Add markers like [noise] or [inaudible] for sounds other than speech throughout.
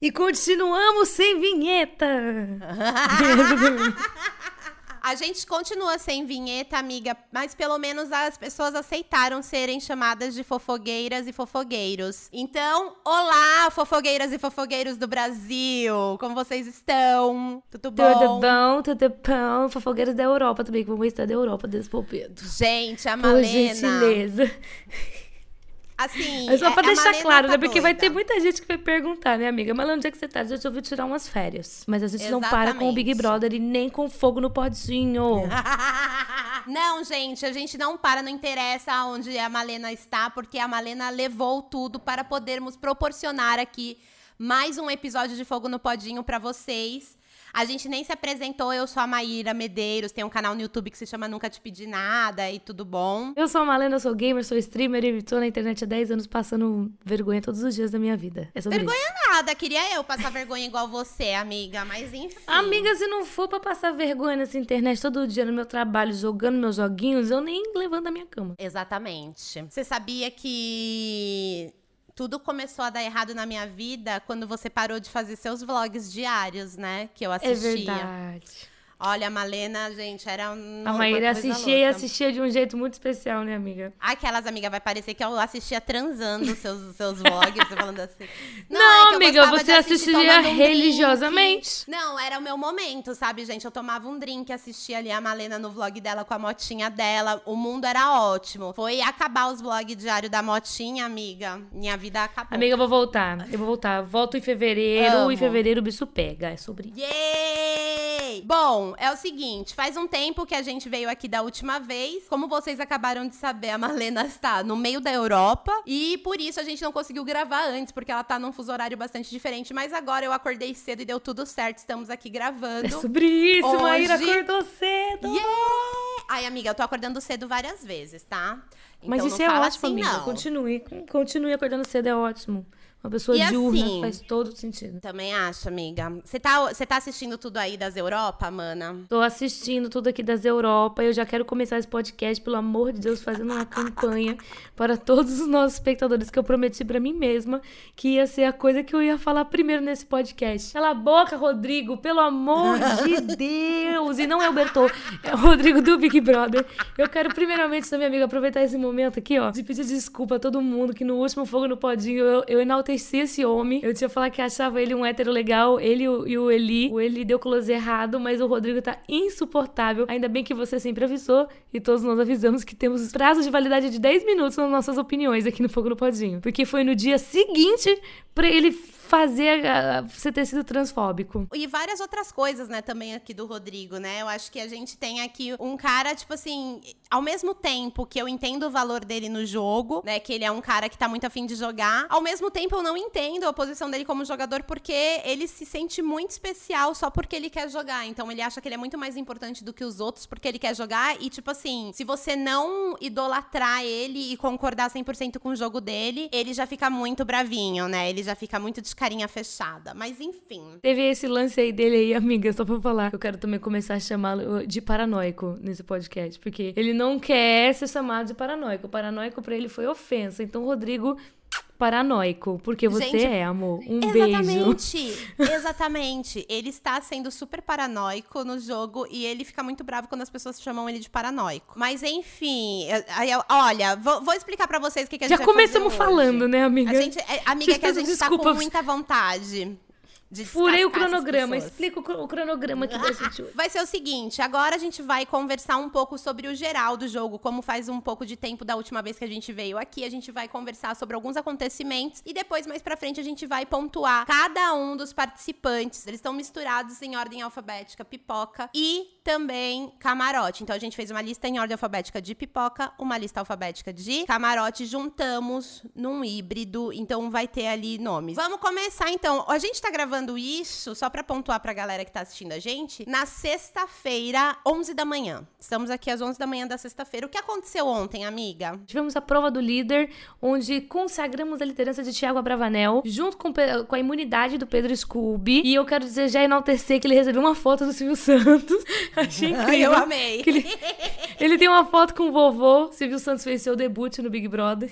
E continuamos sem vinheta. [laughs] A gente continua sem vinheta, amiga, mas pelo menos as pessoas aceitaram serem chamadas de fofogueiras e fofogueiros. Então, olá, fofogueiras e fofogueiros do Brasil! Como vocês estão? Tudo bom? Tudo bom, tudo bom. Fofogueiros da Europa também, que vamos estar da Europa desse. Gente, a Por Malena. gentileza. Assim, É só pra é- a deixar claro, tá né? Porque vai ter doida. muita gente que vai perguntar, né, amiga? Mas onde é que você tá? Já resolveu tirar umas férias. Mas a gente não para com o Big Exatamente. Brother e nem com fogo no podzinho. [laughs] Não, gente, a gente não para, não interessa onde a Malena está, porque a Malena levou tudo para podermos proporcionar aqui mais um episódio de Fogo no Podinho para vocês. A gente nem se apresentou, eu sou a Maíra Medeiros, tem um canal no YouTube que se chama Nunca Te Pedi Nada e tudo bom. Eu sou a Malena, eu sou gamer, sou streamer e tô na internet há 10 anos passando vergonha todos os dias da minha vida. É sobre isso. Vergonha nada, queria eu passar vergonha igual você, amiga, mas enfim. Amiga, se não for pra passar vergonha nessa internet todo dia no meu trabalho, jogando meus joguinhos, eu nem levanto da minha cama. Exatamente. Você sabia que tudo começou a dar errado na minha vida quando você parou de fazer seus vlogs diários, né? Que eu É assistia. verdade. Olha, a Malena, gente, era um. A Maíra assistia e assistia de um jeito muito especial, né, amiga? Aquelas amigas, vai parecer que eu assistia transando seus, seus vlogs, falando assim. [laughs] Não, é que eu amiga, você assistia um drink. religiosamente. Não, era o meu momento, sabe, gente? Eu tomava um drink, assistia ali a Malena no vlog dela com a motinha dela. O mundo era ótimo. Foi acabar os vlogs diário da motinha, amiga. Minha vida acabou. Amiga, eu vou voltar. Eu vou voltar. Volto em fevereiro Amo. e em fevereiro o bicho pega. É sobre isso. Yay! Bom, é o seguinte, faz um tempo que a gente veio aqui da última vez. Como vocês acabaram de saber, a Marlena [laughs] está no meio da Europa e por isso a gente não conseguiu gravar antes, porque ela tá num fuso horário bastante diferente, mas agora eu acordei cedo e deu tudo certo. Estamos aqui gravando. É sobre isso, Hoje- Maíra acordou cedo. Yeah! Ai, amiga, eu tô acordando cedo várias vezes, tá? Então Mas não isso é fala ótimo, assim, amiga. não. Continue. Continue acordando cedo, é ótimo. Uma pessoa E diurna assim- faz todo sentido. Também acho, amiga. Você tá, tá assistindo tudo aí das Europa, mana? Tô assistindo tudo aqui das Europa. Eu já quero começar esse podcast, pelo amor de Deus, fazendo uma campanha [laughs] para todos os nossos espectadores que eu prometi pra mim mesma que ia ser a coisa que eu ia falar primeiro nesse podcast. Cala a boca, Rodrigo, pelo amor de [laughs] Deus! E não é o Bertô, é o Rodrigo do Big Brother. Eu quero primeiramente, minha amiga, aproveitar esse momento aqui, ó, de pedir desculpa a todo mundo que no último Fogo no Podinho eu, eu enalteci esse homem. Eu tinha falado que achava ele um hétero legal, ele e o- Eli. O Eli deu close errado, mas o Rodrigo tá insuportável. Ainda bem que você sempre avisou e todos nós avisamos que temos prazo de validade de 10 minutos nas nossas opiniões aqui no Fogo no Podinho. Porque foi no dia seguinte pra ele fazer a- você ter sido transfóbico. E várias outras coisas, né, também aqui do Rodrigo, né? Eu acho que a gente tem aqui um cara, tipo assim, ao mesmo tempo que eu entendo o valor dele no jogo, né? Que ele é um cara que tá muito afim de jogar, ao mesmo tempo eu não entendo a posição dele como jogador porque ele se sente muito especial só porque ele quer jogar. Então ele acha que ele é muito mais importante do que os outros porque ele quer jogar. E, tipo assim, se você não idolatrar ele e concordar 100% com o jogo dele, ele já fica muito bravinho, né? Ele já fica muito carinha fechada. Mas enfim. Teve esse lance aí dele aí, amiga, só pra falar. Eu quero também começar a chamá-lo de paranoico nesse podcast, porque ele não quer ser chamado de paranoico. Paranoico pra ele foi ofensa. Então, Rodrigo, paranoico, porque você Gente, é, amor. Um beijo. Exatamente, [laughs] exatamente. Ele está sendo super paranoico no jogo e ele fica muito bravo quando as pessoas chamam ele de paranoico. Mas enfim, eu- aí eu- olha, vou, vou explicar pra vocês o que, que a gente Já vai começamos fazer hoje. falando, né, amiga? A gente, é, amiga, Vocês que a gente tá com muita vontade de Furei o cronograma. Explica o cro- o cronograma aqui da gente hoje. Vai ser o seguinte, agora a gente vai conversar um pouco sobre o geral do jogo, como faz um pouco de tempo da última vez que a gente veio aqui, a gente vai conversar sobre alguns acontecimentos e depois mais pra frente a gente vai pontuar cada um dos participantes. Eles estão misturados em ordem alfabética, pipoca e também camarote. Então a gente fez uma lista em ordem alfabética de pipoca, uma lista alfabética de camarote, juntamos num híbrido, então vai ter ali nomes. Vamos começar então. A gente tá gravando isso só pra pontuar pra galera que tá assistindo a gente, na sexta-feira, 11 da manhã. Estamos aqui às 11 da manhã da sexta-feira. O que aconteceu ontem, amiga? Tivemos a prova do líder, onde consagramos a liderança de Thiago Abravanel, junto com, com a imunidade do Pedro Scooby. E eu quero dizer, já enaltecer que ele recebeu uma foto do Silvio [laughs] Santos. [laughs] Achei incrível. Eu amei. ele, ele tem uma foto com o vovô. Silvio Santos fez seu debut no Big Brother.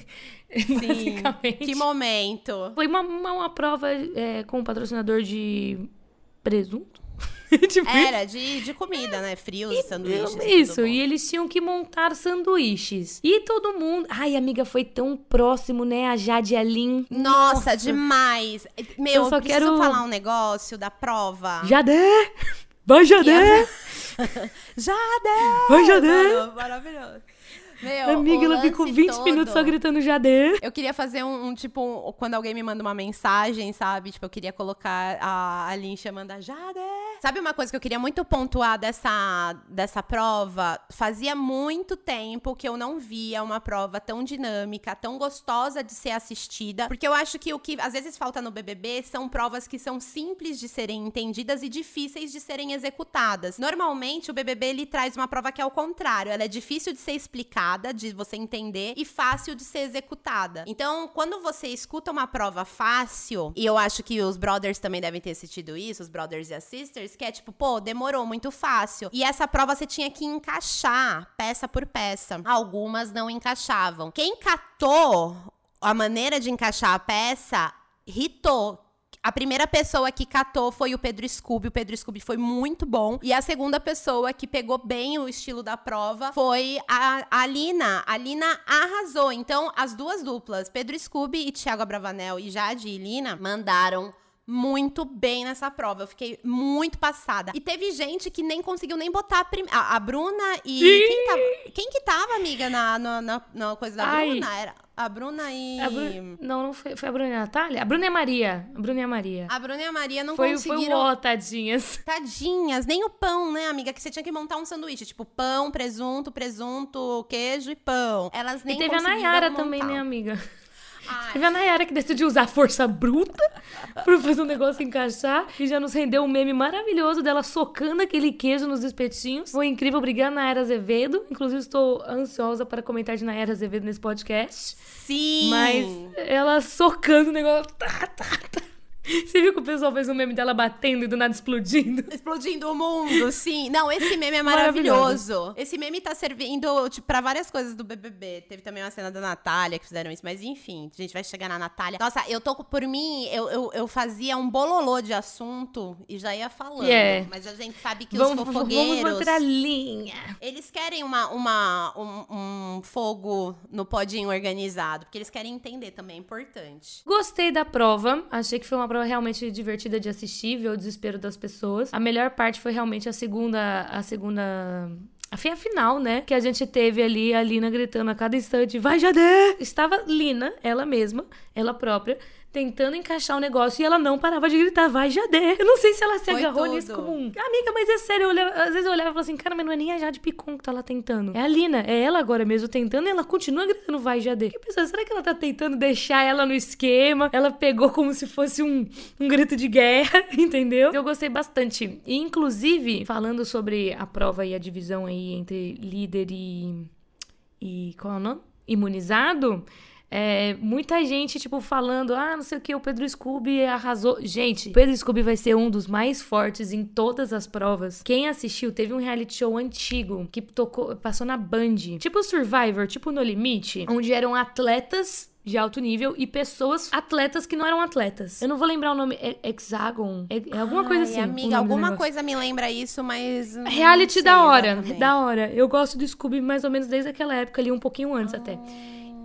[laughs] Sim. basicamente. Que momento. Foi uma, uma, uma prova é, com um patrocinador de presunto. [laughs] tipo Era de, de comida, né? Frios, sanduíches. tudo Isso, e eles tinham que montar sanduíches. E todo mundo. Ai, amiga, foi tão próximo, né? A Jade e a Lin. Nossa, demais. Meu, Eu eu só preciso quero- falar um negócio da prova. Jadé! Vai, Jadé! Jade! Jadé! Mano, Maravilhoso. Meu, Amiga, ela ficou lance 20 todo- minutos só gritando Jadé. Eu queria fazer um, um, tipo, quando alguém me manda uma mensagem, sabe? Tipo, eu queria colocar a, a Lin chamando a Jade. Sabe uma coisa que eu queria muito pontuar dessa, dessa prova? Fazia muito tempo que eu não via uma prova tão dinâmica, tão gostosa de ser assistida. Porque eu acho que o que às vezes falta no BBB são provas que são simples de serem entendidas e difíceis de serem executadas. Normalmente, o BBB ele traz uma prova que é o contrário. Ela é difícil de ser explicada, de você entender, e fácil de ser executada. Então, quando você escuta uma prova fácil, e eu acho que os brothers também devem ter assistido isso, os brothers e as sisters, que é tipo, pô, demorou muito fácil. E essa prova você tinha que encaixar peça por peça. Algumas não encaixavam. Quem catou a maneira de encaixar a peça, hitou. A primeira pessoa que catou foi o Pedro Scooby. O Pedro Scooby foi muito bom. E a segunda pessoa que pegou bem o estilo da prova foi a, a Lina. A Lina arrasou. Então, as duas duplas, Pedro Scooby e Thiago Abravanel e Jade e Lina, mandaram muito bem nessa prova. Eu fiquei muito passada. E teve gente que nem conseguiu nem botar a, prim- a, a Bruna e. Quem, tava, quem que tava, amiga, na, na, na, na coisa da Ai. Bruna? Era a Bruna e. A Bru- Não, não foi, foi a Bruna e a Natália? A Bruna e a Maria. A Bruna e a Maria. A Bruna e a Maria não foi, foi conseguiram. o ó, tadinhas. Tadinhas, nem o pão, né, amiga? Que você tinha que montar um sanduíche. Tipo, pão, presunto, presunto, queijo e pão. Elas nem E teve a Nayara montar. também, né, amiga? Ai, Teve a Nayara que decidiu usar força bruta pra fazer um negócio encaixar. E já nos rendeu um meme maravilhoso dela socando aquele queijo nos espetinhos. Foi incrível. Obrigada, Nayara Azevedo. Inclusive, estou ansiosa para comentar de Nayara Azevedo nesse podcast. Sim! Mas ela socando o negócio. Tá, tá, tá. [laughs] Você viu que o pessoal fez um meme dela batendo e do nada explodindo? [laughs] Explodindo o mundo, sim. Não, esse meme é Maravilhoso. maravilhoso. Esse meme tá servindo, tipo, pra várias coisas do BBB. Teve também uma cena da Natália que fizeram isso, mas enfim, a gente vai chegar na Natália. Nossa, eu tô, por mim, eu, eu, eu fazia um bololô de assunto e já ia falando. Yeah. Mas a gente sabe que Vamos, os vamos fofogueiros... manter a linha. Eles querem uma, uma, um, um fogo no podinho organizado, porque eles querem entender também, é importante. Gostei da prova. Achei que foi uma prova realmente divertida de assistir, ver o desespero das pessoas. A melhor parte foi realmente a segunda. A segunda. A foi a final, né? Que a gente teve ali a Lina gritando a cada instante: Vai, Jadé! Estava Lina, ela mesma, ela própria, tentando encaixar o negócio e ela não parava de gritar: Vai, Jadé! Eu não sei se ela se Foi agarrou tudo. nisso como um. Amiga, mas é sério. Eu olhava- às vezes eu olhava e falava assim: Cara, mas não é nem a Jade Picon que tá lá tentando. É a Lina. É ela agora mesmo tentando e ela continua gritando: Vai, Jadé. Que pessoa, será que ela tá tentando deixar ela no esquema? Ela pegou como se fosse um, um grito de guerra, [laughs] entendeu? Eu gostei bastante. E, inclusive, falando sobre a prova e a divisão aí entre líder e. E. Qual é o nome? Imunizado. É, muita gente, tipo, falando, ah, não sei o que, o Pedro Scooby arrasou. Gente, o Pedro Scooby vai ser um dos mais fortes em todas as provas. Quem assistiu, teve um reality show antigo que tocou, passou na Band. Tipo Survivor, tipo No Limite, onde eram atletas de alto nível e pessoas, atletas que não eram atletas. Eu não vou lembrar o nome, é Hexagon, é, é alguma coisa Ai, assim. o Amiga, alguma coisa me lembra isso, mas. Reality da hora, exatamente. da hora. Eu gosto do Scooby mais ou menos desde aquela época ali, um pouquinho antes até.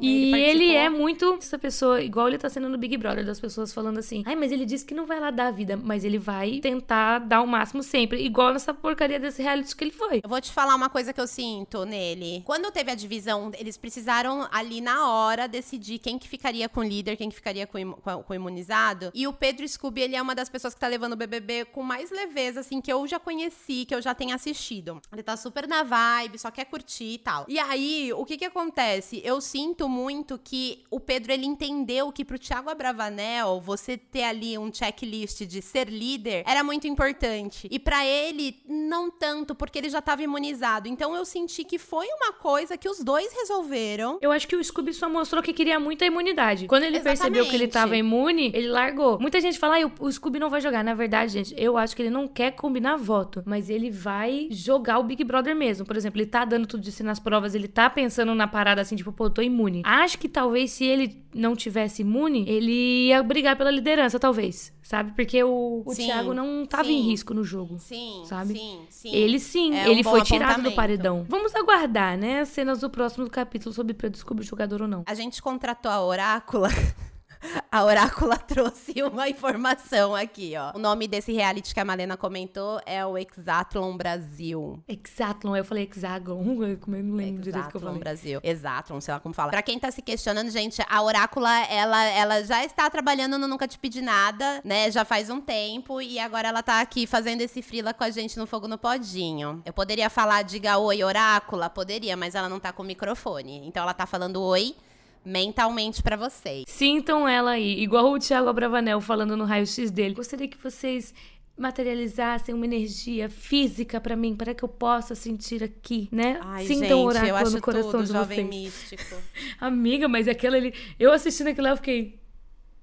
E ele ele, é muito essa pessoa, igual ele tá sendo no Big Brother, das pessoas falando assim: ai, mas ele disse que não vai lá dar a vida, mas ele vai tentar dar o máximo sempre, igual nessa porcaria desse reality que ele foi. Eu vou te falar uma coisa que eu sinto nele. Quando teve a divisão, eles precisaram ali na hora decidir quem que ficaria com o líder, quem que ficaria com, com o imunizado. E o Pedro Scooby, ele é uma das pessoas que tá levando o BBB com mais leveza, assim, que eu já conheci, que eu já tenho assistido. Ele tá super na vibe, só quer curtir e tal. E aí, o que que acontece? Eu sinto muito que o Pedro, ele entendeu que pro Thiago Abravanel, você ter ali um checklist de ser líder era muito importante. E pra ele, não tanto, porque ele já tava imunizado. Então eu senti que foi uma coisa que os dois resolveram. Eu acho que o Scooby só mostrou que queria muito a imunidade. Quando ele percebeu que ele Exatamente. tava imune, ele largou. Muita gente fala, ah, o, o Scooby não vai jogar. Na verdade, gente, eu acho que ele não quer combinar voto, mas ele vai jogar o Big Brother mesmo. Por exemplo, ele tá dando tudo de si nas provas, ele tá pensando na parada assim, tipo, pô, eu tô imune. Imune. Acho que talvez se ele não tivesse imune, ele ia brigar pela liderança, talvez. Sabe? Porque o, o Sim, Thiago não tava sim. em risco no jogo. Sim, Sabe? sim, sim. Ele sim, É um ele bom foi tirado do paredão. Vamos aguardar, né? As cenas do próximo capítulo sobre pra eu descobrir o jogador ou não. A gente contratou a Orácula. [laughs] [laughs] A Orácula trouxe uma informação aqui, ó. O nome desse reality que a Malena comentou é o Exatlon Brasil. Hexatlon, eu falei hexágon, [laughs] eu como eu não lembro direito o que eu Exatlon falei. Brasil. Exatlon, sei lá como fala. Pra quem tá se questionando, gente, a Orácula, ela, ela já está trabalhando no Nunca Te Pedi Nada, né? Já faz um tempo. E agora ela tá aqui fazendo esse frila com a gente no Fogo no Podinho. Eu poderia falar, diga oi, Orácula? Poderia, mas ela não tá com o microfone. Então ela tá falando oi mentalmente pra vocês. Sintam ela aí, igual o Thiago Abravanel falando no raio-x dele. Gostaria que vocês materializassem uma energia física pra mim, para que eu possa sentir aqui, né? Ai, Sintam o gente, eu oráculo acho no coração tudo de jovem vocês. místico. [laughs] Amiga, mas aquela ali, eu assistindo aquilo lá, eu fiquei,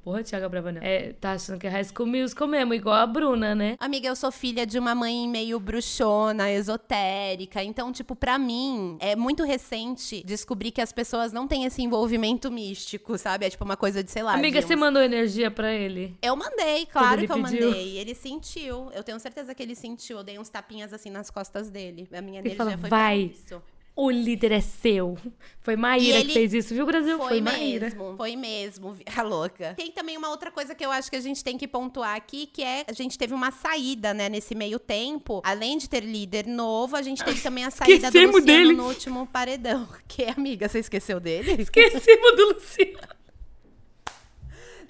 porra, Thiago Abravanel, é, tá achando que é High School Musical mesmo, igual a Bruna, né? Amiga, eu sou filha de uma mãe meio bruxona, esotérica. Então, tipo, pra mim, é muito recente descobrir que as pessoas não têm esse envolvimento místico, sabe? É tipo uma coisa de, sei lá. Amiga, você uns- mandou energia pra ele? Eu mandei, claro que eu pediu? mandei. Ele sentiu. Eu tenho certeza que ele sentiu. Eu dei uns tapinhas assim nas costas dele. A minha energia fala, foi "Vai." isso. O líder é seu. Foi Maíra que fez isso, viu, Brasil? Foi, Foi Maíra. mesmo, foi mesmo, [laughs] a louca. Tem também uma outra coisa que eu acho que a gente tem que pontuar aqui, que é a gente teve uma saída, né, nesse meio tempo. Além de ter líder novo, a gente teve também a saída do Esquecemos Luciano dele. no último paredão. [laughs] Que, amiga, você esqueceu dele? Esquecemos do Luciano.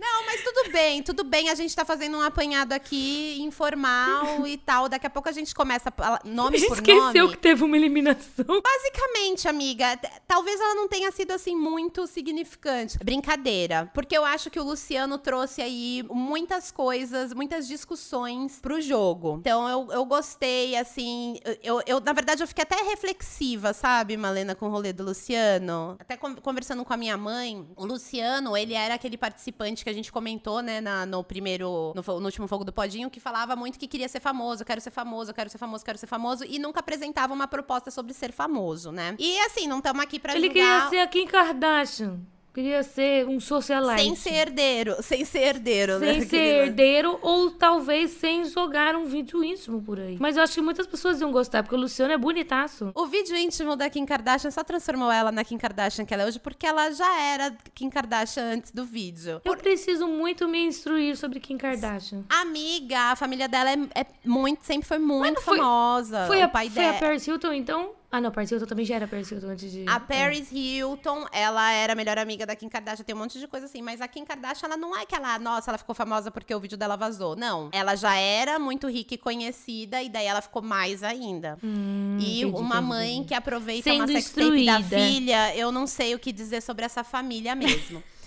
Não, mas tudo bem, tudo bem. A gente tá fazendo um apanhado aqui informal e tal. Daqui a pouco a gente começa a nome gente por esqueceu nome. que teve uma eliminação. Basicamente, amiga, talvez ela não tenha sido assim muito significante. Brincadeira. Porque eu acho que o Luciano trouxe aí muitas coisas, muitas discussões pro jogo. Então eu, eu gostei, assim. Eu, eu, na verdade, eu fiquei até reflexiva, sabe, Malena, com o rolê do Luciano. Até con- conversando com a minha mãe, o Luciano, ele era aquele participante que a gente comentou, né, na- no primeiro. No, no último Fogo do Podinho, que falava muito que queria ser famoso, quero ser famoso, quero ser famoso, quero ser famoso, e nunca apresentava uma proposta sobre ser famoso, né? E assim, não estamos aqui pra Ele julgar. queria ser a Kim Kardashian. Queria ser um socialite. Sem ser herdeiro, sem ser herdeiro, né? Sem ser Aquele- herdeiro ou talvez sem jogar um vídeo íntimo por aí. Mas eu acho que muitas pessoas iam gostar, porque o Luciano é bonitaço. O vídeo íntimo da Kim Kardashian só transformou ela na Kim Kardashian que ela é hoje, porque ela já era Kim Kardashian antes do vídeo. Eu preciso muito me instruir sobre Kim Kardashian. Amiga, a família dela é, é muito, sempre foi muito foi- famosa. Foi, o a, pai foi a dela. Paris Hilton, então? Ah, não, Paris Hilton também já era Paris Hilton antes de... A Paris Hilton, ela era a melhor amiga da Kim Kardashian, tem um monte de coisa assim, mas a Kim Kardashian, ela não é que ela, nossa, ela ficou famosa porque o vídeo dela vazou. Não, ela já era muito rica e conhecida, e daí ela ficou mais ainda. Hum, e entendi, uma entendi, mãe entendi. que aproveita Sendo uma sextape da filha, eu não sei o que dizer sobre essa família mesmo. [laughs]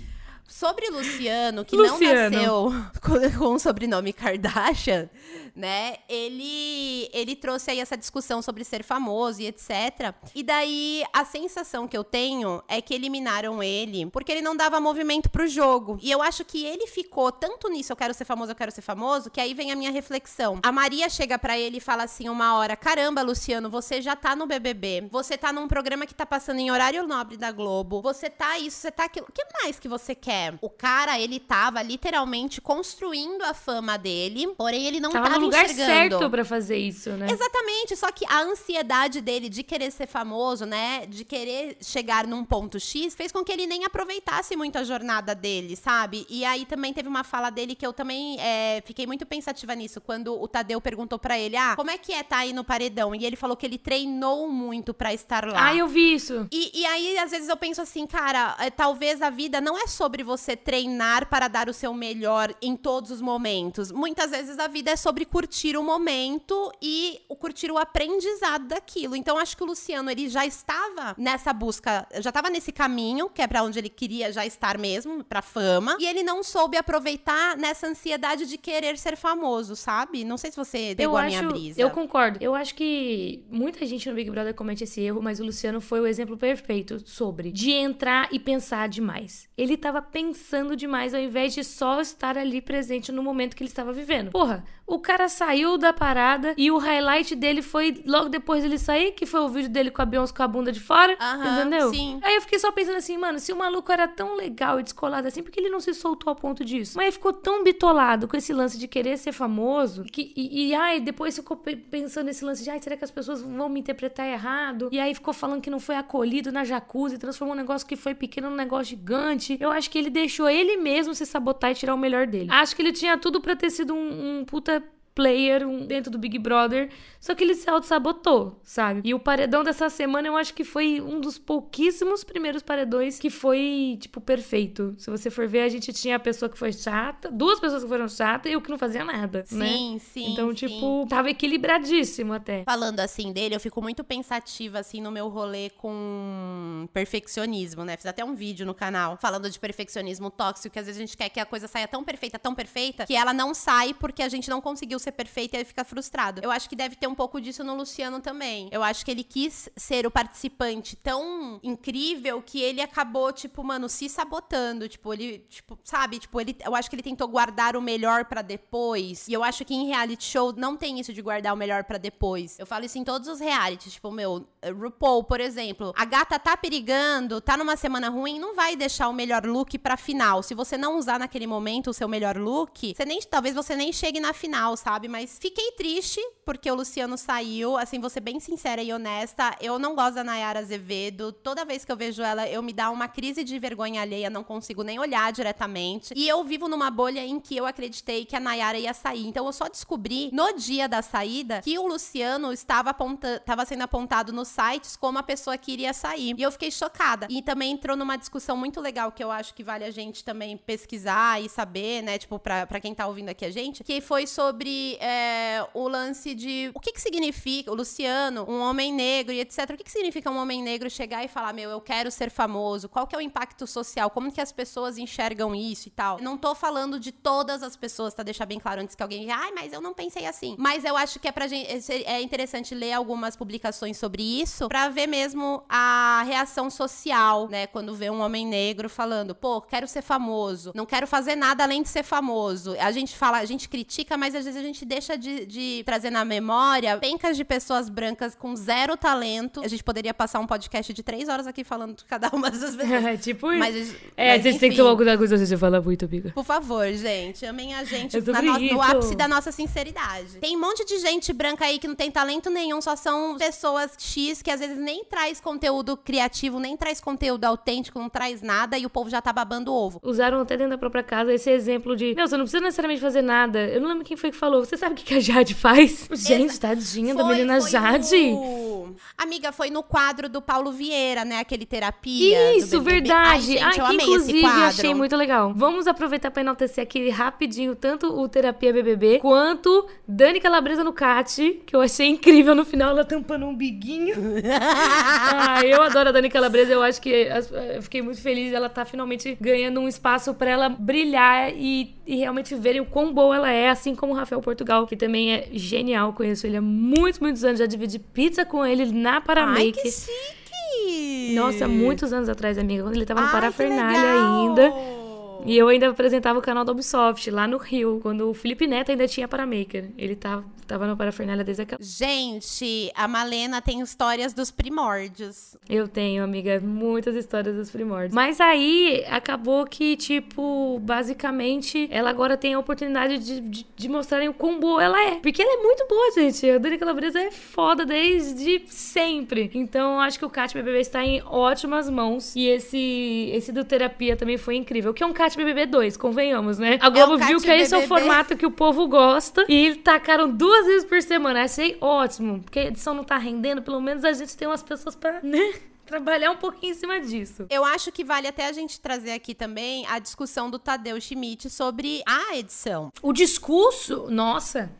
Sobre o Luciano, que Luciano. não nasceu [laughs] com, com o sobrenome Kardashian, né? Ele, ele trouxe aí essa discussão sobre ser famoso e etc. E daí a sensação que eu tenho é que eliminaram ele porque ele não dava movimento pro jogo. E eu acho que ele ficou tanto nisso, eu quero ser famoso, eu quero ser famoso, que aí vem a minha reflexão. A Maria chega pra ele e fala assim uma hora: "Caramba, Luciano, você já tá no BBB. Você tá num programa que tá passando em horário nobre da Globo. Você tá isso, você tá aquilo. O que mais que você quer?" O cara, ele tava literalmente construindo a fama dele, porém ele não Tava tava no lugar enxergando. certo pra fazer isso, né? Exatamente, só que a ansiedade dele de querer ser famoso, né, de querer chegar num ponto X, fez com que ele nem aproveitasse muito a jornada dele, sabe? E aí também teve uma fala dele que eu também é, fiquei muito pensativa nisso, quando o Tadeu perguntou pra ele, ah, como é que é tá aí no paredão? E ele falou que ele treinou muito pra estar lá. Ah, eu vi isso. E, e aí, às vezes, eu penso assim, cara, é, talvez a vida não é sobre você treinar para dar o seu melhor em todos os momentos. Muitas vezes a vida é sobre curtir o momento e o curtir o aprendizado daquilo. Então, acho que o Luciano, ele já estava nessa busca, já estava nesse caminho, que é para onde ele queria já estar mesmo, pra fama. E ele não soube aproveitar nessa ansiedade de querer ser famoso, sabe? Não sei se você pegou eu a acho, minha brisa. Eu concordo. Eu acho que muita gente no Big Brother comete esse erro, mas o Luciano foi o exemplo perfeito sobre de entrar e pensar demais. Ele tava pensando demais ao invés de só estar ali presente no momento que ele estava vivendo. Porra, o cara saiu da parada e o highlight dele foi logo depois dele sair, que foi o vídeo dele com a Beyoncé com a bunda de fora. Entendeu? sim. Aí eu fiquei só pensando assim, mano, se o maluco era tão legal e descolado assim, por que ele não se soltou ao ponto disso? Mas ele ficou tão bitolado com esse lance de querer ser famoso que, e, e ai, depois ficou pe- pensando nesse lance de ai, será que as pessoas vão me interpretar errado? E aí ficou falando que não foi acolhido na jacuzzi, transformou um negócio que foi pequeno num negócio gigante. Eu acho que ele deixou ele mesmo se sabotar e tirar o melhor dele. Acho que ele tinha tudo pra ter sido um, um puta player um- dentro do Big Brother, só que ele se auto-sabotou, sabe? E o paredão dessa semana eu acho que foi um dos pouquíssimos primeiros paredões que foi, tipo, perfeito. Se você for ver, a gente tinha a pessoa que foi chata, duas pessoas que foram chatas e o que não fazia nada, né? Sim, sim. Então, sim. tipo, tava equilibradíssimo até. Falando assim dele, eu fico muito pensativa assim no meu rolê com perfeccionismo, né? Fiz até um vídeo no canal falando de perfeccionismo tóxico, que às vezes a gente quer que a coisa saia tão perfeita, tão perfeita, que ela não sai porque a gente não conseguiu ser perfeita e aí fica frustrado. Eu acho que deve ter um pouco disso no Luciano também. Eu acho que ele quis ser o participante tão incrível que ele acabou, tipo, mano, se sabotando. Tipo, ele, tipo, sabe? Tipo, ele, eu acho que ele tentou guardar o melhor pra depois. E eu acho que em reality show não tem isso de guardar o melhor pra depois. Eu falo isso em todos os realities. Tipo, meu, RuPaul, por exemplo. A gata tá perigando, tá numa semana ruim, não vai deixar o melhor look pra final. Se você não usar naquele momento o seu melhor look, você nem, talvez você nem chegue na final, sabe? Mas fiquei triste porque o Luciano saiu. Assim, vou ser bem sincera e honesta. Eu não gosto da Nayara Azevedo. Toda vez que eu vejo ela, eu me dá uma crise de vergonha alheia, não consigo nem olhar diretamente. E eu vivo numa bolha em que eu acreditei que a Nayara ia sair. Então eu só descobri no dia da saída que o Luciano estava, sendo apontado nos sites como a pessoa que iria sair. E eu fiquei chocada. E também entrou numa discussão muito legal que eu acho que vale a gente também pesquisar e saber, né? Tipo, pra, pra quem tá ouvindo aqui a gente, que foi é, o lance de o que que significa o Luciano, um homem negro e etc. O que que significa um homem negro chegar e falar, meu, eu quero ser famoso? Qual que é o impacto social? Como que as pessoas enxergam isso e tal? Não tô falando de todas as pessoas, tá? Deixar bem claro antes que alguém diga, ai, mas eu não pensei assim. Mas eu acho que é pra gente, é interessante ler algumas publicações sobre isso pra ver mesmo a reação social, né? Quando vê um homem negro falando, pô, quero ser famoso, não quero fazer nada além de ser famoso. A gente fala, a gente critica, mas às vezes a gente deixa de, de trazer na memória pencas de pessoas brancas com zero talento. A gente poderia passar um podcast de três horas aqui falando de cada uma dessas [laughs] pessoas. É tipo isso. Mas, É, mas vocês têm que tomar cuidado com isso, você fala muito, amiga. Por favor, gente, amem a gente [laughs] na no, no isso. ápice da nossa sinceridade. Tem um monte de gente branca aí que não tem talento nenhum, só são pessoas X que às vezes nem traz conteúdo criativo, nem traz conteúdo autêntico, não traz nada e o povo já tá babando ovo. Usaram até dentro da própria casa esse exemplo de. Não, você não precisa necessariamente fazer nada. Eu não lembro quem foi que falou. Você sabe o que a Jade faz? Gente, tadinha da Foi- menina foi Jade. no- Amiga, foi no quadro do Paulo Vieira, né? Aquele terapia. Isso, verdade. Ai, gente, Ai, eu que amei inclusive esse quadro. achei muito legal. Vamos aproveitar pra enaltecer aqui rapidinho tanto o Terapia BBB quanto Dani Calabresa no Cat, que eu achei incrível no final, ela tampando um biguinho. [laughs] ah, eu adoro a Dani Calabresa, eu acho que eu fiquei muito feliz. Ela tá finalmente ganhando um espaço pra ela brilhar e, e realmente verem o quão boa ela é, assim como o Rafael Portugal, que também é genial. Conheço ele há muitos, muitos anos, já dividi pizza com ele na Ai, Paramake. que chique! Nossa, muitos anos atrás, amiga, quando ele tava no Ai, Parafernália ainda. E eu ainda apresentava o canal da Ubisoft lá no Rio, quando o Felipe Neto ainda tinha Paramaker. Ele tava, tava no Parafernália desde aquela. Gente, a Malena tem histórias dos primórdios. Eu tenho, amiga, muitas histórias dos primórdios. Mas aí acabou que, tipo, basicamente, ela agora tem a oportunidade de, de, de mostrarem o quão boa ela é. Porque ela é muito boa, gente. A Dani Calabresa é foda desde sempre. Então, acho que o Cat BBB está em ótimas mãos. E esse, esse do Terapia também foi incrível. Que é um Cat BBB 2, convenhamos, né? A Globo É um Cat viu que esse é o BBB. formato que o povo gosta. E tacaram duas vezes por semana. Achei ótimo. Porque a edição não tá rendendo. Pelo menos a gente tem umas pessoas pra, [laughs] né? Trabalhar um pouquinho em cima disso. Eu acho que vale até a gente trazer aqui também a discussão do Tadeu Schmidt sobre a edição. O discurso, nossa,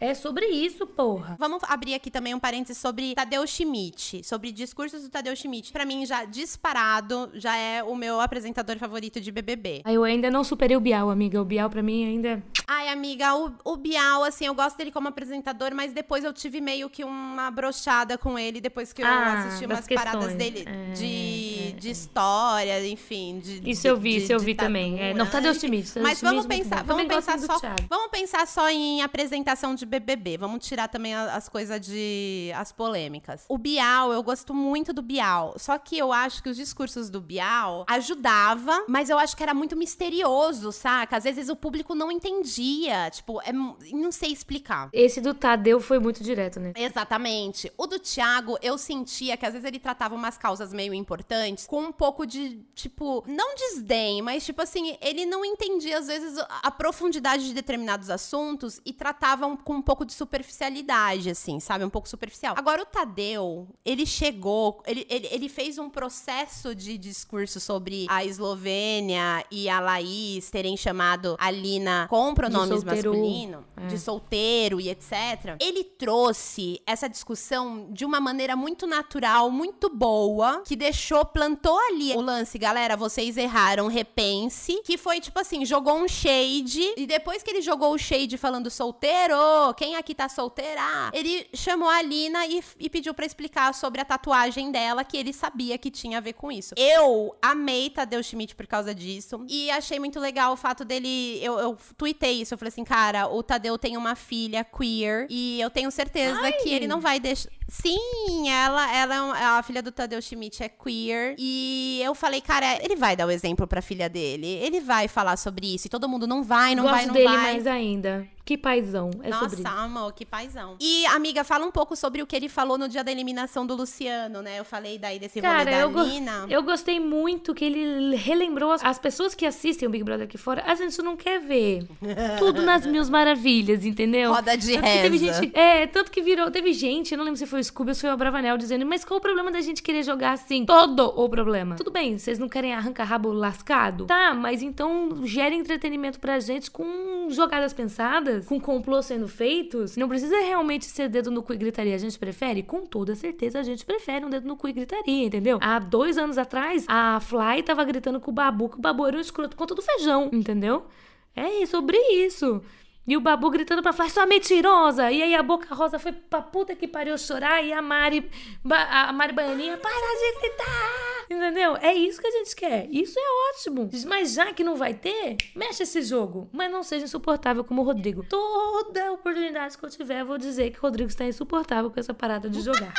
é sobre isso, porra. Vamos abrir aqui também um parênteses sobre Tadeu Schmidt, sobre discursos do Tadeu Schmidt. Pra mim, já disparado, já é o meu apresentador favorito de BBB. Aí eu ainda não superei o Bial, amiga. O Bial pra mim ainda. Ai, amiga, o, o Bial, assim, eu gosto dele como apresentador, mas depois eu tive meio que uma brochada com ele depois que eu Ah, assisti umas paradas questões. dele É, de, de história, enfim. De, Isso de, eu vi, de isso eu vi também. É, não, Tadeu. Schmidt. Mas vamos pensar, vamos pensar só, vamos pensar só em apresentação de BBB. Vamos tirar também as coisas de as polêmicas. O Bial, eu gosto muito do Bial. Só que eu acho que os discursos do Bial ajudava, mas eu acho que era muito misterioso, saca? Às vezes o público não entendia, tipo, é não sei explicar. Esse do Tadeu foi muito direto, né? Exatamente. O do Thiago, eu sentia que às vezes ele tratava umas causas meio importantes com um pouco de, tipo, não desdém, mas tipo assim, ele não entendia às vezes a a profundidade de determinados assuntos e tratavam com um pouco de superficialidade, assim, sabe? Um pouco superficial. Agora, o Tadeu, ele chegou, ele, ele, ele fez um processo de discurso sobre a Eslovênia e a Laís terem chamado a Lina com pronomes masculinos, de solteiro e etc. Ele trouxe essa discussão de uma maneira muito natural, muito boa, que deixou, plantou ali o lance, galera, vocês erraram, repense, que foi tipo assim, jogou um shade, e depois que ele jogou o shade falando solteiro, quem aqui tá solteira? Ele chamou a Lina e, e pediu pra explicar sobre a tatuagem dela, que ele sabia que tinha a ver com isso. Eu amei Tadeu Schmidt por causa disso, e achei muito legal o fato dele, eu, eu tuitei isso, eu falei assim, cara, o Tadeu tem uma filha queer, e eu tenho certeza que ele não vai deixar... Sim, ela, ela é um- a filha do Tadeu Schmidt é queer. E eu falei, cara, ele vai dar o exemplo pra filha dele. Ele vai falar sobre isso. E todo mundo não vai, não Gosto vai, não dele vai. mais ainda. Que paizão. É sobre Nossa, isso. amor, que paizão. E, amiga, fala um pouco sobre o que ele falou no dia da eliminação do Luciano, né? Eu falei daí desse rolê Cara, da eu, go- Nina. eu gostei muito que ele relembrou as, as pessoas que assistem o Big Brother aqui fora. A gente não quer ver [laughs] tudo nas mil maravilhas, entendeu? Roda de tanto que teve reza. gente, É, tanto que virou. Teve gente, eu não lembro se foi o Scooby ou se foi o Bravanel, dizendo: Mas qual o problema da gente querer jogar assim? Todo o problema. Tudo bem, vocês não querem arrancar rabo lascado? Tá, mas então gere entretenimento pra gente com jogadas pensadas, com complô sendo feitos. Não precisa realmente ser dedo no cu e gritaria. A gente prefere? Com toda certeza a gente prefere um dedo no cu e gritaria, entendeu? Há dois anos atrás, a Fly tava gritando com o Babu que o Babu era um escroto conta do feijão, entendeu? É sobre isso. E o Babu gritando pra Fly, sua mentirosa! E aí a Boca Rosa foi pra puta que pariu chorar e a Mari, a Mari Baianinha, para de gritar! Entendeu? É isso que a gente quer. Isso é ótimo. Mas já que não vai ter, mexe esse jogo. Mas não seja insuportável como o Rodrigo. Toda oportunidade que eu tiver, eu vou dizer que o Rodrigo está insuportável com essa parada de jogar.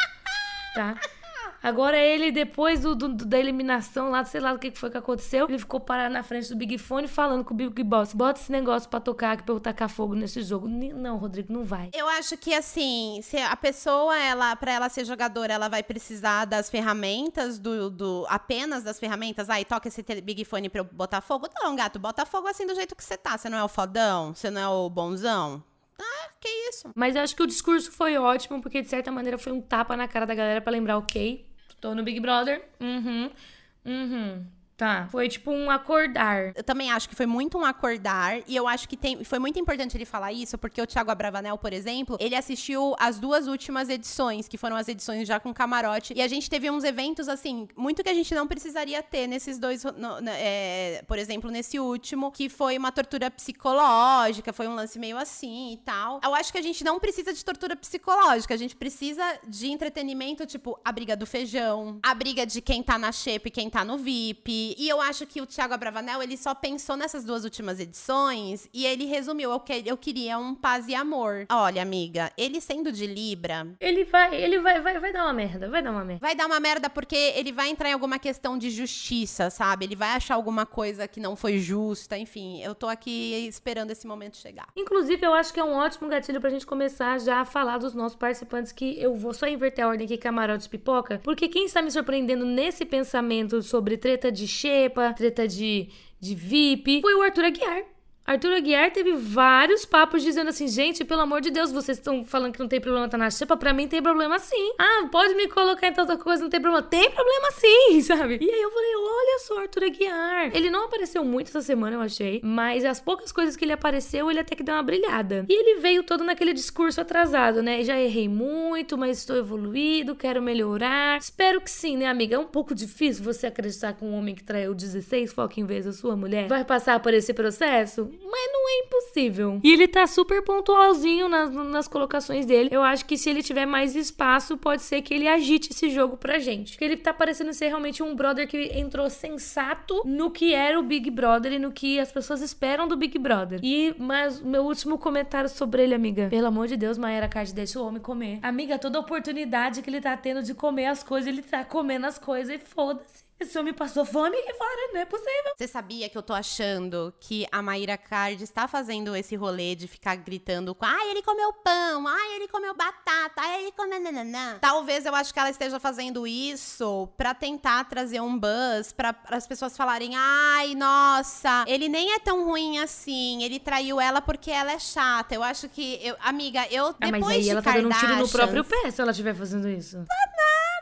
Tá? [laughs] Agora ele, depois do, do- da eliminação lá, sei lá o que que foi que aconteceu, ele ficou parado na frente do Big Fone falando com o Big Boss, bota esse negócio pra tocar aqui pra eu tacar fogo nesse jogo. Não, Rodrigo, não vai. Eu acho que assim, se a pessoa, ela, para ela ser jogadora, ela vai precisar das ferramentas, do, do apenas das ferramentas. Aí toca esse Big Fone pra eu botar fogo. Não, gato, bota fogo assim do jeito que você tá. Você não é o fodão? Você não é o bonzão? Ah, que isso? Mas eu acho que o discurso foi ótimo, porque de certa maneira foi um tapa na cara da galera pra lembrar, ok, tô no Big Brother. Uhum. Uhum. Tá. Foi tipo um acordar. Eu também acho que foi muito um acordar. E eu acho que tem, foi muito importante ele falar isso, porque o Thiago Abravanel, por exemplo, ele assistiu as duas últimas edições, que foram as edições já com camarote. E a gente teve uns eventos, assim, muito que a gente não precisaria ter nesses dois. no- no- é, por exemplo, nesse último, que foi uma tortura psicológica, foi um lance meio assim e tal. Eu acho que a gente não precisa de tortura psicológica, a gente precisa de entretenimento, tipo, a briga do feijão, a briga de quem tá na xepa e quem tá no VIP. E eu acho que o Thiago Abravanel, ele só pensou nessas duas últimas edições e ele resumiu, eu, que- eu queria um paz e amor. Olha, amiga, ele sendo de Libra, Ele vai, ele vai, vai, vai dar uma merda, vai dar uma merda. Vai dar uma merda porque ele vai entrar em alguma questão de justiça, sabe? Ele vai achar alguma coisa que não foi justa, enfim. Eu tô aqui esperando esse momento chegar. Inclusive, eu acho que é um ótimo gatilho pra gente começar já a falar dos nossos participantes, que eu vou só inverter a ordem aqui, camarote pipoca, porque quem está me surpreendendo nesse pensamento sobre treta de xepa, treta de, de VIP, foi o Arthur Aguiar. Arthur Aguiar teve vários papos dizendo assim, gente, pelo amor de Deus, vocês estão falando que não tem problema tá na xepa, pra mim tem problema sim. Ah, pode me colocar em tanta coisa, não tem problema. Tem problema sim, [laughs] sabe? E aí eu falei, olha só, Arthur Aguiar. Ele não apareceu muito essa semana, eu achei, mas as poucas coisas que ele apareceu, ele até que deu uma brilhada. E ele veio todo naquele discurso atrasado, né? Já errei muito, mas estou evoluído, quero melhorar. Espero que sim, né, amiga? É um pouco difícil você acreditar que um homem que traiu 16 fucking vezes a sua mulher vai passar por esse processo? Mas não é impossível. E ele tá super pontualzinho nas, nas colocações dele. Eu acho que se ele tiver mais espaço, pode ser que ele agite esse jogo pra gente. Porque ele tá parecendo ser realmente um brother que entrou sensato no que era o Big Brother e no que as pessoas esperam do Big Brother. E, mas meu último comentário sobre ele, amiga. Pelo amor de Deus, Maera Card, deixa o homem comer. Amiga, toda oportunidade que ele tá tendo de comer as coisas, ele tá comendo as coisas e foda-se. Esse homem passou fome aqui fora, não é possível. Você sabia que eu tô achando que a Maíra Card está fazendo esse rolê de ficar gritando com ai, ele comeu pão, ai, ele comeu batata, ai, ele comeu nananã. Talvez eu acho que ela esteja fazendo isso pra tentar trazer um buzz pra as pessoas falarem ai, nossa, ele nem é tão ruim assim, ele traiu ela porque ela é chata. Eu acho que, eu, amiga, eu Ah, depois mas aí de ela tá dando um tiro no próprio pé se ela estiver fazendo isso.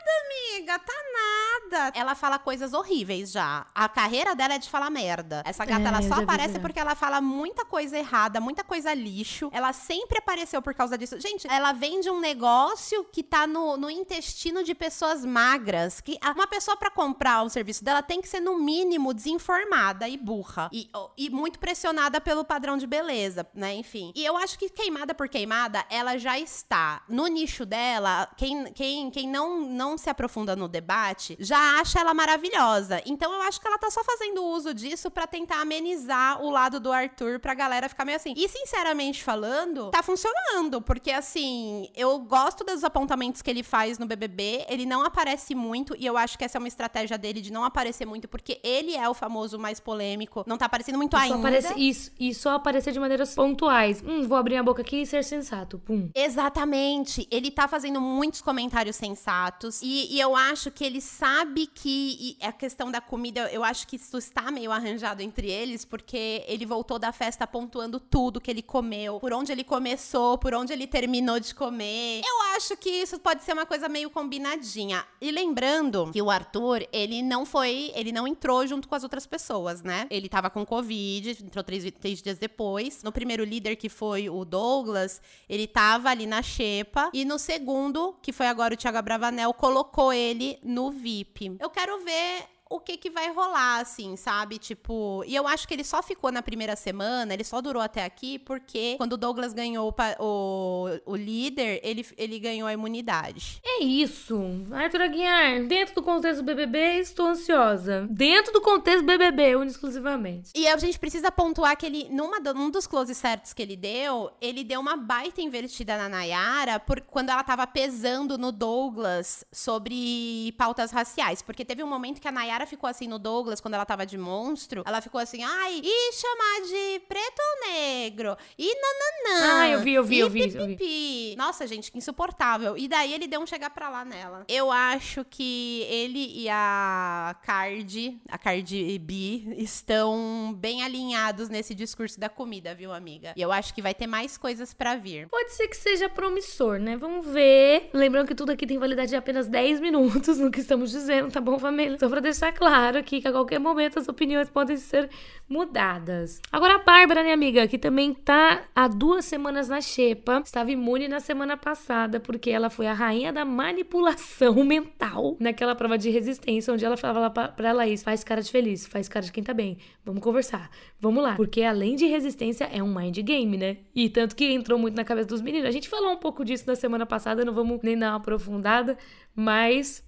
Amiga, tá nada. Ela fala coisas horríveis já. A carreira dela é de falar merda. Essa gata, É, ela só vi aparece já. porque ela fala muita coisa errada, muita coisa lixo. Ela sempre apareceu por causa disso. Gente, ela vende um negócio que tá no, no intestino de pessoas magras. Que uma pessoa pra comprar o serviço dela tem que ser, no mínimo, desinformada e burra. E, e muito pressionada pelo padrão de beleza, né? Enfim. E eu acho que queimada por queimada, ela já está no nicho dela. Quem, quem, quem não, não se aprofunda no debate já acha ela maravilhosa. Então eu acho que ela tá só fazendo uso disso pra tentar amenizar o lado do Arthur pra galera ficar meio assim. E sinceramente falando, tá funcionando. Porque assim, eu gosto dos apontamentos que ele faz no BBB. Ele não aparece muito. E eu acho que essa é uma estratégia dele de não aparecer muito. Porque ele é o famoso mais polêmico. Não tá aparecendo muito ainda. aparece isso, e só aparecer de maneiras pontuais. Hum, vou abrir a boca aqui e ser sensato. Pum. Exatamente. Ele tá fazendo muitos comentários sensatos. E, e eu acho que ele sabe que a questão da comida, eu acho que isso está meio arranjado entre eles, porque ele voltou da festa pontuando tudo que ele comeu, por onde ele começou, por onde ele terminou de comer. Eu acho que isso pode ser uma coisa meio combinadinha. E lembrando que o Arthur, ele não foi, ele não entrou junto com as outras pessoas, né? Ele tava com Covid, entrou três, três dias depois. No primeiro líder, que foi o Douglas, ele tava ali na xepa. E no segundo, que foi agora o Thiago Bravanel, colocou ele no VIP. Eu quero ver o que que vai rolar, assim, sabe? Tipo, e eu acho que ele só ficou na primeira semana, ele só durou até aqui, porque quando o Douglas ganhou o, o, o líder, ele, ele ganhou a imunidade. É isso. Arthur Aguiar, dentro do contexto do BBB, estou ansiosa. Dentro do contexto BBB, único e exclusivamente. E a gente precisa pontuar que ele, numa, num dos closes certos que ele deu, ele deu uma baita invertida na Nayara por, quando ela tava pesando no Douglas sobre pautas raciais. Porque teve um momento que a Nayara ficou assim no Douglas, quando ela tava de monstro. Ela ficou assim, ai, e chamar de preto ou negro? E nananã. Ah, eu vi, eu vi, eu vi, eu vi. Nossa, gente, que insuportável. E daí ele deu um chegar pra lá nela. Eu acho que ele e a Cardi, a Cardi B, estão bem alinhados nesse discurso da comida, viu, amiga? E eu acho que vai ter mais coisas pra vir. Pode ser que seja promissor, né? Vamos ver. Lembrando que tudo aqui tem validade de apenas 10 minutos no que estamos dizendo, tá bom, família? Só pra deixar claro aqui que a qualquer momento as opiniões podem ser mudadas. Agora a Bárbara, né, amiga, que também tá há duas semanas na xepa, estava imune na semana passada, porque ela foi a rainha da manipulação [laughs] mental naquela prova de resistência, onde ela falava pra Laís, faz cara de feliz, faz cara de quem tá bem, vamos conversar, vamos lá. Porque além de resistência, é um mind game, né? E tanto que entrou muito na cabeça dos meninos. A gente falou um pouco disso na semana passada, não vamos nem dar uma aprofundada, mas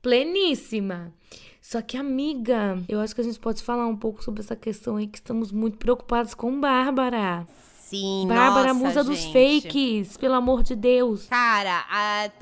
pleníssima. Só que, amiga, eu acho que a gente pode falar um pouco sobre essa questão aí que estamos muito preocupados com Bárbara. Sim, Bárbara, nossa, musa dos gente. fakes, pelo amor de Deus. Cara,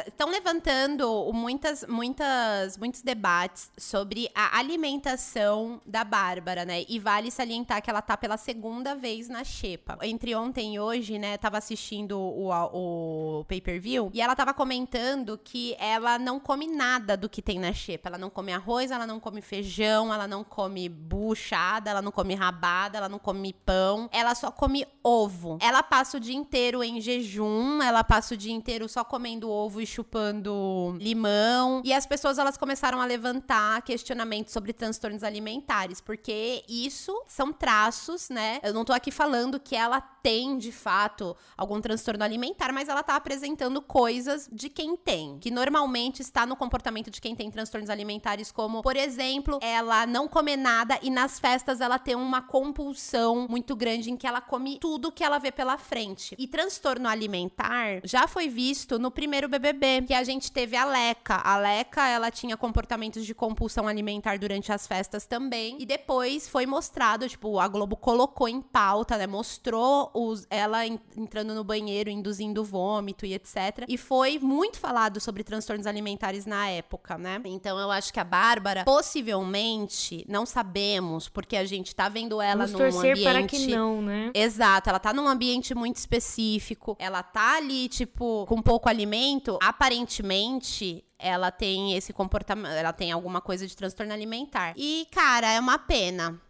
estão levantando muitas, muitas, muitos debates sobre a alimentação da Bárbara, né? E vale salientar que ela tá pela segunda vez na xepa. Entre ontem e hoje, né, tava assistindo o, o pay-per-view e ela tava comentando que ela não come nada do que tem na xepa. Ela não come arroz, ela não come feijão, ela não come buchada, ela não come rabada, ela não come pão. Ela só come ovo. Ovo. Ela passa o dia inteiro em jejum, ela passa o dia inteiro só comendo ovo e chupando limão. E as pessoas elas começaram a levantar questionamentos sobre transtornos alimentares, porque isso são traços, né? Eu não tô aqui falando que ela tem de fato algum transtorno alimentar, mas ela tá apresentando coisas de quem tem, que normalmente está no comportamento de quem tem transtornos alimentares, como, por exemplo, ela não comer nada e nas festas ela tem uma compulsão muito grande em que ela come tudo que ela vê pela frente. E transtorno alimentar já foi visto no primeiro BBB, que a gente teve a Leca. A Leca, ela tinha comportamentos de compulsão alimentar durante as festas também, e depois foi mostrado, tipo, a Globo colocou em pauta, né, mostrou os, ela entrando no banheiro, induzindo vômito e etc. E foi muito falado sobre transtornos alimentares na época, né? Então eu acho que a Bárbara, possivelmente, não sabemos, porque a gente tá vendo ela Vamos num torcer ambiente. para que não, né? Exato, ela tá num ambiente muito específico. Ela tá ali, tipo, com pouco alimento. Aparentemente, ela tem esse comportamento, ela tem alguma coisa de transtorno alimentar. E, cara, é uma pena.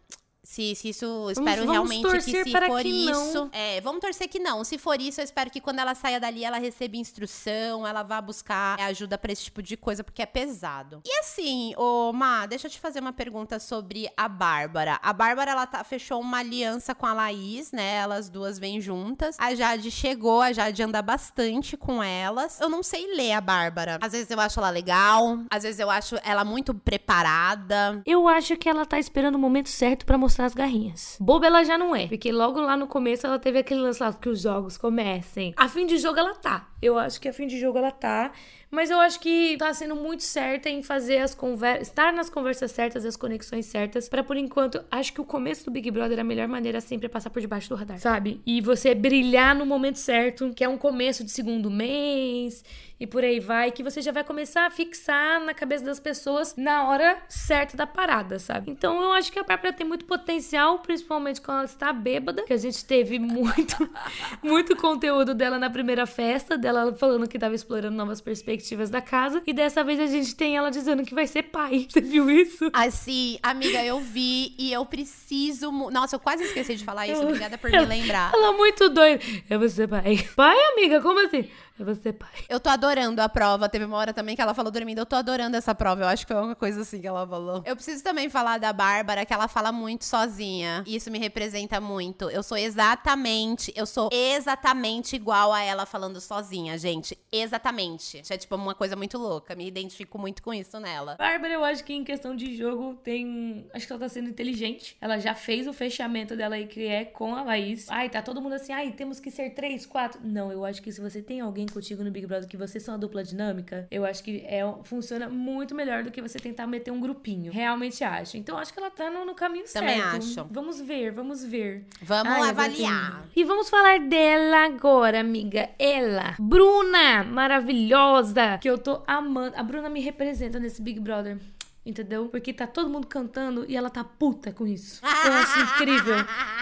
Se, se isso, espero vamos realmente que se para for que não. isso. É, vamos torcer que não. Se for isso, eu espero que quando ela saia dali, ela receba instrução, ela vá buscar ajuda pra esse tipo de coisa, porque é pesado. E assim, ô Má, deixa eu te fazer uma pergunta sobre a Bárbara. A Bárbara, ela tá, fechou uma aliança com a Laís, né? Elas duas vêm juntas. A Jade chegou, a Jade anda bastante com elas. Eu não sei ler a Bárbara. Às vezes eu acho ela legal, às vezes eu acho ela muito preparada. Eu acho que ela tá esperando o momento certo pra mostrar as garrinhas. Boba ela já não é, porque logo lá no começo ela teve aquele lance lá que os jogos comecem. A fim de jogo ela tá. Eu acho que a fim de jogo ela tá, mas eu acho que tá sendo muito certa em fazer as conversas, estar nas conversas certas, as conexões certas, Pra por enquanto, acho que o começo do Big Brother a melhor maneira sempre é passar por debaixo do radar, sabe? E você brilhar no momento certo, que é um começo de segundo mês e por aí vai, que você já vai começar a fixar na cabeça das pessoas na hora certa da parada, sabe? Então eu acho que a Bárbara tem muito potencial, principalmente quando ela está bêbada, que a gente teve muito, [laughs] muito conteúdo dela na primeira festa, dela falando que tava explorando novas perspectivas da casa, e dessa vez a gente tem ela dizendo que vai ser pai. [laughs] Você viu isso? Assim, amiga, eu vi e eu preciso. Nossa, eu quase esqueci de falar isso. Obrigada por me lembrar. Ela é muito doida. Eu vou ser pai. Pai, amiga, como assim? Eu vou ser pai. Eu tô adorando a prova. Teve uma hora também que ela falou dormindo. Eu tô adorando essa prova. Eu acho que foi uma coisa assim que ela falou. Eu preciso também falar da Bárbara, que ela fala muito sozinha. E isso me representa muito. Eu sou exatamente. Eu sou exatamente igual a ela falando sozinha, gente. Exatamente. Isso é tipo uma coisa muito louca. Me identifico muito com isso nela. Bárbara, eu acho que em questão de jogo tem. Acho que ela tá sendo inteligente. Ela já fez o fechamento dela aí que é com a Laís. Ai, tá todo mundo assim, ai, temos que ser três, quatro. Não, eu acho que se você tem alguém contigo no Big Brother que vocês são a dupla dinâmica, eu acho que é, funciona muito melhor do que você tentar meter um grupinho. Realmente acho. Então acho que ela tá no, no caminho Também certo. acho. Vamos ver, vamos ver. Vamos Ai, avaliar. E vamos falar dela agora, amiga. Ela, Bruna, maravilhosa, que eu tô amando. A Bruna me representa nesse Big Brother. Entendeu? Porque tá todo mundo cantando e ela tá puta com isso. Eu acho incrível.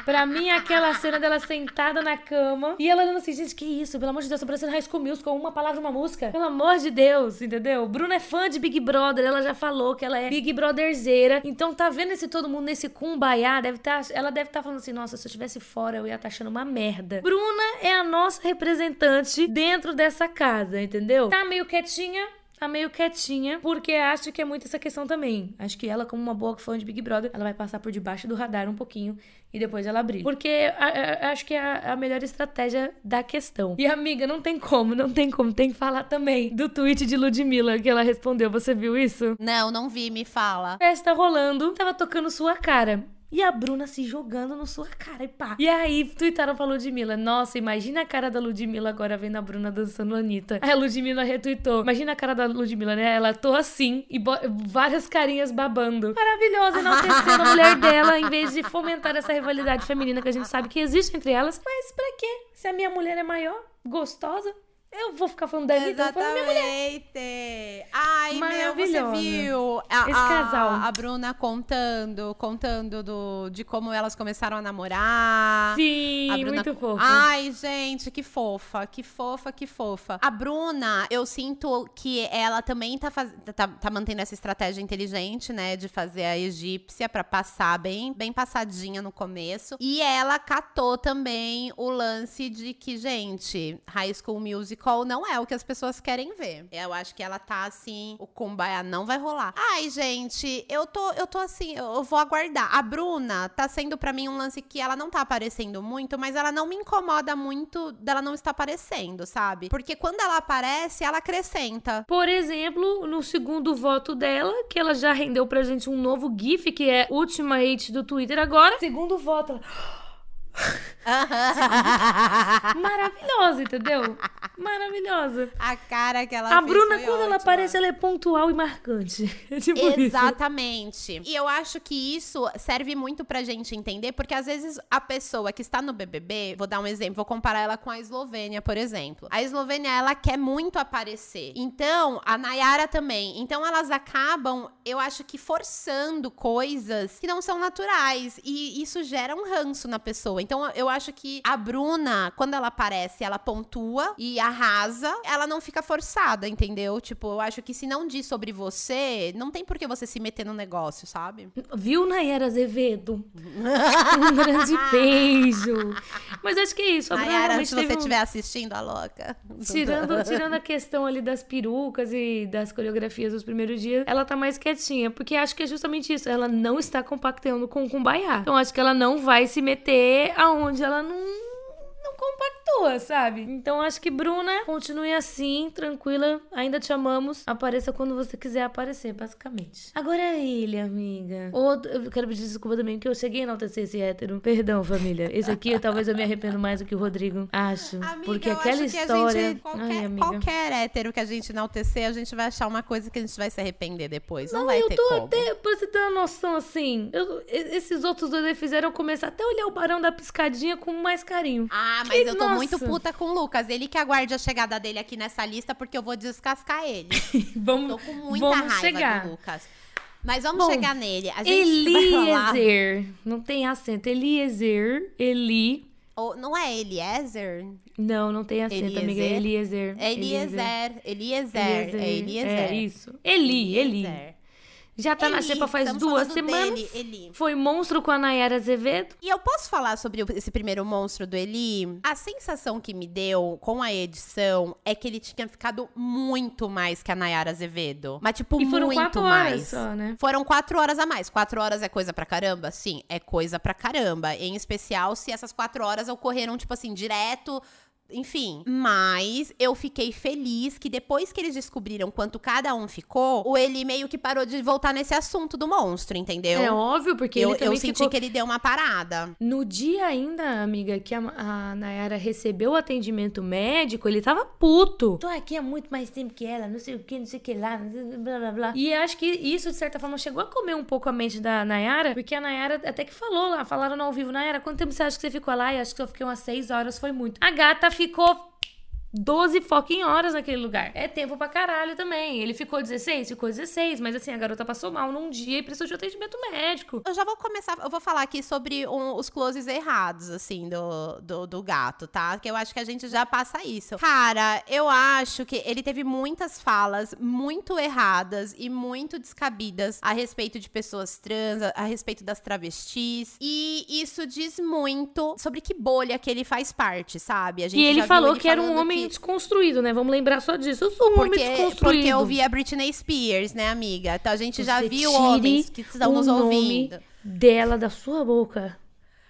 Pra mim, aquela cena dela sentada na cama e ela olhando assim, gente, que isso? Pelo amor de Deus, tá parecendo High School Musical, uma palavra, uma música. Pelo amor de Deus, entendeu? Bruna é fã de Big Brother, ela já falou que ela é Big Brotherzeira. Então tá vendo esse todo mundo nesse kumbaya, deve tá, ela deve estar falando assim, nossa, se eu estivesse fora eu ia estar achando uma merda. Bruna é a nossa representante dentro dessa casa, entendeu? Tá meio quietinha, tá meio quietinha, porque acho que é muito essa questão também. Acho que ela, como uma boa fã de Big Brother, ela vai passar por debaixo do radar um pouquinho e depois ela brilha. Porque a- a- acho que é a, a melhor estratégia da questão. E amiga, não tem como, não tem como. Tem que falar também do tweet de Ludmilla que ela respondeu. Você viu isso? Não, não vi, me fala. festa rolando, tava tocando sua cara. E a Bruna se jogando no sua cara e pá. E aí, tuitaram pra Ludmilla. Nossa, imagina a cara da Ludmilla agora vendo a Bruna dançando a Anitta. Aí a Ludmilla retuitou. Imagina a cara da Ludmilla, né? Ela tô assim e várias carinhas babando. Maravilhosa, enaltecendo a mulher dela em vez de fomentar essa rivalidade feminina que a gente sabe que existe entre elas. Mas pra quê? Se a minha mulher é maior, gostosa, Eu vou ficar falando da Anitta, eu vou falar da minha mulher. Você viu a, Esse a- casal. a Bruna contando, contando do, de como elas começaram a namorar. Sim, A Bruna- muito fofo. Ai, gente, que fofa, que fofa, que fofa. A Bruna, eu sinto que ela também tá, faz... tá, tá mantendo essa estratégia inteligente, né? De fazer a egípcia pra passar bem, bem passadinha no começo. E ela catou também o lance de que, gente, High School Musical não é o que as pessoas querem ver. Eu acho que ela tá assim, o Kumbaya não vai rolar. Ai, gente, eu tô, eu tô assim, eu vou aguardar. A Bruna tá sendo pra mim um lance que ela não tá aparecendo muito, mas ela não me incomoda muito dela não estar aparecendo, sabe? Porque quando ela aparece, ela acrescenta. Por exemplo, no segundo voto dela, que ela já rendeu pra gente um novo GIF, que é última hate do Twitter agora. Segundo voto, ela... [laughs] Maravilhosa, entendeu? Maravilhosa. A cara que ela A Bruna, quando ela ótima. aparece, ela é pontual e marcante. [laughs] É tipo isso. Exatamente. E eu acho que isso serve muito pra gente entender, porque às vezes a pessoa que está no BBB, vou dar um exemplo, vou comparar ela com a Eslovênia, por exemplo. A Eslovênia, ela quer muito aparecer. Então, a Nayara também. Então, elas acabam, eu acho que forçando coisas que não são naturais. E isso gera um ranço na pessoa. Então, eu acho que a Bruna, quando ela aparece, ela pontua e arrasa, ela não fica forçada, entendeu? Tipo, eu acho que se não diz sobre você, não tem por que você se meter no negócio, sabe? Viu, Nayara Azevedo? [laughs] um grande beijo. Mas acho que é isso. A Nayara, se você teve um- estiver assistindo, a louca. Tirando, tirando a questão ali das perucas e das coreografias dos primeiros dias, ela tá mais quietinha. Porque acho que é justamente isso. Ela não está compactando com o Kumbaya. Então acho que ela não vai se meter aonde? Ela não, não sabe? Então acho que Bruna, continue assim, tranquila. Ainda te amamos. Apareça quando você quiser aparecer, basicamente. Agora é ele, amiga. Outro, eu quero pedir desculpa também, porque eu cheguei a enaltecer esse hétero. Perdão, família. Esse aqui talvez eu me arrependo mais do que o Rodrigo. Acho. Amiga, porque aquela história. A gente, qualquer, Ai, amiga. qualquer hétero que a gente enaltecer, a gente vai achar uma coisa que a gente vai se arrepender depois. Não, Não, vai eu ter tô como. até, pra você ter uma noção, assim, eu- esses outros dois aí fizeram eu começar até a olhar o Barão da Piscadinha com mais carinho. Ah, mas Que- eu tô nossa. Muito puta com o Lucas. Ele que aguarde a chegada dele aqui nessa lista, porque eu vou descascar ele. [laughs] Vamos, Tô com muita vamos raiva chegar. do Lucas. Mas vamos Bom, chegar nele. A. Eliezer, não tem acento, Eliezer, Eli, não é Eliezer? não, não tem acento, amiga, é Eliezer. É Eliezer. Eliezer. É Eliezer. É isso. Eli, Eli. Já tá na xepa faz duas semanas. dele. Foi monstro com a Nayara Azevedo. E eu posso falar sobre esse primeiro monstro do Eli? A sensação que me deu com a edição é que ele tinha ficado muito mais que a Nayara Azevedo. Mas, tipo, E foram muito quatro mais. horas só, né? Foram quatro horas a mais. Quatro horas é coisa pra caramba? Sim, é coisa pra caramba. Em especial se essas quatro horas ocorreram, tipo assim, direto. Enfim, mas eu fiquei feliz que depois que eles descobriram quanto cada um ficou, o Eli meio que parou de voltar nesse assunto do monstro, entendeu? É óbvio, porque eu, ele também eu senti ficou... que ele deu uma parada. No dia ainda, amiga, que a, a Nayara recebeu o atendimento médico, ele tava puto. Tô aqui há muito mais tempo que ela, não sei o que, não sei o que lá, blá blá blá. E acho que isso, de certa forma, chegou a comer um pouco a mente da Nayara, porque a Nayara até que falou lá, falaram ao vivo, Nayara, quanto tempo você acha que você ficou lá? E acho que eu fiquei umas seis horas, foi muito. A gata ficou 12 fucking horas naquele lugar. É tempo pra caralho também. Ele ficou 16, ficou 16, mas assim, a garota passou mal num dia e precisou de atendimento médico. Eu já vou começar, eu vou falar aqui sobre um- os closes errados, assim, do, do, do gato, tá? Que eu acho que a gente já passa isso. Cara, eu acho que ele teve muitas falas muito erradas e muito descabidas a respeito de pessoas trans, a, a respeito das travestis. E isso diz muito sobre que bolha que ele faz parte, sabe? A gente E ele falou ele que era um falando homem desconstruído, né? Vamos lembrar só disso. Eu sou um homem porque, desconstruído. porque eu vi a Britney Spears, né, amiga? Então a gente já Você viu tire homens que estão nos nome ouvindo. dela da sua boca,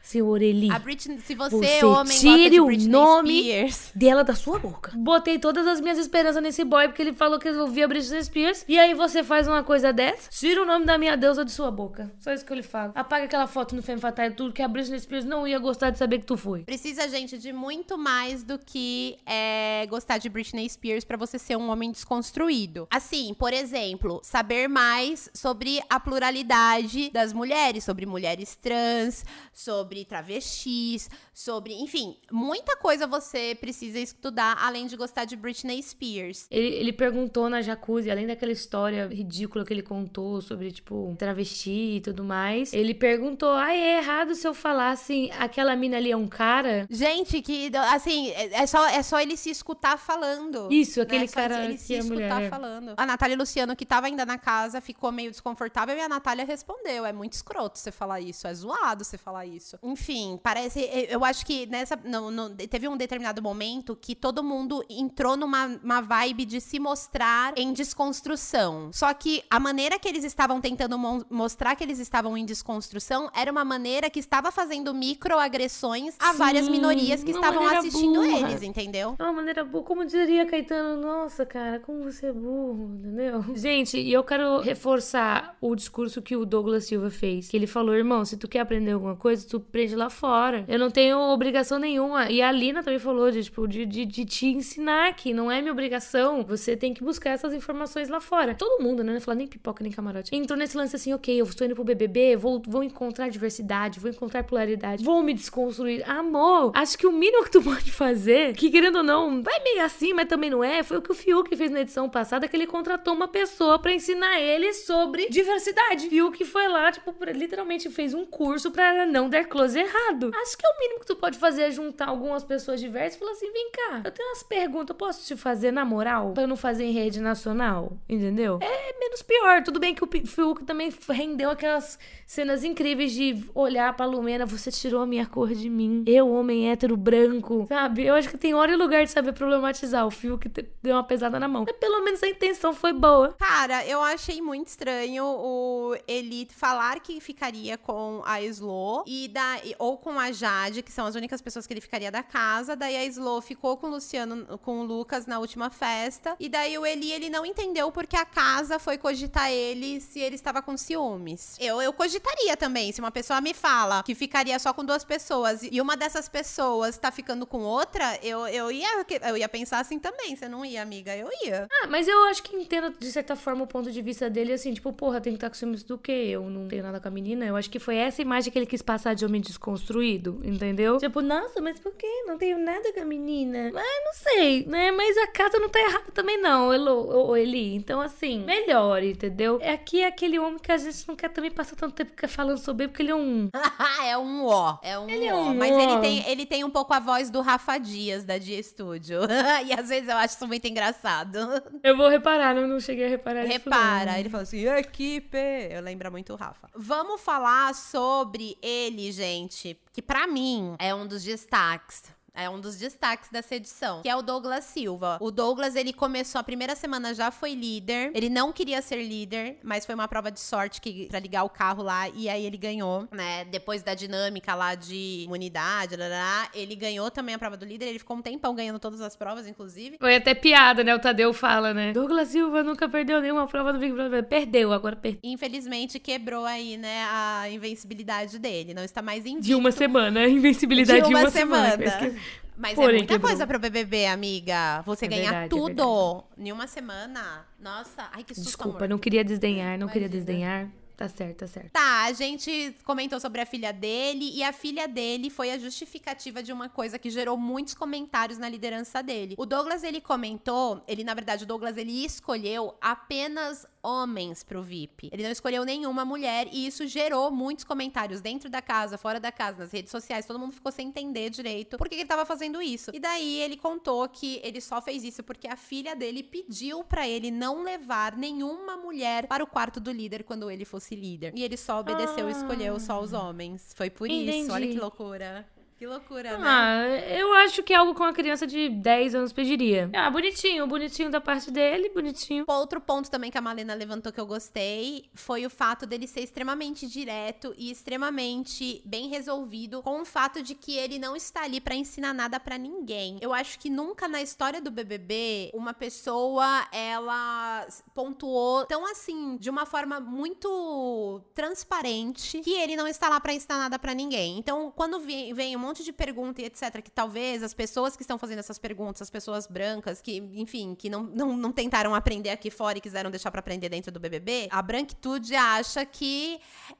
senhor Eli. A Britney, se você, Você homem, gosta tire de o nome Spears. dela da sua boca. Botei todas as minhas esperanças nesse boy, porque ele falou que ele ouvia Britney Spears. E aí você faz uma coisa dessa? Tira o nome da minha deusa de sua boca. Só isso que eu lhe falo. Apaga aquela foto no Femme Fatale, tudo que a Britney Spears não ia gostar de saber que tu foi. Precisa, gente, de muito mais do que é, gostar de Britney Spears pra você ser um homem desconstruído. Assim, por exemplo, saber mais sobre a pluralidade das mulheres, sobre mulheres trans, sobre travestis, sobre, enfim, muita coisa você precisa estudar além de gostar de Britney Spears. Ele, ele perguntou na jacuzzi, além daquela história ridícula que ele contou sobre, tipo, travesti e tudo mais, ele perguntou: ah, é errado se eu falar assim, aquela mina ali é um cara? Gente, que, assim, é é só, é só ele se escutar falando. Isso, aquele né? Cara ele se é escutar mulher. falando. A Natália Luciano, que tava ainda na casa, ficou meio desconfortável e a Natália respondeu. É muito escroto você falar isso, é zoado você falar isso. Enfim, parece. Eu acho que nessa. No, no- teve um determinado momento que todo mundo entrou numa uma vibe de se mostrar em desconstrução. Só que a maneira que eles estavam tentando mon- mostrar que eles estavam em desconstrução era uma maneira que estava fazendo microagressões a várias Sim, minorias que estavam assistindo burra. eles, entendeu? É uma maneira boa, como diria Caetano, nossa, cara, como você é burro, entendeu? Gente, e eu quero reforçar o discurso que o Douglas Silva fez. Que ele falou, irmão, se tu quer aprender alguma coisa, tu aprende lá fora. Eu não tenho obrigação nenhuma. E a Lina também falou, de, tipo, de, de, de te ensinar que não é minha obrigação. Você tem que buscar essas informações lá fora. Todo mundo, né? Não falar nem pipoca, nem camarote. Entrou nesse lance assim, ok, eu estou indo pro BBB, vou, vou encontrar diversidade, vou encontrar pluralidade, vou me desconstruir. Amor, acho que o mínimo que tu pode fazer, que querendo ou não, vai meio assim, mas também não é, foi o que o Fiuk fez na edição passada, que ele contratou uma pessoa pra ensinar ele sobre diversidade. Fiuk foi lá, tipo, literalmente fez um curso pra não dar close errado. Acho que é o mínimo que tu pode fazer é juntar algumas pessoas diversas e falar assim, vem cá, eu tenho umas perguntas, eu posso te fazer na moral? Pra não fazer em rede nacional, entendeu? É menos pior. Tudo bem que o Fiuk também rendeu aquelas cenas incríveis de olhar pra Lumena, você tirou a minha cor de mim. Eu, homem hétero branco, sabe? Eu acho que tem hora e lugar de saber problematizar. O Fiuk deu uma pesada na mão. Mas pelo menos a intenção foi boa. Cara, eu achei muito estranho o Elite falar que ficaria com a Slo e ou com a Jade, que são as únicas pessoas que ele ficaria da casa. Daí a Slo ficou com o Luciano, com o Lucas na última festa. E daí o Eli, ele não entendeu porque a casa foi cogitar ele se ele estava com ciúmes. Eu, eu cogitaria também, se uma pessoa me fala que ficaria só com duas pessoas e uma dessas pessoas tá ficando com outra, eu, eu, ia, eu ia pensar assim também. Você não ia, amiga? Eu ia. Ah, mas eu acho que entendo, de certa forma, o ponto de vista dele, assim, tipo, porra, tem que estar com ciúmes do quê? Eu não tenho nada com a menina. Eu acho que foi essa imagem que ele quis passar de homem desconstruído, entendeu? Tipo, nossa, mas por quê? Não tenho nada com a menina. Mas não sei, né? Mas a casa não tá errada também, não, Elo, Eli. Então, assim, melhor, entendeu? É aqui é aquele homem que a gente não quer também passar tanto tempo falando sobre ele, porque ele é um. [laughs] é um ó. É um Ele é ó. um Mas ó. ele tem, ele tem um pouco a voz do Rafa Dias, da Dia Studio. [laughs] e às vezes eu acho isso muito engraçado. Eu vou reparar, não, não cheguei a reparar isso. Repara, não. ele fala assim, equipe. Eu lembro muito o Rafa. Vamos falar sobre ele, gente, que pra mim é um dos destaques. É um dos destaques dessa edição, que é o Douglas Silva. O Douglas, ele começou a primeira semana já foi líder. Ele não queria ser líder, mas foi uma prova de sorte que para ligar o carro lá e aí ele ganhou, né? Depois da dinâmica lá de imunidade, lá, lá, ele ganhou também a prova do líder. Ele ficou um tempão ganhando todas as provas, inclusive. Foi até piada, né? O Tadeu fala, né? Douglas Silva nunca perdeu nenhuma prova do Big Brother. Perdeu, agora perdeu. Infelizmente quebrou aí, né, a invencibilidade dele. Não está mais invicto. De uma semana, invencibilidade De de uma uma, semana. semana. Mas é Porém, muita quebrou. coisa pro BBB, amiga. Você É ganhar verdade, é tudo em uma semana. Nossa, ai que susto, Desculpa, amor. não queria desdenhar, não queria Imagina. desdenhar. Tá certo, tá certo. Tá, a gente comentou sobre a filha dele e a filha dele foi a justificativa de uma coisa que gerou muitos comentários na liderança dele. O Douglas ele comentou, ele na verdade o Douglas ele escolheu apenas homens pro VIP. Ele não escolheu nenhuma mulher e isso gerou muitos comentários dentro da casa, fora da casa, nas redes sociais. Todo mundo ficou sem entender direito por que ele tava fazendo isso. E daí ele contou que ele só fez isso porque a filha dele pediu pra ele não levar nenhuma mulher para o quarto do líder quando ele fosse líder. E ele só obedeceu e escolheu só os homens. Foi por isso. Olha Entendi. que loucura. Que loucura, né? Ah, eu acho que é algo que uma criança de 10 anos pediria. Ah, bonitinho, bonitinho da parte dele, bonitinho. Outro ponto também que a Malena levantou que eu gostei foi o fato dele ser extremamente direto e extremamente bem resolvido com o fato de que ele não está ali pra ensinar nada pra ninguém. Eu acho que nunca na história do BBB uma pessoa ela pontuou tão assim de uma forma muito transparente que ele não está lá pra ensinar nada pra ninguém. Então, quando vem, vem monte de pergunta e etc. Que talvez as pessoas que estão fazendo essas perguntas, as pessoas brancas, que, enfim, que não, não, não tentaram aprender aqui fora e quiseram deixar para aprender dentro do BBB, a branquitude acha que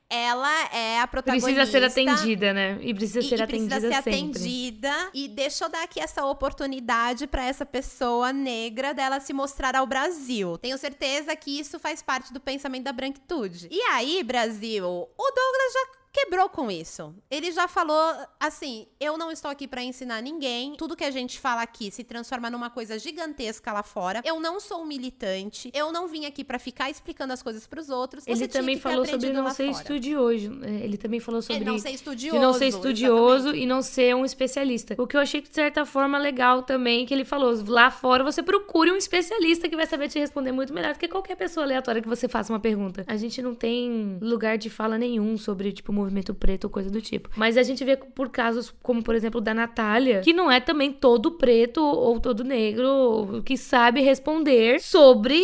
ela é a protagonista. Precisa ser atendida, né? E precisa ser e, atendida precisa ser sempre. atendida. E deixa eu dar aqui essa oportunidade para essa pessoa negra dela se mostrar ao Brasil. Tenho certeza que isso faz parte do pensamento da branquitude. E aí, Brasil, o Douglas já quebrou com isso. Ele já falou assim: eu não estou aqui para ensinar ninguém. Tudo que a gente fala aqui se transforma numa coisa gigantesca lá fora. Eu não sou um militante. Eu não vim aqui para ficar explicando as coisas para os outros. Você Ele também falou sobre não ser fora. estudioso. É, ele também falou sobre Ele não ser estudioso. não ser estudioso exatamente. e não ser um especialista. O que eu achei de certa forma legal também que ele falou, lá fora você procure um especialista que vai saber te responder muito melhor do que qualquer pessoa aleatória que você faça uma pergunta. A gente não tem lugar de fala nenhum sobre tipo movimento preto ou coisa do tipo. Mas a gente vê por casos como, por exemplo, da Natália, que não é também todo preto ou todo negro que sabe responder sobre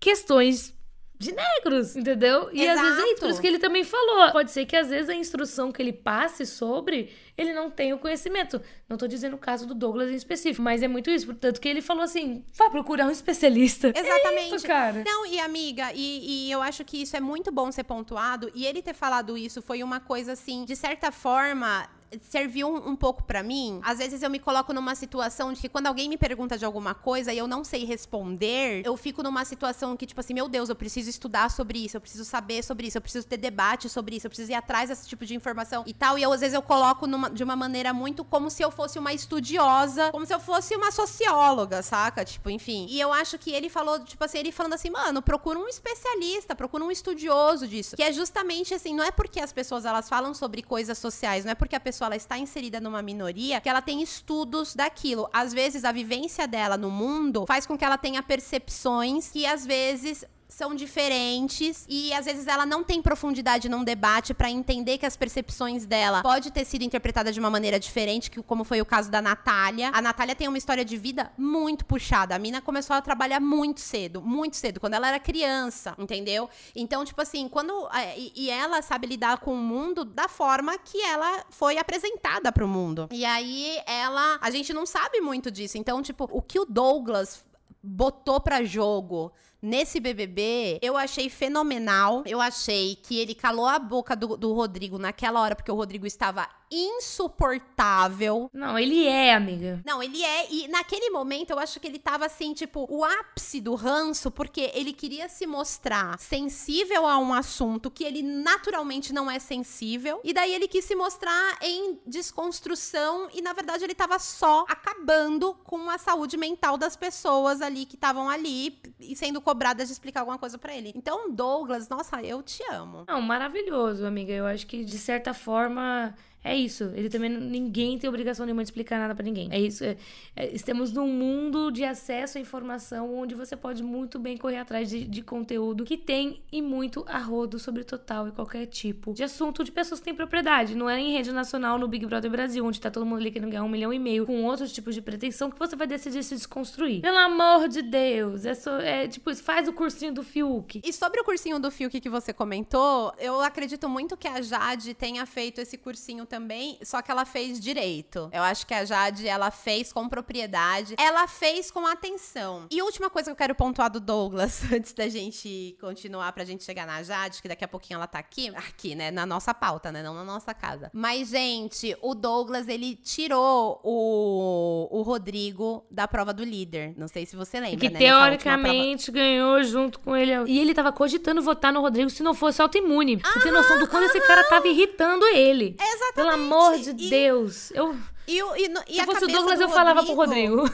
questões de negros, entendeu? E Exato. às vezes é isso, por isso que ele também falou. Pode ser que às vezes a instrução que ele passe sobre, ele não tenha o conhecimento. Não tô dizendo o caso do Douglas em específico, mas é muito isso. Portanto, que ele falou assim: vá procurar um especialista. Exatamente. É isso, cara. Não, e amiga, e, e eu acho que isso é muito bom ser pontuado. E ele ter falado isso foi uma coisa assim, de certa forma, serviu um, um pouco para mim. Às vezes eu me coloco numa situação de que quando alguém me pergunta de alguma coisa e eu não sei responder, eu fico numa situação que, tipo assim, meu Deus, eu preciso estudar sobre isso, eu preciso saber sobre isso, eu preciso ter debate sobre isso, eu preciso ir atrás desse tipo de informação e tal. E eu, às vezes, eu coloco numa, de uma maneira muito como se eu fosse uma estudiosa, como se eu fosse uma socióloga, saca? Tipo, enfim. E eu acho que ele falou, tipo assim, ele falando assim, mano, procura um especialista, procura um estudioso disso. Que é justamente assim, não é porque as pessoas elas falam sobre coisas sociais, não é porque a pessoa ela está inserida numa minoria que ela tem estudos daquilo. Às vezes a vivência dela no mundo faz com que ela tenha percepções que às vezes são diferentes e às vezes ela não tem profundidade num debate para entender que as percepções dela pode ter sido interpretada de uma maneira diferente, que como foi o caso da Natália. A Natália tem uma história de vida muito puxada. A mina começou a trabalhar muito cedo, muito cedo, quando ela era criança, entendeu? Então, tipo assim, quando é, e ela sabe lidar com o mundo da forma que ela foi apresentada para o mundo. E aí ela, a gente não sabe muito disso. Então, tipo, o que o Douglas botou para jogo nesse BBB, eu achei fenomenal. Eu achei que ele calou a boca do, do Rodrigo naquela hora, porque o Rodrigo estava insuportável. Não, ele é, amiga. Não, ele é. E naquele momento eu acho que ele tava assim, tipo, o ápice do ranço, porque ele queria se mostrar sensível a um assunto que ele naturalmente não é sensível. E daí ele quis se mostrar em desconstrução. E na verdade ele tava só acabando com a saúde mental das pessoas ali que estavam ali e sendo cobradas de explicar alguma coisa para ele. Então, Douglas, nossa, eu te amo. Não, maravilhoso, amiga. Eu acho que de certa forma é isso. Ele também ninguém tem obrigação nenhuma de explicar nada para ninguém. É isso. É, é, estamos num mundo de acesso à informação onde você pode muito bem correr atrás de, de conteúdo que tem e muito arrodo sobre total e qualquer tipo de assunto de pessoas que têm propriedade. Não é em rede nacional no Big Brother Brasil, onde tá todo mundo ali querendo ganhar um milhão e meio com outros tipos de pretensão que você vai decidir se desconstruir. Pelo amor de Deus. É, só, é tipo, faz o cursinho do Fiuk. E sobre o cursinho do Fiuk que você comentou, eu acredito muito que a Jade tenha feito esse cursinho também também, só que ela fez direito. Eu acho que a Jade, ela fez com propriedade, ela fez com atenção. E última coisa que eu quero pontuar do Douglas, [laughs] antes da gente continuar pra gente chegar na Jade, que daqui a pouquinho ela tá aqui, aqui, né, na nossa pauta, né, não na nossa casa. Mas, gente, o Douglas, ele tirou o, o Rodrigo da prova do líder. Não sei se você lembra, que né? teoricamente ganhou junto com ele. E ele tava cogitando votar no Rodrigo se não fosse autoimune. Você ah, tem noção do quanto ah, esse cara tava irritando ele. Exatamente. Pelo amor de e, Deus. Eu, e, e, e se fosse o Douglas, eu falava pro Rodrigo.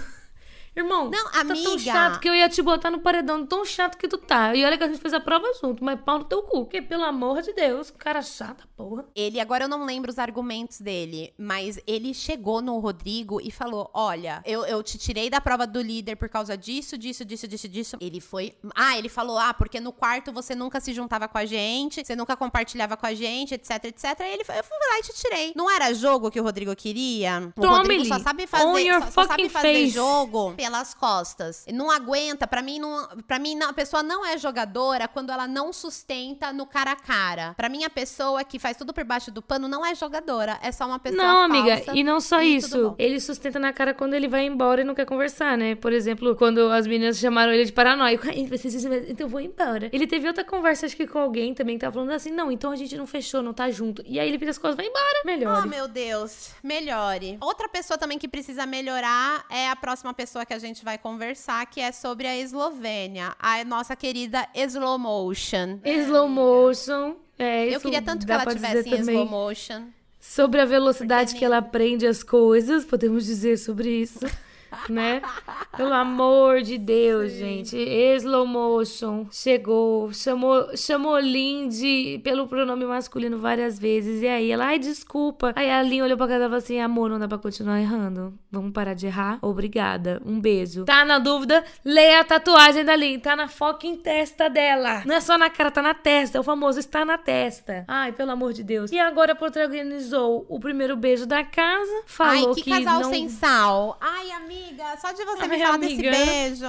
Irmão, não, amiga. tá tão chato que eu ia te botar no paredão, tão chato que tu tá. E olha que a gente fez a prova junto, mas pau no teu cu. Porque, pelo amor de Deus, cara chato, porra. Ele, agora eu não lembro os argumentos dele, mas ele chegou no Rodrigo e falou: Olha, eu, eu te tirei da prova do líder por causa disso, disso, disso, disso, disso. Ele foi. Ah, ele falou: Ah, porque no quarto você nunca se juntava com a gente, você nunca compartilhava com a gente, etc, etc. Aí ele foi, eu fui lá e te tirei. Não era jogo que o Rodrigo queria? O Tome Rodrigo só sabe fazer, só, só sabe fazer face. jogo pelas costas. Não aguenta, para mim não, para mim não, a pessoa não é jogadora quando ela não sustenta no cara a cara. Para mim a pessoa que faz tudo por baixo do pano não é jogadora, é só uma pessoa Não, amiga, e não só e isso. Ele sustenta na cara quando ele vai embora e não quer conversar, né? Por exemplo, quando as meninas chamaram ele de paranoico. [laughs] "Ai, você- você- você- Então eu vou embora. Ele teve outra conversa, acho que com alguém também, que tava falando assim: não, então a gente não fechou, não tá junto. E aí ele vira as costas, vai embora. Melhor. Oh, meu Deus. Melhore. Outra pessoa também que precisa melhorar é a próxima pessoa que a gente vai conversar, que é sobre a Eslovênia. A nossa querida Slow Motion. Slow motion. É, Eu queria tanto que ela tivesse em também. slow motion. Sobre a velocidade Porque que ela aprende as coisas, podemos dizer sobre isso, né? Pelo amor de Deus, gente. Slow motion chegou, chamou, chamou Lin de, pelo pronome masculino várias vezes. E aí ela, ai, desculpa. Aí a Lin olhou pra casa e falou assim: amor, não dá pra continuar errando. Vamos parar de errar? Obrigada. Um beijo. Tá na dúvida? Leia a tatuagem da Lin. Tá na fucking testa dela. Não é só na cara, tá na testa. O famoso está na testa. Ai, pelo amor de Deus. E agora protagonizou o primeiro beijo da casa. Falou Ai, que, que casal não... sem sal. Ai, amiga, só de você me Ai, falar amiga. desse beijo.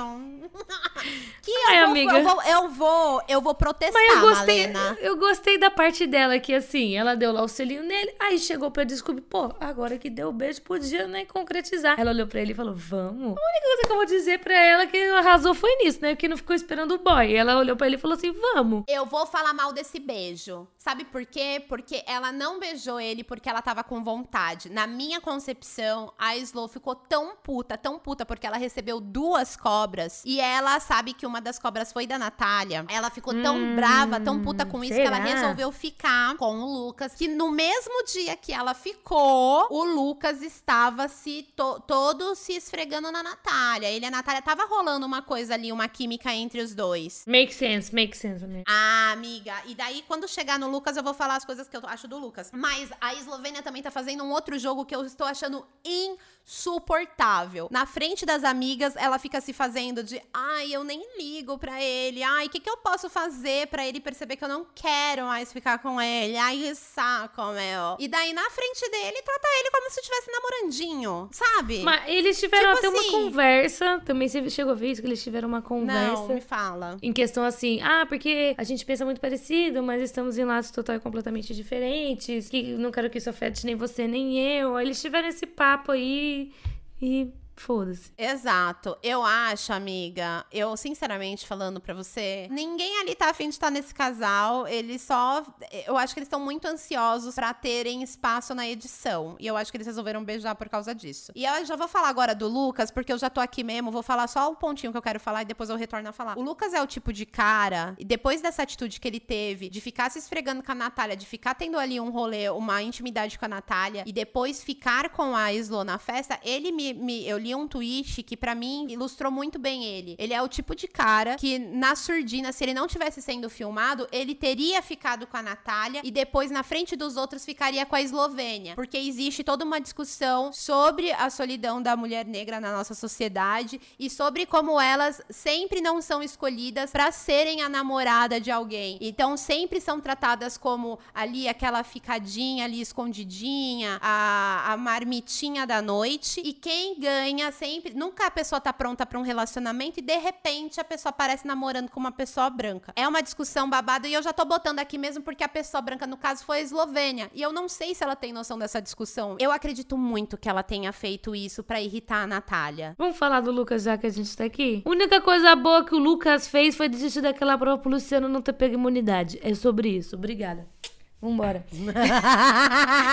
[laughs] que eu, Ai, vou, amiga. eu vou, eu vou, eu vou protestar, Mas eu gostei, Malena. eu gostei da parte dela, que assim, ela deu lá o selinho nele, aí chegou pra descobrir, pô, agora que deu o beijo, podia, né, concretizar. Ela olhou pra ele e falou, vamos. A única coisa que eu vou dizer pra ela que arrasou foi nisso, né, que não ficou esperando o boy. Ela olhou pra ele e falou assim, vamos. Eu vou falar mal desse beijo. Sabe por quê? Porque ela não beijou ele porque ela tava com vontade. Na minha concepção, a Slow ficou tão puta, tão puta, porque ela recebeu duas cobras e ela sabe que uma das cobras foi da Natália. Ela ficou tão Hum, brava, tão puta com isso, que ela será? resolveu ficar com o Lucas. Que no mesmo dia que ela ficou, o Lucas estava se to- todo se esfregando na Natália. Ele e a Natália tava rolando uma coisa ali, uma química entre os dois. Make sense, make sense, amiga. Ah, amiga. E daí, quando chegar no Lucas, eu vou falar as coisas que eu acho do Lucas. Mas a Eslovênia também tá fazendo um outro jogo que eu estou achando insuportável. Na frente das amigas, ela fica se fazendo de, ai, eu nem ligo pra ele. Ai, o que, que eu posso fazer pra ele perceber que eu não quero mais ficar com ele? Ai, que saco, meu. E daí, na frente dele, trata ele como se estivesse namorandinho, sabe? Mas eles tiveram Tipo até assim- uma conversa, também você chegou a ver isso, que eles tiveram uma conversa. não, me fala. Em questão assim, ah, porque a gente pensa muito parecido, mas estamos em lados total e completamente diferentes, que não quero que isso afete nem você nem eu. Eles tiveram esse papo aí e foda-se. Exato. Eu acho, amiga, eu sinceramente falando pra você, ninguém ali tá afim de estar nesse casal. Eles só. Eu acho que eles estão muito ansiosos pra terem espaço na edição. E eu acho que eles resolveram beijar por causa disso. E eu já vou falar agora do Lucas, porque eu já tô aqui mesmo, vou falar só o pontinho que eu quero falar e depois eu retorno a falar. O Lucas é o tipo de cara, e depois dessa atitude que ele teve, de ficar se esfregando com a Natália, de ficar tendo ali um rolê, uma intimidade com a Natália, e depois ficar com a Islo na festa, ele me. me eu li um tweet que pra mim ilustrou muito bem ele. Ele é o tipo de cara que na surdina, se ele não tivesse sendo filmado, ele teria ficado com a Natália e depois na frente dos outros ficaria com a Eslovênia, porque existe toda uma discussão sobre a solidão da mulher negra na nossa sociedade e sobre como elas sempre não são escolhidas pra serem a namorada de alguém. Então sempre são tratadas como ali aquela ficadinha ali escondidinha, a, a marmitinha da noite e quem ganha sempre, nunca a pessoa tá pronta pra um relacionamento e de repente a pessoa aparece namorando com uma pessoa branca. É uma discussão babada e eu já tô botando aqui mesmo porque a pessoa branca no caso foi a Eslovênia e eu não sei se ela tem noção dessa discussão. Eu acredito muito que ela tenha feito isso pra irritar a Natália. Vamos falar do Lucas já que a gente tá aqui? A única coisa boa que o Lucas fez foi desistir daquela prova pro Luciano não ter pego imunidade. É sobre isso. Obrigada. Vambora. [laughs]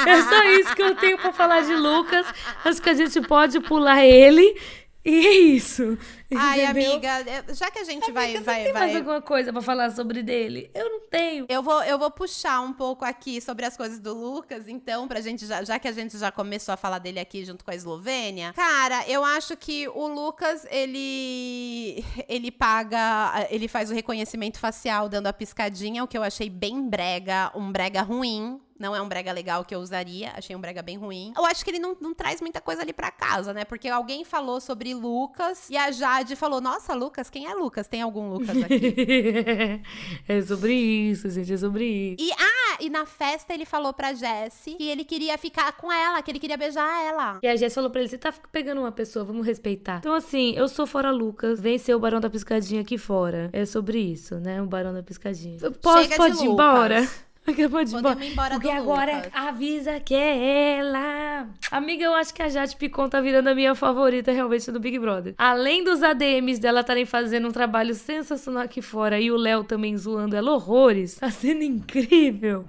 É só isso que eu tenho pra falar de Lucas. Acho que a gente pode pular ele. E é isso. Ai, entendeu? amiga, é, já que a gente vai Amiga, você vai tem vai mais alguma coisa pra falar sobre dele? Eu não tenho. Eu vou, eu vou puxar um pouco aqui sobre as coisas do Lucas, então, pra gente, já, já que a gente já começou a falar dele aqui junto com a Eslovênia. Cara, eu acho que o Lucas, ele. Ele paga. Ele faz o reconhecimento facial dando a piscadinha, o que eu achei bem brega, um brega ruim. Não é um brega legal que eu usaria, achei um brega bem ruim. Eu acho que ele não, não traz muita coisa ali pra casa, né? Porque alguém falou sobre Lucas e a Jade falou: Nossa, Lucas, quem é Lucas? Tem algum Lucas aqui? [laughs] é sobre isso, gente. É sobre isso. E, ah, e na festa ele falou pra Jessie que ele queria ficar com ela, que ele queria beijar ela. E a Jess falou pra ele: você tá pegando uma pessoa, vamos respeitar. Então, assim, eu sou fora Lucas, venceu o Barão da Piscadinha aqui fora. É sobre isso, né? O Barão da Piscadinha. Posso, Chega de pode ir Lucas. embora? Ir embora. Podemos ir embora Porque agora Lucas. avisa que é ela. Amiga, eu acho que a Jade Picon tá virando a minha favorita realmente do Big Brother. Além dos ADMs dela estarem fazendo um trabalho sensacional aqui fora e o Léo também zoando ela horrores, tá sendo incrível.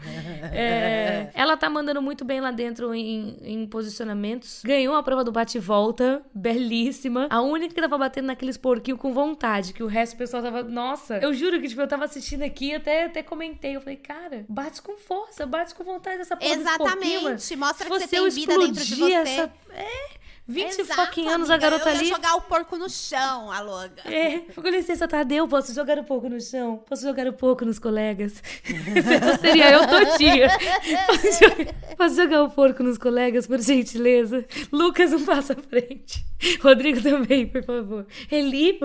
É, ela tá mandando muito bem lá dentro em, em posicionamentos. Ganhou a prova do bate-volta, belíssima. A única que tava batendo naqueles porquinhos com vontade, que o resto do pessoal tava. Nossa, eu juro que tipo, eu tava assistindo aqui até, até comentei. Eu falei, cara, bate com força, bate com vontade dessa porra. Exatamente. Mostra que você tem vida dentro de você. essa. É, 20 Exato, fucking anos a amiga, garota eu ali. jogar o porco no chão, a louca. É, com licença, Tadeu, posso jogar um pouco no chão? Posso jogar um pouco nos colegas? [laughs] Seria eu todinha. Posso jogar, posso jogar um porco nos colegas, por gentileza? Lucas, um passo à frente. Rodrigo também, por favor. Eli,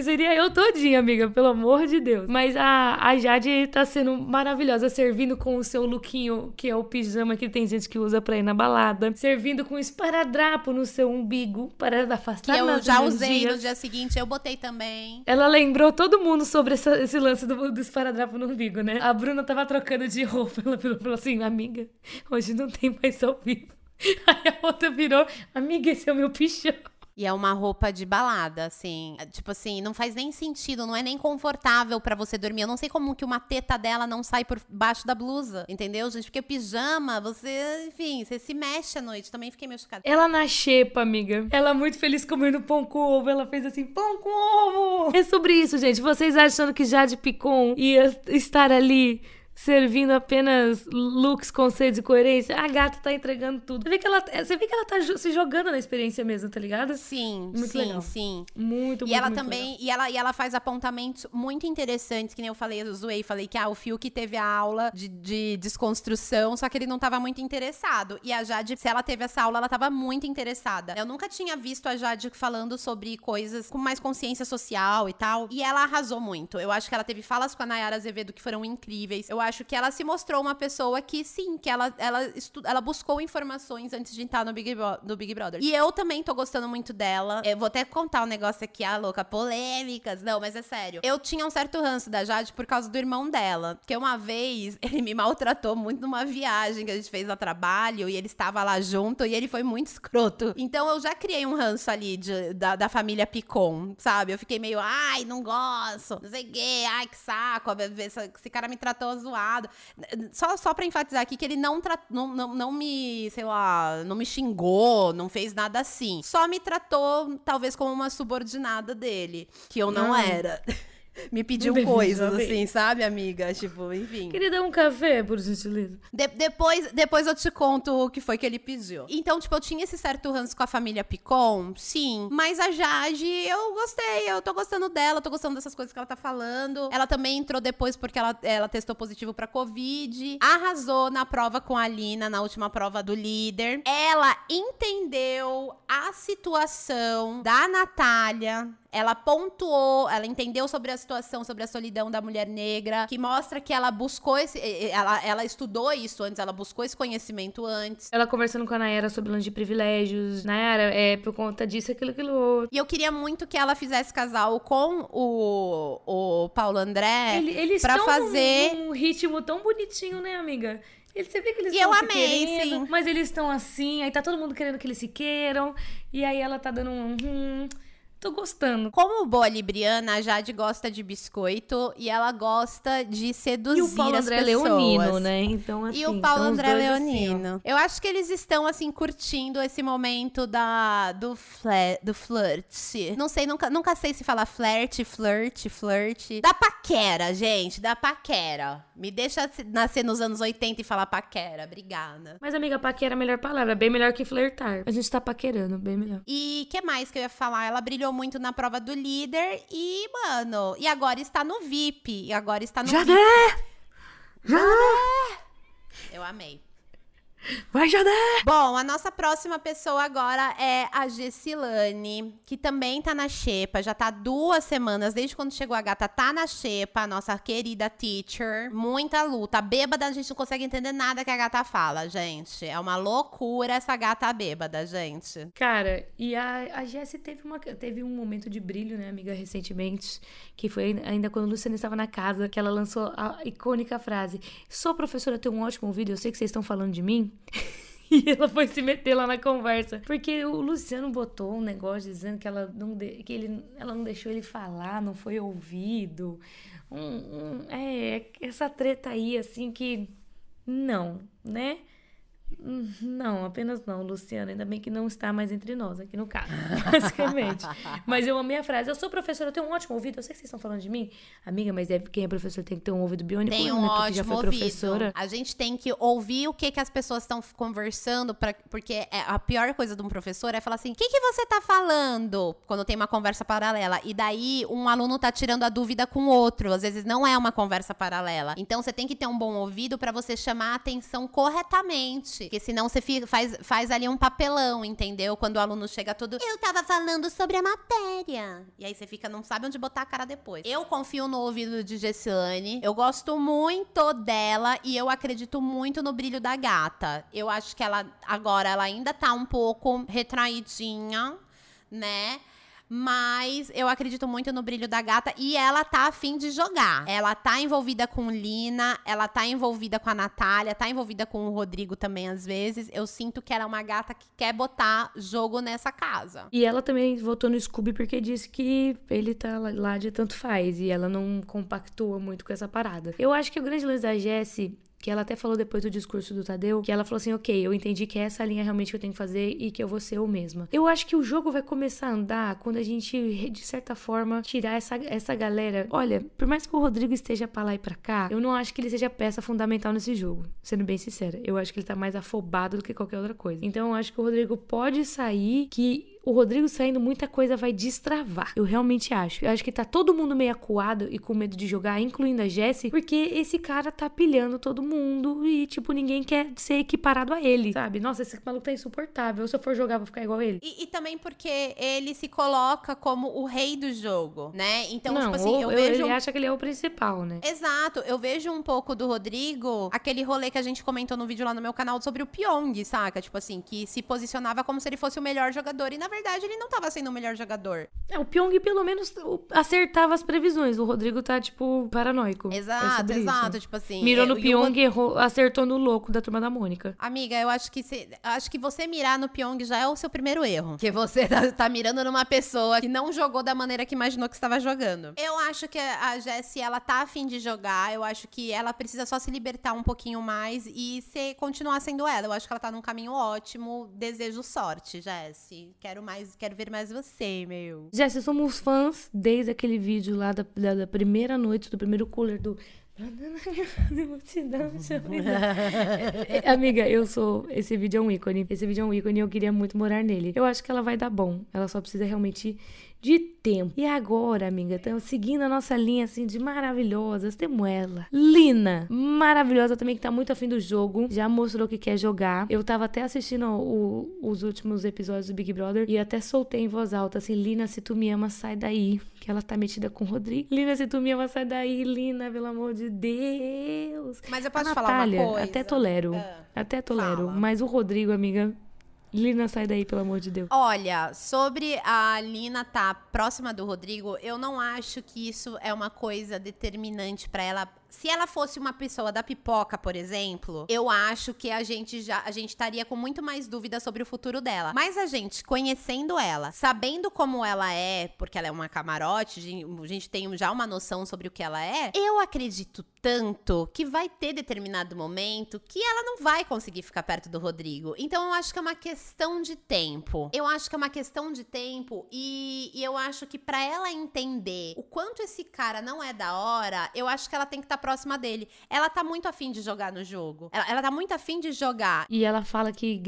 seria eu todinha, amiga, pelo amor de Deus. Mas a, a Jade tá sendo maravilhosa, servindo com o seu lookinho, que é o pijama que tem gente que usa pra ir na balada. Servindo com esparadrapo no seu umbigo, para Que afastar eu nas já usei no dia seguinte, eu botei também. Ela lembrou todo mundo sobre essa- esse lance do, do esparadrapo no umbigo, né? A Bruna tava trocando de roupa. Ela falou assim: Amiga, hoje não tem mais ao vivo. [laughs] Aí a outra virou: Amiga, esse é o meu pichão. E é uma roupa de balada, assim. É, Tipo assim, não faz nem sentido, não é nem confortável pra você dormir. Eu não sei como que uma teta dela não sai por baixo da blusa, entendeu, gente? Porque pijama, você, enfim, você se mexe à noite. Também fiquei meio chocada. Ela na xepa, amiga. Ela muito feliz comendo pão com ovo. Ela fez assim: Pão com ovo. É sobre isso, gente. Vocês achando que Jade Picon ia estar ali. Servindo apenas looks sede e coerência, a gata tá entregando tudo. Você vê que ela, você vê que ela tá se jogando na experiência mesmo, tá ligado? Sim, Muito sim, legal. sim. Muito, muito, E ela muito também, e ela, e ela faz apontamentos muito interessantes, que nem eu falei, eu zoei, falei que ah, o Fiuk teve a aula de, de desconstrução, só que ele não tava muito interessado. E a Jade, se ela teve essa aula, ela tava muito interessada. Eu nunca tinha visto a Jade falando sobre coisas com mais consciência social e tal. E ela arrasou muito. Eu acho que ela teve falas com a Nayara Azevedo que foram incríveis. Eu acho que ela se mostrou uma pessoa que, sim, que ela, ela, estu, ela buscou informações antes de entrar no Big, Bro- no Big Brother. E eu também tô gostando muito dela. Eu vou até contar um negócio aqui, ah, louca, polêmicas. Não, mas é sério. Eu tinha um certo ranço da Jade por causa do irmão dela. Porque uma vez [laughs] ele me maltratou muito numa viagem que a gente fez a trabalho e ele estava lá junto e ele foi muito escroto. Então eu já criei um ranço ali de- da, da família Picon, sabe? Eu fiquei meio, ai, não gosto, não sei o quê, ai, que saco, esse, esse cara me tratou zoado. Só, só pra enfatizar aqui que ele não, não, não, não me, sei lá, não me xingou, não fez nada assim. Só me tratou, talvez, como uma subordinada dele, que eu não Não. era. Me pediu coisas, assim, sabe, amiga? Tipo, enfim. Queria dar um café, por gentileza. De- depois, depois eu te conto o que foi que ele pediu. Então, tipo, eu tinha esse certo ranço com a família Picon, sim. Mas a Jade, eu gostei, eu tô gostando dela, tô gostando dessas coisas que ela tá falando. Ela também entrou depois porque ela, ela testou positivo pra Covid. Arrasou na prova com a Lina, na última prova do líder. Ela entendeu a situação da Natália. Ela pontuou, ela entendeu sobre a situação, sobre a solidão da mulher negra, que mostra que ela buscou esse. Ela, ela estudou isso antes, ela buscou esse conhecimento antes. Ela conversando com a Nayara sobre lance de privilégios. Nayara, é por conta disso, aquilo, aquilo outro. E eu queria muito que ela fizesse casal com o, o Paulo André Ele- eles pra estão fazer. num, num ritmo tão bonitinho, né, amiga? Ele, você vê que eles E eu amei, querendo, sim. mas eles estão assim, aí tá todo mundo querendo que eles se queiram, e aí ela tá dando um... Hum, tô gostando. Como boa libriana, a Jade gosta de biscoito e ela gosta de seduzir E o Paulo as André pessoas. Leonino, né? Então, assim, E o Paulo são os André assim, Leonino. eu acho que eles estão, assim, curtindo esse momento da, do, fle, do flirt. Não sei, nunca, nunca sei se fala flerte, flirt, flirt. Da paquera, gente, da paquera. Me deixa nascer nos anos 80 e falar paquera. Obrigada. Mas, amiga, paquera é a melhor palavra, bem melhor que flertar. A gente tá paquerando, bem melhor. E que mais que eu ia falar? Ela brilhou muito na prova do líder e, mano, e agora está no VIP. E agora está no Já VIP. né? Já Eu amei. Vai, Jadé! Bom, a nossa próxima pessoa agora é a Gessilane, que também tá na xepa, já tá duas semanas, desde quando chegou a gata, tá na xepa, a nossa querida teacher. Muita luta. Bêbada, a gente não consegue entender nada que a gata fala, gente. É uma loucura essa gata bêbada, gente. Cara, e a, a Jessie teve, uma, teve um momento de brilho, né, amiga, recentemente, que foi ainda quando a Luciana estava na casa, que ela lançou a icônica frase: Sou professora, tenho um ótimo vídeo, eu sei que vocês estão falando de mim. [laughs] E ela foi se meter lá na conversa. Porque o Luciano botou um negócio dizendo que ela não, de, que ele, ela não deixou ele falar, não foi ouvido. Um, um, é, essa treta aí, assim, que. Não, né? Não, apenas não, Luciana. Ainda bem que não está mais entre nós aqui no caso, [laughs] basicamente. mas eu amei a frase. Eu sou professora, eu tenho um ótimo ouvido. Eu sei que vocês estão falando de mim. Amiga, mas é quem é professor tem que ter um ouvido biônico. Tem eu, um né? ótimo já foi ouvido. professora. A gente tem que ouvir o que, que as pessoas estão conversando, pra, porque é, a pior coisa de um professor é falar assim: o que, que você tá falando? Quando tem uma conversa paralela. E daí um aluno tá tirando a dúvida com o outro. Às vezes não é uma conversa paralela. Então você tem que ter um bom ouvido para você chamar a atenção corretamente. Porque senão você fica, faz, faz ali um papelão, entendeu? Quando o aluno chega todo. Eu tava falando sobre a matéria. E aí você fica, não sabe onde botar a cara depois. Eu confio no ouvido de Gessilane. Eu gosto muito dela e eu acredito muito no brilho da gata. Eu acho que ela agora ela ainda tá um pouco retraidinha, né? Mas eu acredito muito no brilho da gata e ela tá afim de jogar. Ela tá envolvida com Lina, ela tá envolvida com a Natália, tá envolvida com o Rodrigo também às vezes. Eu sinto que ela é uma gata que quer botar jogo nessa casa. E ela também votou no Scooby porque disse que ele tá lá de tanto faz e ela não compactua muito com essa parada. Eu acho que o grande lance da Jessie que ela até falou depois do discurso do Tadeu, que ela falou assim: ok, eu entendi que é essa linha realmente que eu tenho que fazer e que eu vou ser eu mesma. Eu acho que o jogo vai começar a andar quando a gente, de certa forma, tirar essa, essa galera. Olha, por mais que o Rodrigo esteja pra lá e pra cá, eu não acho que ele seja peça fundamental nesse jogo. Sendo bem sincera, eu acho que ele tá mais afobado do que qualquer outra coisa. Então eu acho que o Rodrigo pode sair, que o Rodrigo saindo, muita coisa vai destravar. Eu realmente acho. Eu acho que tá todo mundo meio acuado e com medo de jogar, incluindo a Jessie, porque esse cara tá pilhando todo mundo e, tipo, ninguém quer ser equiparado a ele, sabe? Nossa, esse maluco tá insuportável. Se eu for jogar, vou ficar igual ele. E, e também porque ele se coloca como o rei do jogo, né? Então, Não, tipo assim, eu, eu vejo. Ele acha que ele é o principal, né? Exato, eu vejo um pouco do Rodrigo, aquele rolê que a gente comentou no vídeo lá no meu canal sobre o Pyong, saca? Tipo assim, que se posicionava como se ele fosse o melhor jogador e na verdade ele não tava sendo o melhor jogador. É, o Pyong pelo menos acertava as previsões. O Rodrigo tá, tipo, paranoico. É Exato, sobre exato. isso. Tipo assim. Mirou é, no e o Pyong e errou, acertou no louco da turma da Mônica. Amiga, eu acho que se, acho que você mirar no Pyong já é o seu primeiro erro. Porque você tá, tá mirando numa pessoa que não jogou da maneira que imaginou que estava jogando. Eu acho que a Jessie, ela tá afim de jogar. Eu acho que ela precisa só se libertar um pouquinho mais e ser, continuar sendo ela. Eu acho que ela tá num caminho ótimo. Desejo sorte, Jessie. Quero mais, quero ver mais você, meu. Jéssica, somos fãs desde aquele vídeo lá da, da, da primeira noite, do primeiro cooler do. [laughs] É, é, Amiga, eu sou. Esse vídeo é um ícone. Esse vídeo é um ícone e eu queria muito morar nele. Eu acho que ela vai dar bom. Ela só precisa realmente de tempo. E agora, amiga, estamos seguindo a nossa linha assim de maravilhosas. Temos ela, Lina, maravilhosa também, que tá muito afim do jogo. Já mostrou que quer jogar. Eu tava até assistindo o- os últimos episódios do Big Brother e até soltei em voz alta assim: Lina, se tu me ama, sai daí. Que ela tá metida com o Rodrigo. Lina, se tu me ama, sai daí. Lina, pelo amor de Deus. Mas eu A posso falar Natália, uma coisa? até tolero. Ah, até tolero. fala. Mas o Rodrigo, amiga. Lina, sai daí, pelo amor de Deus. Olha, sobre a Lina tá próxima do Rodrigo, eu não acho que isso é uma coisa determinante pra ela. Se ela fosse uma pessoa da pipoca, por exemplo, eu acho que a gente já a gente estaria com muito mais dúvidas sobre o futuro dela. Mas a gente conhecendo ela, sabendo como ela é, porque ela é uma camarote, a gente tem já uma noção sobre o que ela é. Eu acredito tanto que vai ter determinado momento que ela não vai conseguir ficar perto do Rodrigo. Então eu acho que é uma questão de tempo. Eu acho que é uma questão de tempo e, e eu acho que pra ela entender o quanto esse cara não é da hora, eu acho que ela tem que estar próxima dele. Ela tá muito afim de jogar no jogo. Ela, ela tá muito afim de jogar. E ela fala que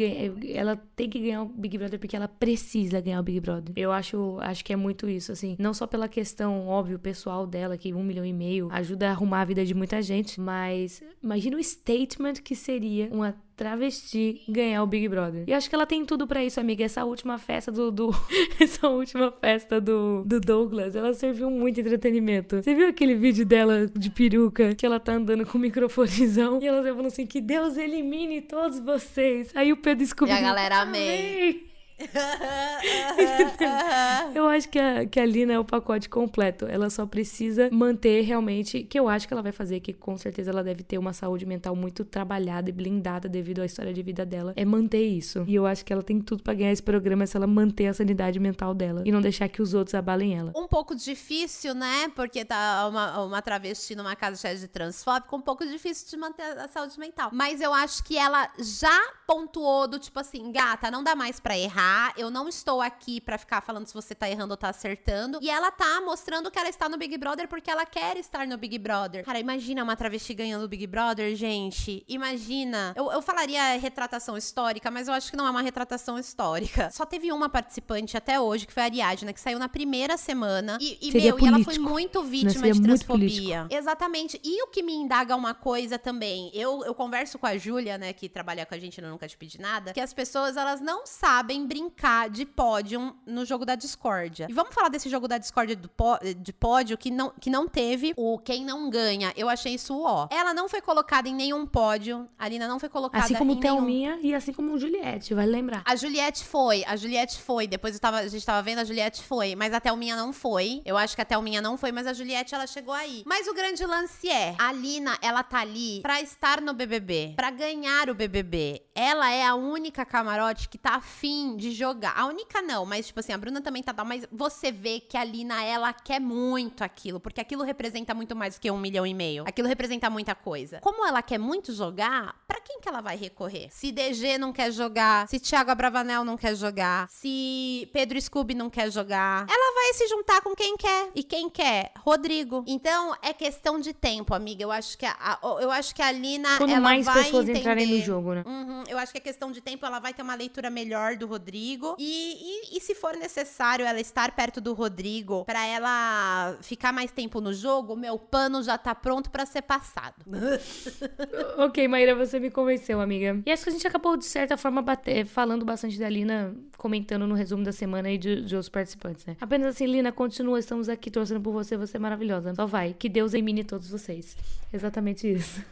ela tem que ganhar o Big Brother porque ela precisa ganhar o Big Brother. Eu acho, acho que é muito isso, assim. Não só pela questão, óbvio, pessoal dela, que um milhão e meio ajuda a arrumar a vida de muita gente, mas imagina o statement que seria uma travesti ganhar o Big Brother. E acho que ela tem tudo para isso, amiga. Essa última festa do, do [laughs] essa última festa do, do Douglas, ela serviu muito entretenimento. Você viu aquele vídeo dela de peruca que ela tá andando com o microfonezão e ela falando assim que Deus elimine todos vocês. Aí o Pedro descobriu. E a galera amei. [laughs] eu acho que a, que a Lina é o pacote completo. Ela só precisa manter realmente, que eu acho que ela vai fazer, que com certeza ela deve ter uma saúde mental muito trabalhada e blindada devido à história de vida dela. É manter isso. E eu acho que ela tem tudo para ganhar esse programa se ela manter a sanidade mental dela e não deixar que os outros abalem ela. Um pouco difícil, né? Porque tá uma, uma travesti numa casa cheia de transfóbico, um pouco difícil de manter a saúde mental. Mas eu acho que ela já pontuou do tipo assim, gata, não dá mais para errar eu não estou aqui para ficar falando se você tá errando ou tá acertando. E ela tá mostrando que ela está no Big Brother porque ela quer estar no Big Brother. Cara, imagina uma travesti ganhando o Big Brother, gente. Imagina. Eu, eu falaria retratação histórica, mas eu acho que não é uma retratação histórica. Só teve uma participante até hoje, que foi a Ariadna, que saiu na primeira semana. E, e meu, e ela foi muito vítima de transfobia. Exatamente. E o que me indaga uma coisa também, eu, eu converso com a Júlia, né, que trabalha com a gente no Nunca Te Pedi Nada, que as pessoas, elas não sabem brincar de pódio no jogo da discórdia. E vamos falar desse jogo da discórdia do de pódio que não, que não teve o quem não ganha. Eu achei isso ó. Ela não foi colocada em nenhum pódio. A Lina não foi colocada assim como em Thelminha nenhum... e assim como Juliette, vai lembrar. A Juliette foi, a Juliette foi. Depois eu tava, a gente tava vendo, a Juliette foi. Mas a Thelminha não foi. Eu acho que a Thelminha não foi, mas a Juliette, ela chegou aí. Mas o grande lance é, a Lina, ela tá ali pra estar no BBB, pra ganhar o BBB. Ela é a única camarote que tá afim de de jogar. A única não, mas tipo assim, a Bruna também tá dando, mas você vê que a Lina, ela quer muito aquilo, porque aquilo representa muito mais do que um milhão e meio. Aquilo representa muita coisa. Como ela quer muito jogar, para quem que ela vai recorrer? Se DG não quer jogar, se Thiago Abravanel não quer jogar, se Pedro Scooby não quer jogar, ela vai se juntar com quem quer. E quem quer? Rodrigo. Então, é questão de tempo, amiga. Eu acho que a, a eu acho que a Lina, Quando ela mais vai pessoas entender. entrarem no jogo, né? Uhum, eu acho que é questão de tempo, ela vai ter uma leitura melhor do Rodrigo. E, e, e, se for necessário ela estar perto do Rodrigo para ela ficar mais tempo no jogo, meu pano já tá pronto para ser passado. [laughs] ok, Maíra, você me convenceu, amiga. E acho que a gente acabou, de certa forma, bater, falando bastante da Lina, comentando no resumo da semana e de, de outros participantes, né? Apenas assim, Lina, continua, estamos aqui torcendo por você, você é maravilhosa. Só vai. Que Deus elimine todos vocês. Exatamente isso.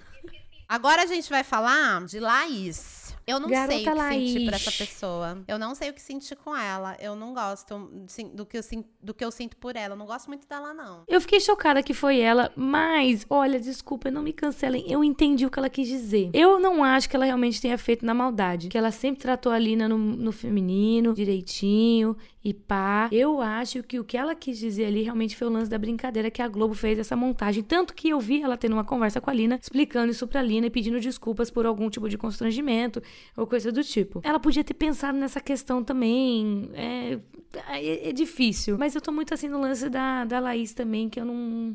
Agora a gente vai falar de Laís. Eu não Garota sei o que Laís. sentir pra essa pessoa. Eu não sei o que sentir com ela. Eu não gosto do, que eu, do que eu sinto por ela. Eu não gosto muito dela, não. Eu fiquei chocada que foi ela, mas, olha, desculpa, não me cancelem. Eu entendi o que ela quis dizer. Eu não acho que ela realmente tenha feito na maldade. Que ela sempre tratou a Lina no, no feminino, direitinho e pá. Eu acho que o que ela quis dizer ali realmente foi o lance da brincadeira que a Globo fez essa montagem. Tanto que eu vi ela tendo uma conversa com a Lina, explicando isso pra Lina e pedindo desculpas por algum tipo de constrangimento ou coisa do tipo. Ela podia ter pensado nessa questão também. É, é, é difícil. Mas eu tô muito assim no lance da, da Laís também, que eu não.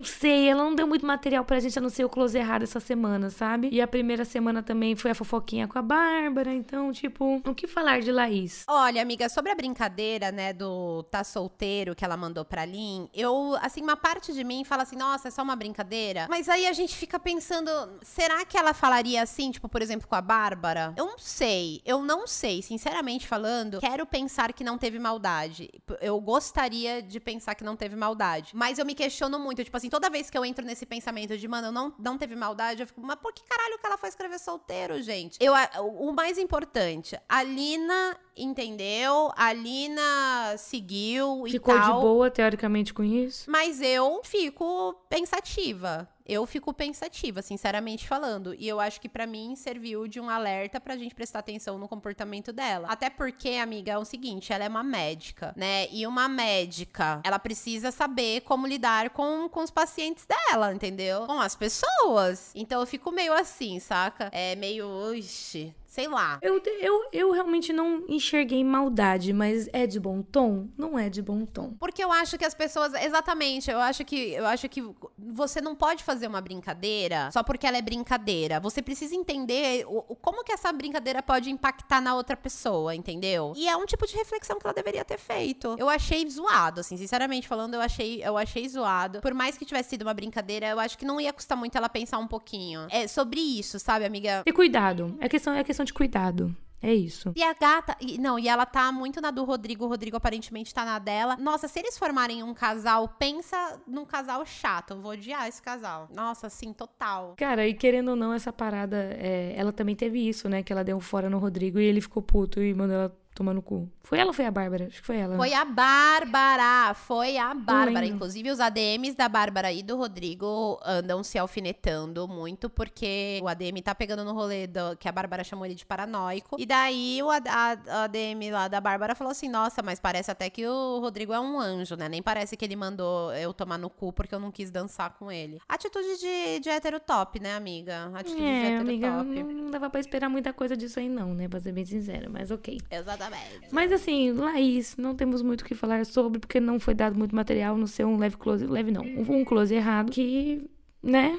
Não sei, ela não deu muito material pra gente, a não ser o close errado essa semana, sabe? E a primeira semana também foi a fofoquinha com a Bárbara, então, tipo, o que falar de Laís? Olha, amiga, sobre a brincadeira, né, do tá solteiro que ela mandou pra Lin, eu, assim, uma parte de mim fala assim, nossa, é só uma brincadeira. Mas aí a gente fica pensando, será que ela falaria assim, tipo, por exemplo, com a Bárbara? Eu não sei, eu não sei, sinceramente falando, quero pensar que não teve maldade. Eu gostaria de pensar que não teve maldade. Mas eu me questiono muito, tipo assim, toda vez que eu entro nesse pensamento de, mano, não, não teve maldade, eu fico, mas por que caralho que ela foi escrever solteiro, gente? Eu, o mais importante, a Lina entendeu, a Lina seguiu Ficou e tal. Ficou de boa, teoricamente, com isso? Mas eu fico pensativa eu fico pensativa, sinceramente falando. E eu acho que para mim serviu de um alerta pra gente prestar atenção no comportamento dela. Até porque, amiga, é o seguinte, ela é uma médica, né? E uma médica, ela precisa saber como lidar com, com os pacientes dela, entendeu? Com as pessoas. Então eu fico meio assim, saca? É meio, uxi, sei lá. Eu, eu, eu realmente não enxerguei maldade, mas é de bom tom? Não é de bom tom. Porque eu acho que as pessoas, exatamente, eu acho que eu acho que você não pode fazer uma brincadeira só porque ela é brincadeira. Você precisa entender o, como que essa brincadeira pode impactar na outra pessoa, entendeu? E é um tipo de reflexão que ela deveria ter feito. Eu achei zoado, assim, sinceramente falando, eu achei, eu achei zoado. Por mais que tivesse sido uma brincadeira, eu acho que não ia custar muito ela pensar um pouquinho. É sobre isso, sabe, amiga? E cuidado. É questão, é questão de cuidado. É isso. E a gata. E, não, e ela tá muito na do Rodrigo. O Rodrigo aparentemente tá na dela. Nossa, se eles formarem um casal, pensa num casal chato. Eu vou odiar esse casal. Nossa, assim, total. Cara, e querendo ou não, essa parada. É, ela também teve isso, né? Que ela deu um fora no Rodrigo e ele ficou puto e mandou ela tomar no cu. Foi ela ou foi a Bárbara? Acho que foi ela. Foi a Bárbara, foi a Bárbara. Inclusive, os ADMs da Bárbara e do Rodrigo andam se alfinetando muito, porque o ADM tá pegando no rolê do, que a Bárbara chamou ele de paranoico. E daí o ADM lá da Bárbara falou assim: Nossa, mas parece até que o Rodrigo é um anjo, né? Nem parece que ele mandou eu tomar no cu porque eu não quis dançar com ele. Atitude de, de hétero top, né, amiga? Atitude é, de hétero amiga, top. Não, não dava pra esperar muita coisa disso aí, não, né? Pra ser bem sincera, mas ok. Exatamente. Mas assim, Laís, não temos muito o que falar sobre, porque não foi dado muito material, não ser um leve close. Leve não, um close errado, que, né?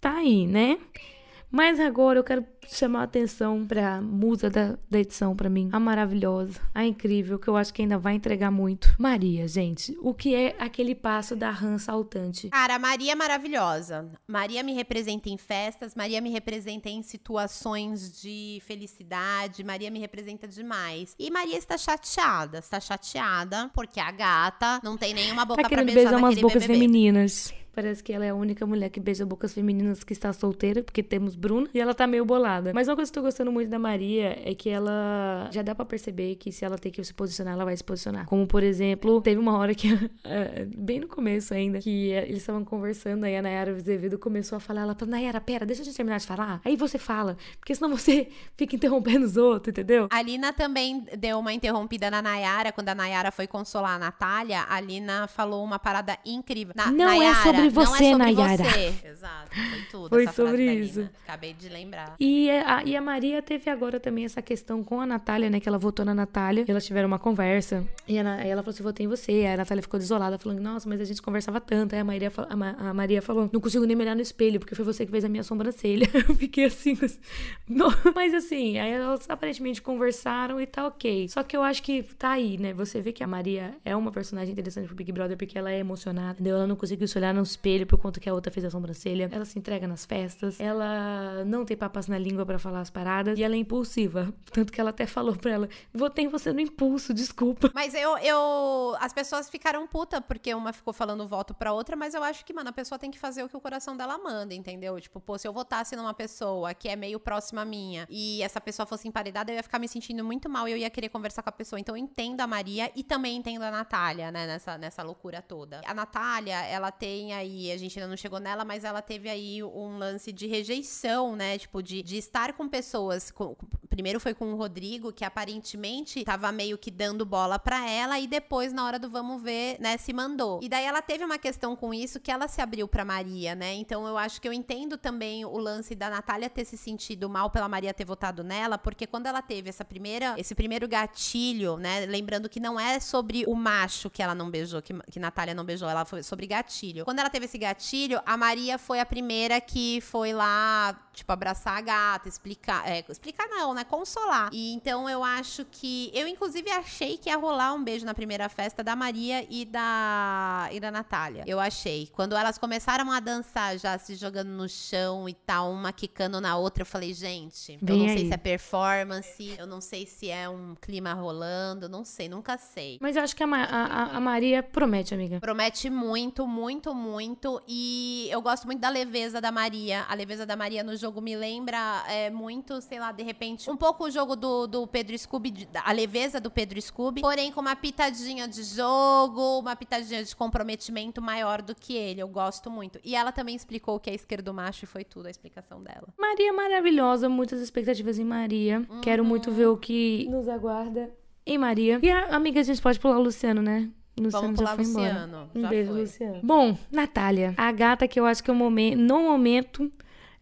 Tá aí, né? Mas agora eu quero chamar a atenção pra musa da, da edição pra mim. A maravilhosa, a incrível, que eu acho que ainda vai entregar muito. Maria, gente. O que é aquele passo da rã saltante? Cara, Maria é maravilhosa. Maria me representa em festas, Maria me representa em situações de felicidade, Maria me representa demais. E Maria está chateada, está chateada porque a gata não tem nenhuma boca tá pra beijar beijar umas bocas BBB. femininas. Parece que ela é a única mulher que beija bocas femininas que está solteira, porque temos Bruna, e ela tá meio bolada. Mas uma coisa que eu tô gostando muito da Maria é que ela já dá pra perceber que se ela tem que se posicionar, ela vai se posicionar. Como, por exemplo, teve uma hora que, [laughs] eh, bem no começo ainda, que eh, eles estavam conversando, aí a Nayara Azevedo começou a falar, ela falou, Nayara, pera, deixa a gente terminar de falar, aí você fala, porque senão você [laughs] fica interrompendo os outros, entendeu? A Lina também deu uma interrompida na Nayara, quando a Nayara foi consolar a Natália, a Lina falou uma parada incrível. Na, Não é Nayara, sobre não é você, sobre Nayara. você. Exato, foi tudo Foi sobre isso. Acabei de lembrar. E a, e a Maria teve agora também essa questão com a Natália, né? Que ela votou na Natália. E elas tiveram uma conversa. E a, Na- aí ela falou assim: votei em você. Aí a Natália ficou desolada, falando: Nossa, mas a gente conversava tanto. Aí a Maria, a, a Maria falou: Não consigo nem olhar no espelho, porque foi você que fez a minha sobrancelha. [laughs] Eu fiquei assim. com as- Não, Mas assim, aí elas aparentemente conversaram e tá ok. Só que eu acho que tá aí, né? Você vê que a Maria é uma personagem interessante pro Big Brother porque ela é emocionada, entendeu? Ela não conseguiu se olhar no espelho por conta que a outra fez a sobrancelha. Ela se entrega nas festas. Ela não tem papas na língua pra falar as paradas. E ela é impulsiva. [laughs] Tanto que ela até falou pra ela: Votei você no impulso, desculpa. Mas eu, eu. As pessoas ficaram puta porque uma ficou falando voto pra outra, mas eu acho que, mano, a pessoa tem que fazer o que o coração dela manda, entendeu? Tipo, pô, se eu votasse numa pessoa que é meio próxima minha e essa pessoa fosse emparedada, eu ia ficar me sentindo muito mal e eu ia querer conversar com a pessoa. Então eu entendo a Maria e também entendo a Natália, né, nessa, nessa loucura toda. A Natália, ela tem aí, a gente ainda não chegou nela, mas ela teve aí um lance de rejeição, né? Tipo, de, de estar com pessoas. com- primeiro foi com o Rodrigo, que aparentemente tava meio que dando bola pra ela, e depois, na hora do vamos ver, né, se mandou. E daí ela teve uma questão com isso que ela se abriu pra Maria, né? Então eu acho que eu entendo também o lance da Natália ter se sentido mal pela Maria ter votado nela, porque quando ela teve essa primeira, esse primeiro gatilho, né? Lembrando que não é sobre o macho que ela não beijou, que, que Natália não beijou, ela foi sobre gatilho. Quando ela teve esse gatilho, a Maria foi a primeira que foi lá, tipo, abraçar a gata, explicar. é, explicar não, né? Consolar. E então eu acho que. Eu, inclusive, achei que ia rolar um beijo na primeira festa da Maria e da, e da Natália. Eu achei. Quando elas começaram a dançar, já se jogando no chão e tal, uma quicando na outra, eu falei, gente, eu Vem não sei aí. se é performance, eu não sei se é um clima rolando, não sei, nunca sei. Mas eu acho que a- a- a Maria promete, amiga. Promete muito, muito, muito. E eu gosto muito da leveza da Maria. A leveza da Maria no jogo me lembra é, muito, sei lá, de repente, um pouco o jogo do, do Pedro Scooby, a leveza do Pedro Scooby, porém com uma pitadinha de jogo, uma pitadinha de comprometimento maior do que ele. Eu gosto muito. E ela também explicou o que é esquerdo macho e foi tudo a explicação dela. Maria é maravilhosa, muitas expectativas em Maria. Quero muito ver o que nos aguarda em Maria. E a amiga, a gente pode pular o Luciano, né? O Luciano Vamos já pular foi embora. Luciano. Um Já beijo, foi. Luciano. Bom, Natália. A gata que eu acho que é o momento, no momento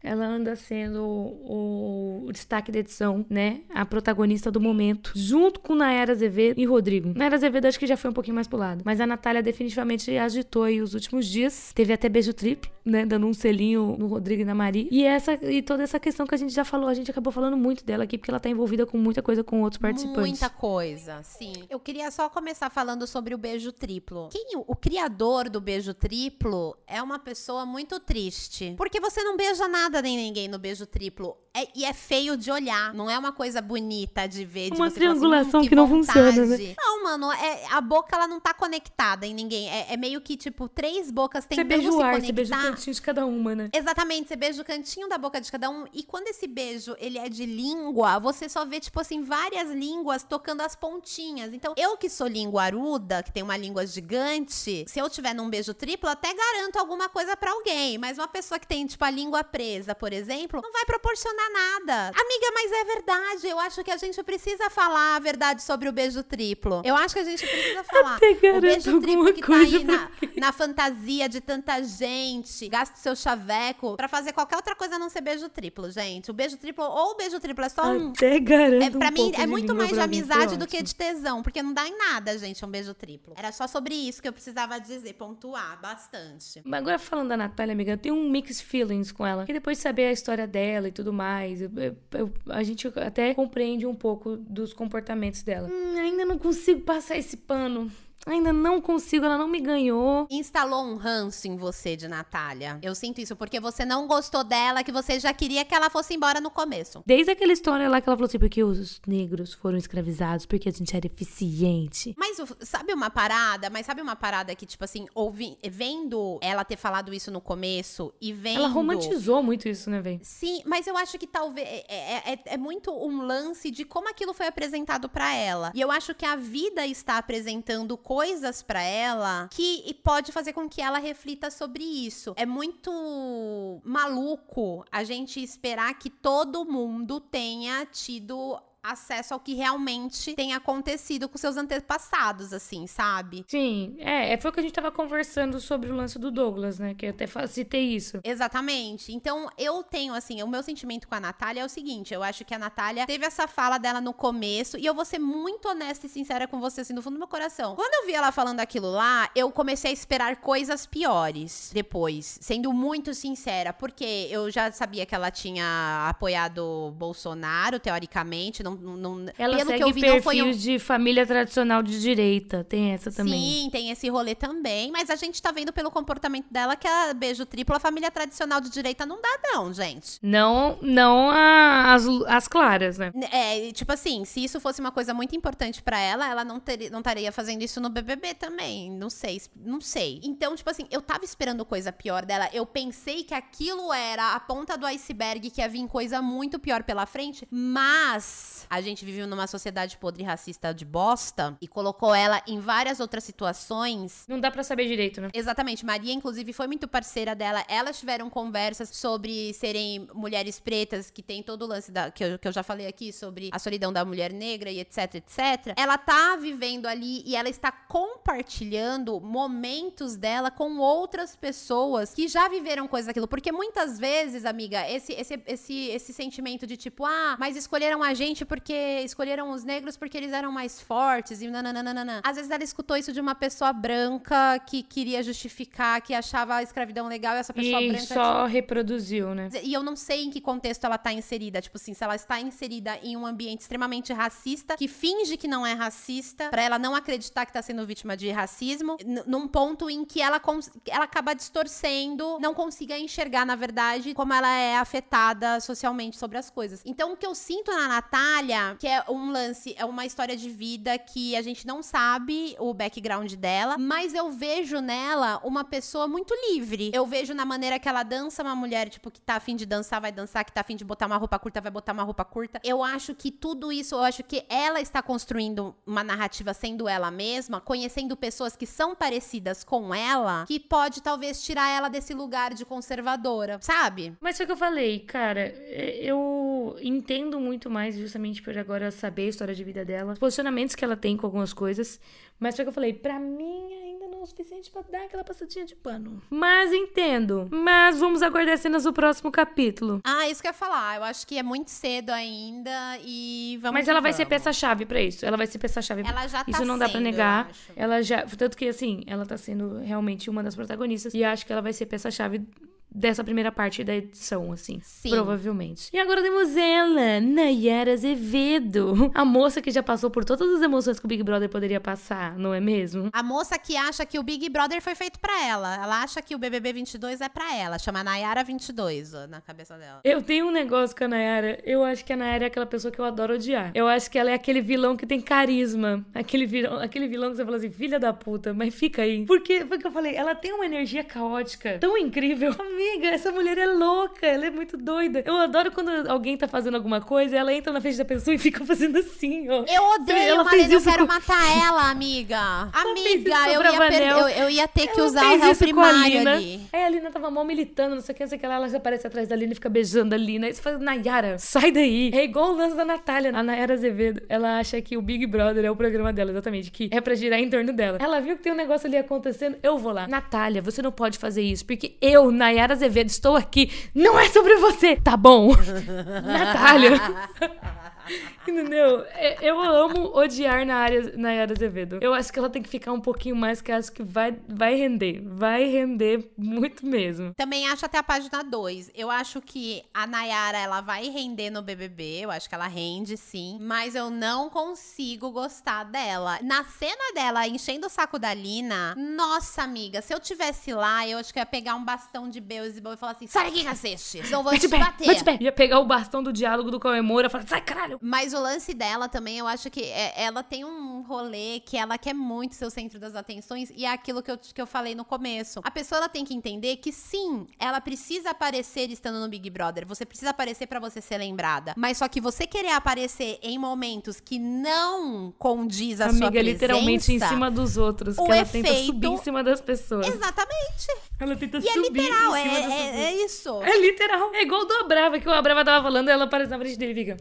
ela anda sendo o, o, destaque da edição, né? A protagonista do momento, junto com Nayara Azevedo e Rodrigo. Nayara Azevedo acho que já foi um pouquinho mais pro lado, mas a Natália definitivamente agitou aí os últimos dias. Teve até beijo triplo, né? Dando um selinho no Rodrigo e na Mari. E essa e toda essa questão que a gente já falou, a gente acabou falando muito dela aqui porque ela tá envolvida com muita coisa com outros participantes. Muita coisa, sim. Eu queria só começar falando sobre o beijo triplo. Quem o, o criador do beijo triplo é uma pessoa muito triste, porque você não beija nada nem ninguém no beijo triplo. É, e é feio de olhar, não é uma coisa bonita de ver. De uma triangulação assim, que, que, não funciona, né? Não, mano, é, a boca ela não tá conectada em ninguém. É, é meio que, tipo, três bocas tentando você beija o ar, conectar. Você beija o cantinho de cada uma, né? Exatamente, você beija o cantinho da boca de cada um. E quando esse beijo, ele é de língua, você só vê, tipo assim, várias línguas tocando as pontinhas. Então, eu que sou linguaruda, que tem uma língua gigante, se eu tiver num beijo triplo, até garanto alguma coisa para alguém. Mas uma pessoa que tem, tipo, a língua presa, por exemplo, não vai proporcionar nada. Amiga, mas é verdade. Eu acho que a gente precisa falar a verdade sobre o beijo triplo. Eu acho que a gente precisa [laughs] falar. o beijo triplo que tá aí na, na, fantasia de tanta gente, gasta o seu chaveco para fazer qualquer outra coisa a não ser beijo triplo, gente. O beijo triplo ou o beijo triplo é só um. Até garanto. É, pra um mim, é muito mais de amizade do que de tesão, porque não dá em nada, gente, um beijo triplo. Era só sobre isso que eu precisava dizer, pontuar bastante. Mas agora falando da Natália, amiga, eu tenho um mixed feelings com ela. E depois de saber a história dela e tudo mais, eu, eu, a gente até compreende um pouco dos comportamentos dela. Hum, ainda não consigo passar esse pano. Ainda não consigo, ela não me ganhou. Instalou um ranço em você de Natália. Eu sinto isso porque você não gostou dela, que você já queria que ela fosse embora no começo. Desde aquela história lá que ela falou assim, porque os negros foram escravizados, porque a gente era eficiente. Mas sabe uma parada? Mas sabe uma parada que, tipo assim, ouvi, vendo ela ter falado isso no começo e vendo. Ela romantizou muito isso, né, velho? Sim, mas eu acho que talvez. É, é, é, é muito um lance de como aquilo foi apresentado para ela. E eu acho que a vida está apresentando coisas coisas para ela que pode fazer com que ela reflita sobre isso. É muito maluco a gente esperar que todo mundo tenha tido acesso ao que realmente tem acontecido com seus antepassados, assim, sabe? Sim, é, é, foi o que a gente tava conversando sobre o lance do Douglas, né? Que eu até citei isso. Exatamente. Então, eu tenho, assim, o meu sentimento com a Natália é o seguinte: eu acho que a Natália teve essa fala dela no começo, e eu vou ser muito honesta e sincera com você, assim, no fundo do meu coração. Quando eu vi ela falando aquilo lá, eu comecei a esperar coisas piores depois, sendo muito sincera, porque eu já sabia que ela tinha apoiado Bolsonaro, teoricamente, não não, ela pelo segue que eu vi, não foi um... de família tradicional de direita. Tem essa também. Sim, tem esse rolê também. Mas a gente tá vendo pelo comportamento dela que a beijo triplo, a família tradicional de direita não dá, não, gente. Não, não a, as, as claras, né? É, tipo assim, se isso fosse uma coisa muito importante para ela, ela não, teria, não estaria fazendo isso no BBB também. Não sei, não sei. Então, tipo assim, eu tava esperando coisa pior dela. Eu pensei que aquilo era a ponta do iceberg, que ia vir coisa muito pior pela frente. Mas a gente vive numa sociedade podre racista de bosta e colocou ela em várias outras situações. Não dá para saber direito, né? Exatamente. Maria, inclusive, foi muito parceira dela. Elas tiveram conversas sobre serem mulheres pretas, que tem todo o lance da, que, eu, que eu já falei aqui sobre a solidão da mulher negra e etc, etc. Ela tá vivendo ali e ela está compartilhando momentos dela com outras pessoas que já viveram coisas daquilo. Porque muitas vezes, amiga, esse, esse, esse, esse sentimento de tipo, ah, mas escolheram a gente porque escolheram os negros porque eles eram mais fortes e nananana. Às vezes ela escutou isso de uma pessoa branca que queria justificar, que achava a escravidão legal e essa pessoa e branca. só tipo... reproduziu, né? E eu não sei em que contexto ela tá inserida. Tipo assim, se ela está inserida em um ambiente extremamente racista, que finge que não é racista, para ela não acreditar que tá sendo vítima de racismo, num ponto em que ela, ela acaba distorcendo, não consiga enxergar, na verdade, como ela é afetada socialmente sobre as coisas. Então, o que eu sinto na Natália que é um lance, é uma história de vida que a gente não sabe o background dela, mas eu vejo nela uma pessoa muito livre. Eu vejo na maneira que ela dança uma mulher, tipo, que tá afim de dançar, vai dançar, que tá afim de botar uma roupa curta, vai botar uma roupa curta. Eu acho que tudo isso, eu acho que ela está construindo uma narrativa sendo ela mesma, conhecendo pessoas que são parecidas com ela, que pode talvez tirar ela desse lugar de conservadora, sabe? Mas foi o que eu falei, cara, eu entendo muito mais justamente por agora saber a história de vida dela, os posicionamentos que ela tem com algumas coisas. Mas foi que eu falei, pra mim ainda não não o suficiente pra dar aquela passadinha de pano. Mas entendo. Mas vamos aguardar cenas do próximo capítulo. Ah, isso que eu ia falar. Eu acho que é muito cedo ainda e vamos Mas ela vai ser peça-chave pra isso. Ela vai ser peça-chave. Ela já tá Isso não dá pra sendo, negar. Ela já. Tanto que, assim, ela tá sendo realmente uma das protagonistas. E acho que ela vai ser peça-chave dessa primeira parte da edição, assim. Sim. Provavelmente. E agora temos ela, Nayara Azevedo. A moça que já passou por todas as emoções que o Big Brother poderia passar, não é mesmo? A moça que acha que o Big Brother foi feito pra ela. Ela acha que o BBB 22 é pra ela. Chama Nayara 22 ó, na cabeça dela. Eu tenho um negócio com a Nayara. Eu acho que a Nayara é aquela pessoa que eu adoro odiar. Eu acho que ela é aquele vilão que tem carisma. Aquele vilão, aquele vilão que você fala assim, filha da puta, mas fica aí. Porque foi o que eu falei, ela tem uma energia caótica tão incrível. [laughs] Amiga, essa mulher é louca, ela é muito doida. Eu adoro quando alguém tá fazendo alguma coisa e ela entra na frente da pessoa e fica fazendo assim, ó. Eu odeio, Ela Marina, eu quero matar [laughs] ela, amiga. Amiga, eu ia, per- eu, eu ia ter que Ela usar o réu primário Lina. ali. Aí a Lina tava mal militando, não sei o que, não sei o que lá. Ela já aparece atrás da Lina e fica beijando a Lina. Aí você fala, Nayara, sai daí. É igual o lance da Natália. A Nayara Azevedo, ela acha que o Big Brother é o programa dela, exatamente. Que é pra girar em torno dela. Ela viu que tem um negócio ali acontecendo, eu vou lá. Natália, você não pode fazer isso, porque eu, Nayara Azevedo, estou aqui. Não é sobre você, tá bom? [laughs] Natália. [laughs] Entendeu? É, Eu amo odiar na área Nayara Azevedo. Eu acho que ela tem que ficar um pouquinho mais, que acho que vai, vai render. Vai render muito mesmo. Também acho até a página 2. Eu acho que a Nayara, ela vai render no BBB. Eu acho que ela rende, sim. Mas eu não consigo gostar dela. Na cena dela enchendo o saco da Lina, nossa, amiga, se eu tivesse lá, eu acho que ia pegar um bastão de Beelzebub e falar assim, sai daqui, cacete, eu vou te o pé, bater. o pé. Ia pegar o bastão do diálogo do Cauê Moura e falar, sai caralho. Mas o lance dela também, eu acho que é- ela tem um rolê que ela quer muito ser o centro das atenções e é aquilo que eu, que eu falei no começo. A pessoa ela tem que entender que sim, ela precisa aparecer estando no Big Brother. Você precisa aparecer pra você ser lembrada. Mas só que você querer aparecer em momentos que não condiz a sua Amiga, presença... literalmente em cima dos outros. o que ela tenta efeito- subir em cima das pessoas. Exatamente. Ela tenta E é subir literal, em é, cima das é, pessoas. é isso. É literal. É igual do Abrava, que o Abrava tava falando, ela aparece na frente dele e fica.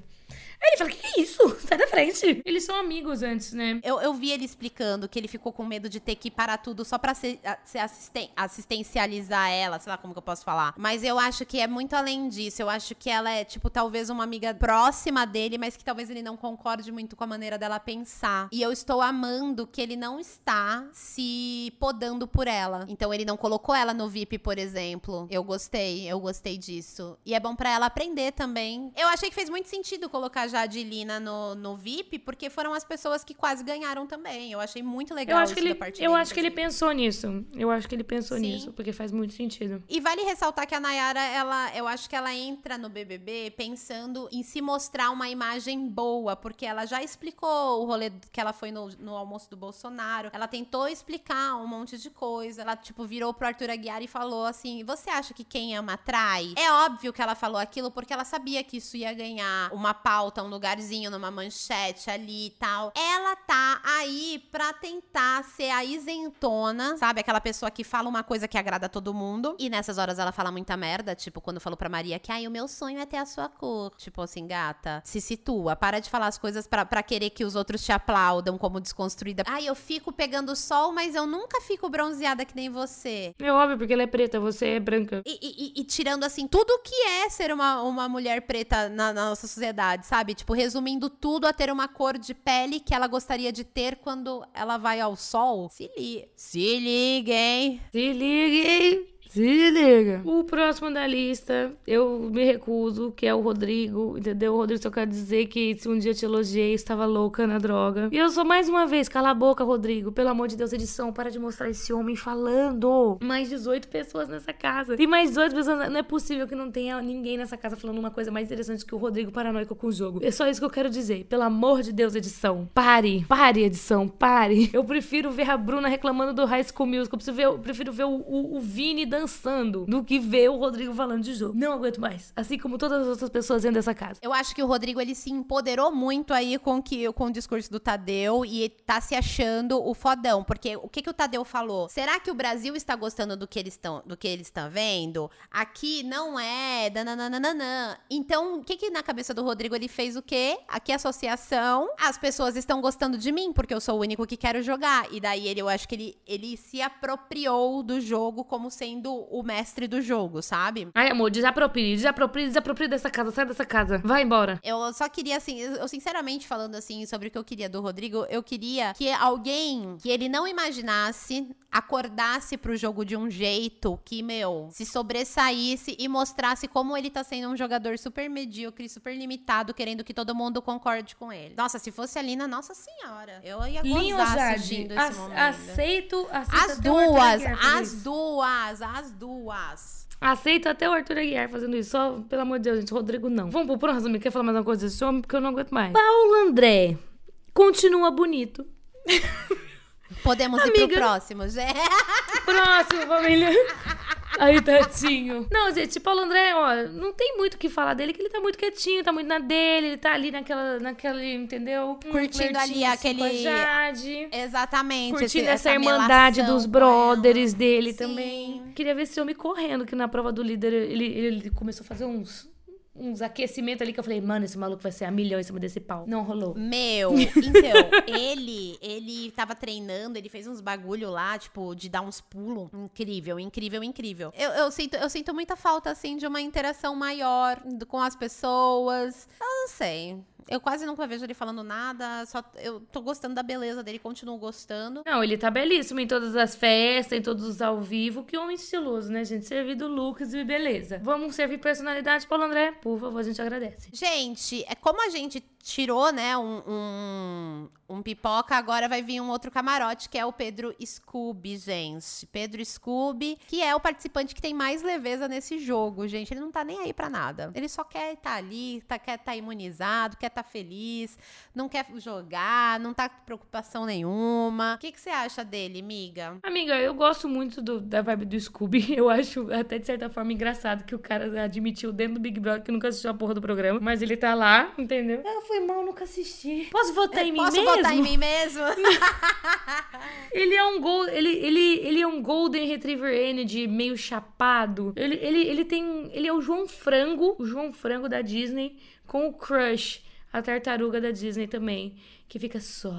Aí ele fala: Que que é isso? Sai da frente. Eles são amigos antes, né? Eu, eu vi ele explicando que ele ficou com medo de ter que parar tudo só pra ser, a- ser assisten- assistencializar ela, sei lá como que eu posso falar. Mas eu acho que é muito além disso. Eu acho que ela é, tipo, talvez uma amiga próxima dele, mas que talvez ele não concorde muito com a maneira dela pensar. E eu estou amando que ele não está se podando por ela. Então ele não colocou ela no VIP, por exemplo. Eu gostei, eu gostei disso. E é bom pra ela aprender também. Eu achei que fez muito sentido colocar Jade e Lina no, no VIP, porque foram as pessoas que quase ganharam também. Eu achei muito legal Eu acho que ele, eu dele, acho que ele pensou nisso. Eu acho que ele pensou Sim. nisso, porque faz muito sentido. E vale ressaltar que a Nayara, ela, eu acho que ela entra no BBB pensando em se mostrar uma imagem boa, porque ela já explicou o rolê que ela foi no, no almoço do Bolsonaro. Ela tentou explicar um monte de coisa. Ela, tipo, virou pro Arthur Aguiar e falou assim: Você acha que quem ama atrai? É óbvio que ela falou aquilo porque ela sabia que isso ia ganhar uma pauta, um lugarzinho numa manchete ali e tal. Ela tá aí pra tentar ser a isentona, sabe? Aquela pessoa que fala uma coisa que agrada a todo mundo. E nessas horas ela fala muita merda, tipo, quando falou pra Maria que, ai, o meu sonho é ter a sua cor. Tipo assim, gata, se situa. Para de falar as coisas pra, pra querer que os outros te aplaudam como desconstruída. Ai, eu fico pegando sol, mas eu nunca fico bronzeada que nem você. É óbvio, porque ela é preta, você é branca. E, e- e- tirando, assim, tudo que é ser uma, uma mulher preta na, na nossa sociedade, sabe? Tipo, resumindo tudo a ter uma cor de pele que ela gostaria de ter quando ela vai ao sol. Se liga. Se liga, hein? Se liga, hein? Se liga. O próximo da lista, eu me recuso, que é o Rodrigo, entendeu? O Rodrigo só quer dizer que se um dia te elogiei, estava louca na droga. E eu sou mais uma vez, cala a boca, Rodrigo. Pelo amor de Deus, edição, para de mostrar esse homem falando. Mais 18 pessoas nessa casa. Tem mais 18 pessoas. Não é possível que não tenha ninguém nessa casa falando uma coisa mais interessante que o Rodrigo paranoico com o jogo. É só isso que eu quero dizer. Pelo amor de Deus, edição. Pare. Pare, edição. Pare. Eu prefiro ver a Bruna reclamando do High School Musical. Eu prefiro ver, eu prefiro ver o, o, o Vini dançando do que ver o Rodrigo falando de jogo. Não aguento mais. Assim como todas as outras pessoas dentro dessa casa. Eu acho que o Rodrigo ele se empoderou muito aí com que com o discurso do Tadeu e tá se achando o fodão, porque o que que o Tadeu falou? Será que o Brasil está gostando do que eles estão do que eles estão vendo? Aqui não é, dananana. Então, o que que na cabeça do Rodrigo ele fez o quê? Aqui associação, as pessoas estão gostando de mim porque eu sou o único que quero jogar. E daí ele eu acho que ele ele se apropriou do jogo como sendo o mestre do jogo, sabe? Ai, amor, desaproprie, desaproprie, desaproprie dessa casa, sai dessa casa. Vai embora. Eu só queria, assim, eu sinceramente falando assim sobre o que eu queria do Rodrigo, eu queria que alguém que ele não imaginasse acordasse pro jogo de um jeito que, meu, se sobressaísse e mostrasse como ele tá sendo um jogador super medíocre, super limitado, querendo que todo mundo concorde com ele. Nossa, se fosse a Lina, nossa senhora, eu ia Linho gozar Jade, assistindo esse momento. aceito, aceito As duas, as duas, as duas. Aceito até o Arthur Aguiar fazendo isso. Só, pelo amor de Deus, gente. Rodrigo, não. Vamos pro próximo. Quer falar mais uma coisa desse homem? Porque eu não aguento mais. Paulo André. Continua bonito. [laughs] Podemos ir pro Amiga. próximo, gente. [laughs] Próximo, família. Aí, tadinho. Não, gente, Paulo André, ó, não tem muito o que falar dele, que ele tá muito quietinho, tá muito na dele, ele tá ali naquela, naquela entendeu? Um Curtindo ali assim, aquele- Jade. Exatamente. Curtindo esse- essa, irmandade melação dos brothers dele Sim. também. Queria ver esse homem correndo, que na prova do líder ele, ele começou a fazer uns, uns aquecimentos ali que eu falei, mano, esse maluco vai ser a milhão em cima desse pau. Não rolou. Meu, então, [laughs] ele, ele tava treinando, ele fez uns bagulho lá, tipo, de dar uns pulos. Incrível, incrível, incrível. Eu, eu, sinto, eu sinto muita falta, assim, de uma interação maior com as pessoas. Eu não sei. Eu quase nunca vejo ele falando nada, só eu tô gostando da beleza dele, continuo gostando. Não, ele tá belíssimo em todas as festas, em todos os ao vivo. Que homem estiloso, né, gente? Servido looks e beleza. Vamos servir personalidade, Paulo André? Por favor, a gente agradece. Gente, é como a gente tirou, né, um, um, um pipoca, agora vai vir um outro camarote, que é o Pedro Scooby, gente. Pedro Scooby, que é o participante que tem mais leveza nesse jogo, gente. Ele não tá nem aí pra nada. Ele só quer estar ali, tá, quer estar imunizado, quer estar feliz, não quer jogar, não tá com preocupação nenhuma. O que, que você acha dele, miga? Amiga, eu gosto muito do- da vibe do Scooby. [laughs] Eu acho até de certa forma engraçado que o cara admitiu dentro do Big Brother que nunca assistiu a porra do programa. Mas ele tá lá, entendeu? Ah, foi mal, nunca assisti. Posso votar em mim Posso mesmo? votar em mim mesmo? [laughs] Ele é um gol, ele, ele, ele é um Golden Retriever Energy meio chapado. Ele, ele, ele tem, ele é o João Frango, o João Frango da Disney com o Crush, a tartaruga da Disney também, que fica só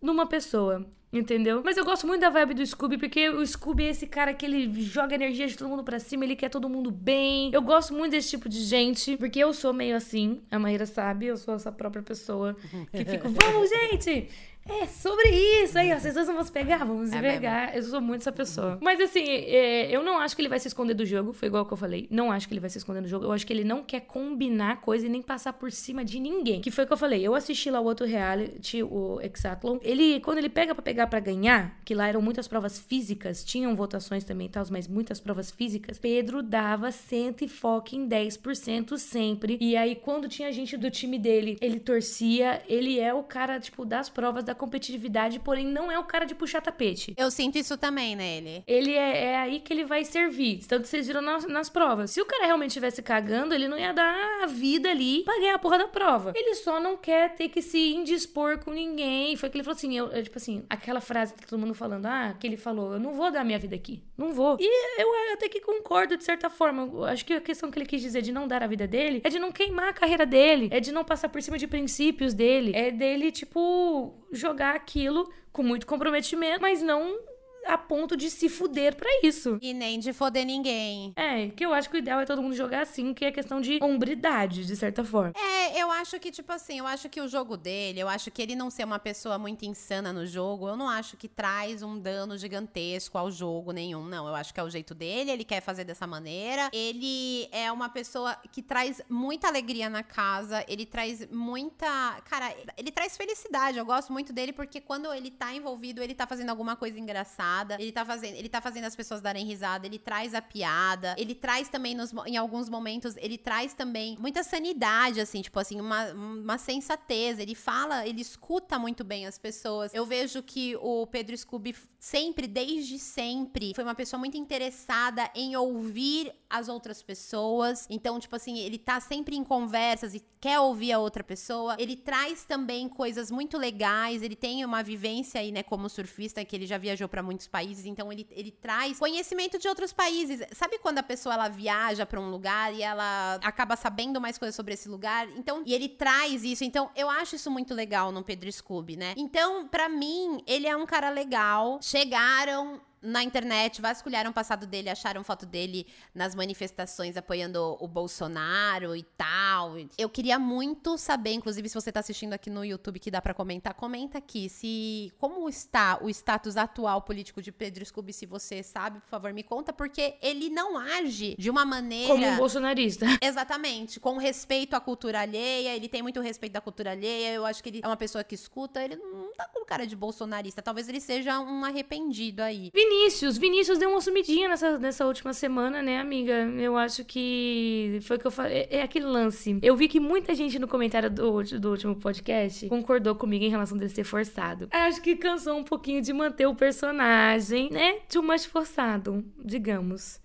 numa pessoa. Entendeu? Mas eu gosto muito da vibe do Scooby, porque o Scooby é esse cara que ele joga energia de todo mundo pra cima, ele quer todo mundo bem. Eu gosto muito desse tipo de gente, porque eu sou meio assim, a Maíra sabe, eu sou essa própria pessoa que fico, [laughs] vamos, gente! É sobre isso aí, ó. Vocês dois vão se pegar, vamos se É pegar. Eu sou muito essa pessoa. Mas assim, é, eu não acho que ele vai se esconder do jogo. Foi igual que eu falei. Não acho que ele vai se esconder do jogo. Eu acho que ele não quer combinar coisa e nem passar por cima de ninguém. Que foi o que eu falei. Eu assisti lá o outro reality, o Exatlon. Ele, quando ele pega pra pegar pra ganhar, que lá eram muitas provas físicas, tinham votações também e tal, mas muitas provas físicas, Pedro dava cento e foca em 10% sempre. E aí, quando tinha gente do time dele, ele torcia. Ele é o cara, tipo, das provas da competitividade, porém não é o cara de puxar tapete. Eu sinto isso também nele. Ele é, é aí que ele vai servir. Tanto vocês viram nas, nas provas. Se o cara realmente estivesse cagando, ele não ia dar a vida ali pra ganhar a porra da prova. Ele só não quer ter que se indispor com ninguém. Foi que ele falou assim, eu, eu, tipo assim, aquela frase que tá todo mundo falando, ah, que ele falou, eu não vou dar minha vida aqui. Não vou. E eu até que concordo de certa forma. Eu acho que a questão que ele quis dizer de não dar a vida dele é de não queimar a carreira dele. É de não passar por cima de princípios dele. É dele, tipo, jogar aquilo com muito comprometimento, mas não a ponto de se fuder pra isso. E nem de foder ninguém. É, que eu acho que o ideal é todo mundo jogar assim, que é questão de hombridade, de certa forma. É, eu acho que, tipo assim, eu acho que o jogo dele, eu acho que ele não ser uma pessoa muito insana no jogo, eu não acho que traz um dano gigantesco ao jogo nenhum, não. Eu acho que é o jeito dele, ele quer fazer dessa maneira. Ele é uma pessoa que traz muita alegria na casa, ele traz muita. Cara, ele traz felicidade. Eu gosto muito dele porque quando ele tá envolvido, ele tá fazendo alguma coisa engraçada. Risada. Ele tá fazendo, ele tá fazendo as pessoas darem risada, ele traz a piada, ele traz também nos, em alguns momentos, ele traz também muita sanidade, assim, tipo assim, uma, uma sensatez. Ele fala, ele escuta muito bem as pessoas. Eu vejo que o Pedro Scooby sempre, desde sempre, foi uma pessoa muito interessada em ouvir as outras pessoas. Então, tipo assim, ele tá sempre em conversas e quer ouvir a outra pessoa. Ele traz também coisas muito legais, ele tem uma vivência aí, né, como surfista, que ele já viajou para muitos países, então ele, ele traz conhecimento de outros países. Sabe quando a pessoa ela viaja para um lugar e ela acaba sabendo mais coisas sobre esse lugar? Então, e ele traz isso. Então, eu acho isso muito legal no Pedro Scooby, né? Então, para mim, ele é um cara legal. Chegaram na internet, vasculharam o passado dele, acharam foto dele nas manifestações apoiando o Bolsonaro e tal. Eu queria muito saber, inclusive, se você tá assistindo aqui no YouTube que dá para comentar, comenta aqui se como está o status atual político de Pedro Scooby, se você sabe, por favor, me conta, porque ele não age de uma maneira como um bolsonarista. [laughs] Exatamente, com respeito à cultura alheia, ele tem muito respeito da cultura alheia. Eu acho que ele é uma pessoa que escuta, ele não tá com cara de bolsonarista, talvez ele seja um arrependido aí. Vinícius, Vinícius deu uma sumidinha nessa, nessa última semana, né, amiga? Eu acho que foi que eu falei. É, é, aquele lance. Eu vi que muita gente no comentário do, do último podcast concordou comigo em relação dele ser forçado. Acho que cansou um pouquinho de manter o personagem, né? Too much forçado, digamos.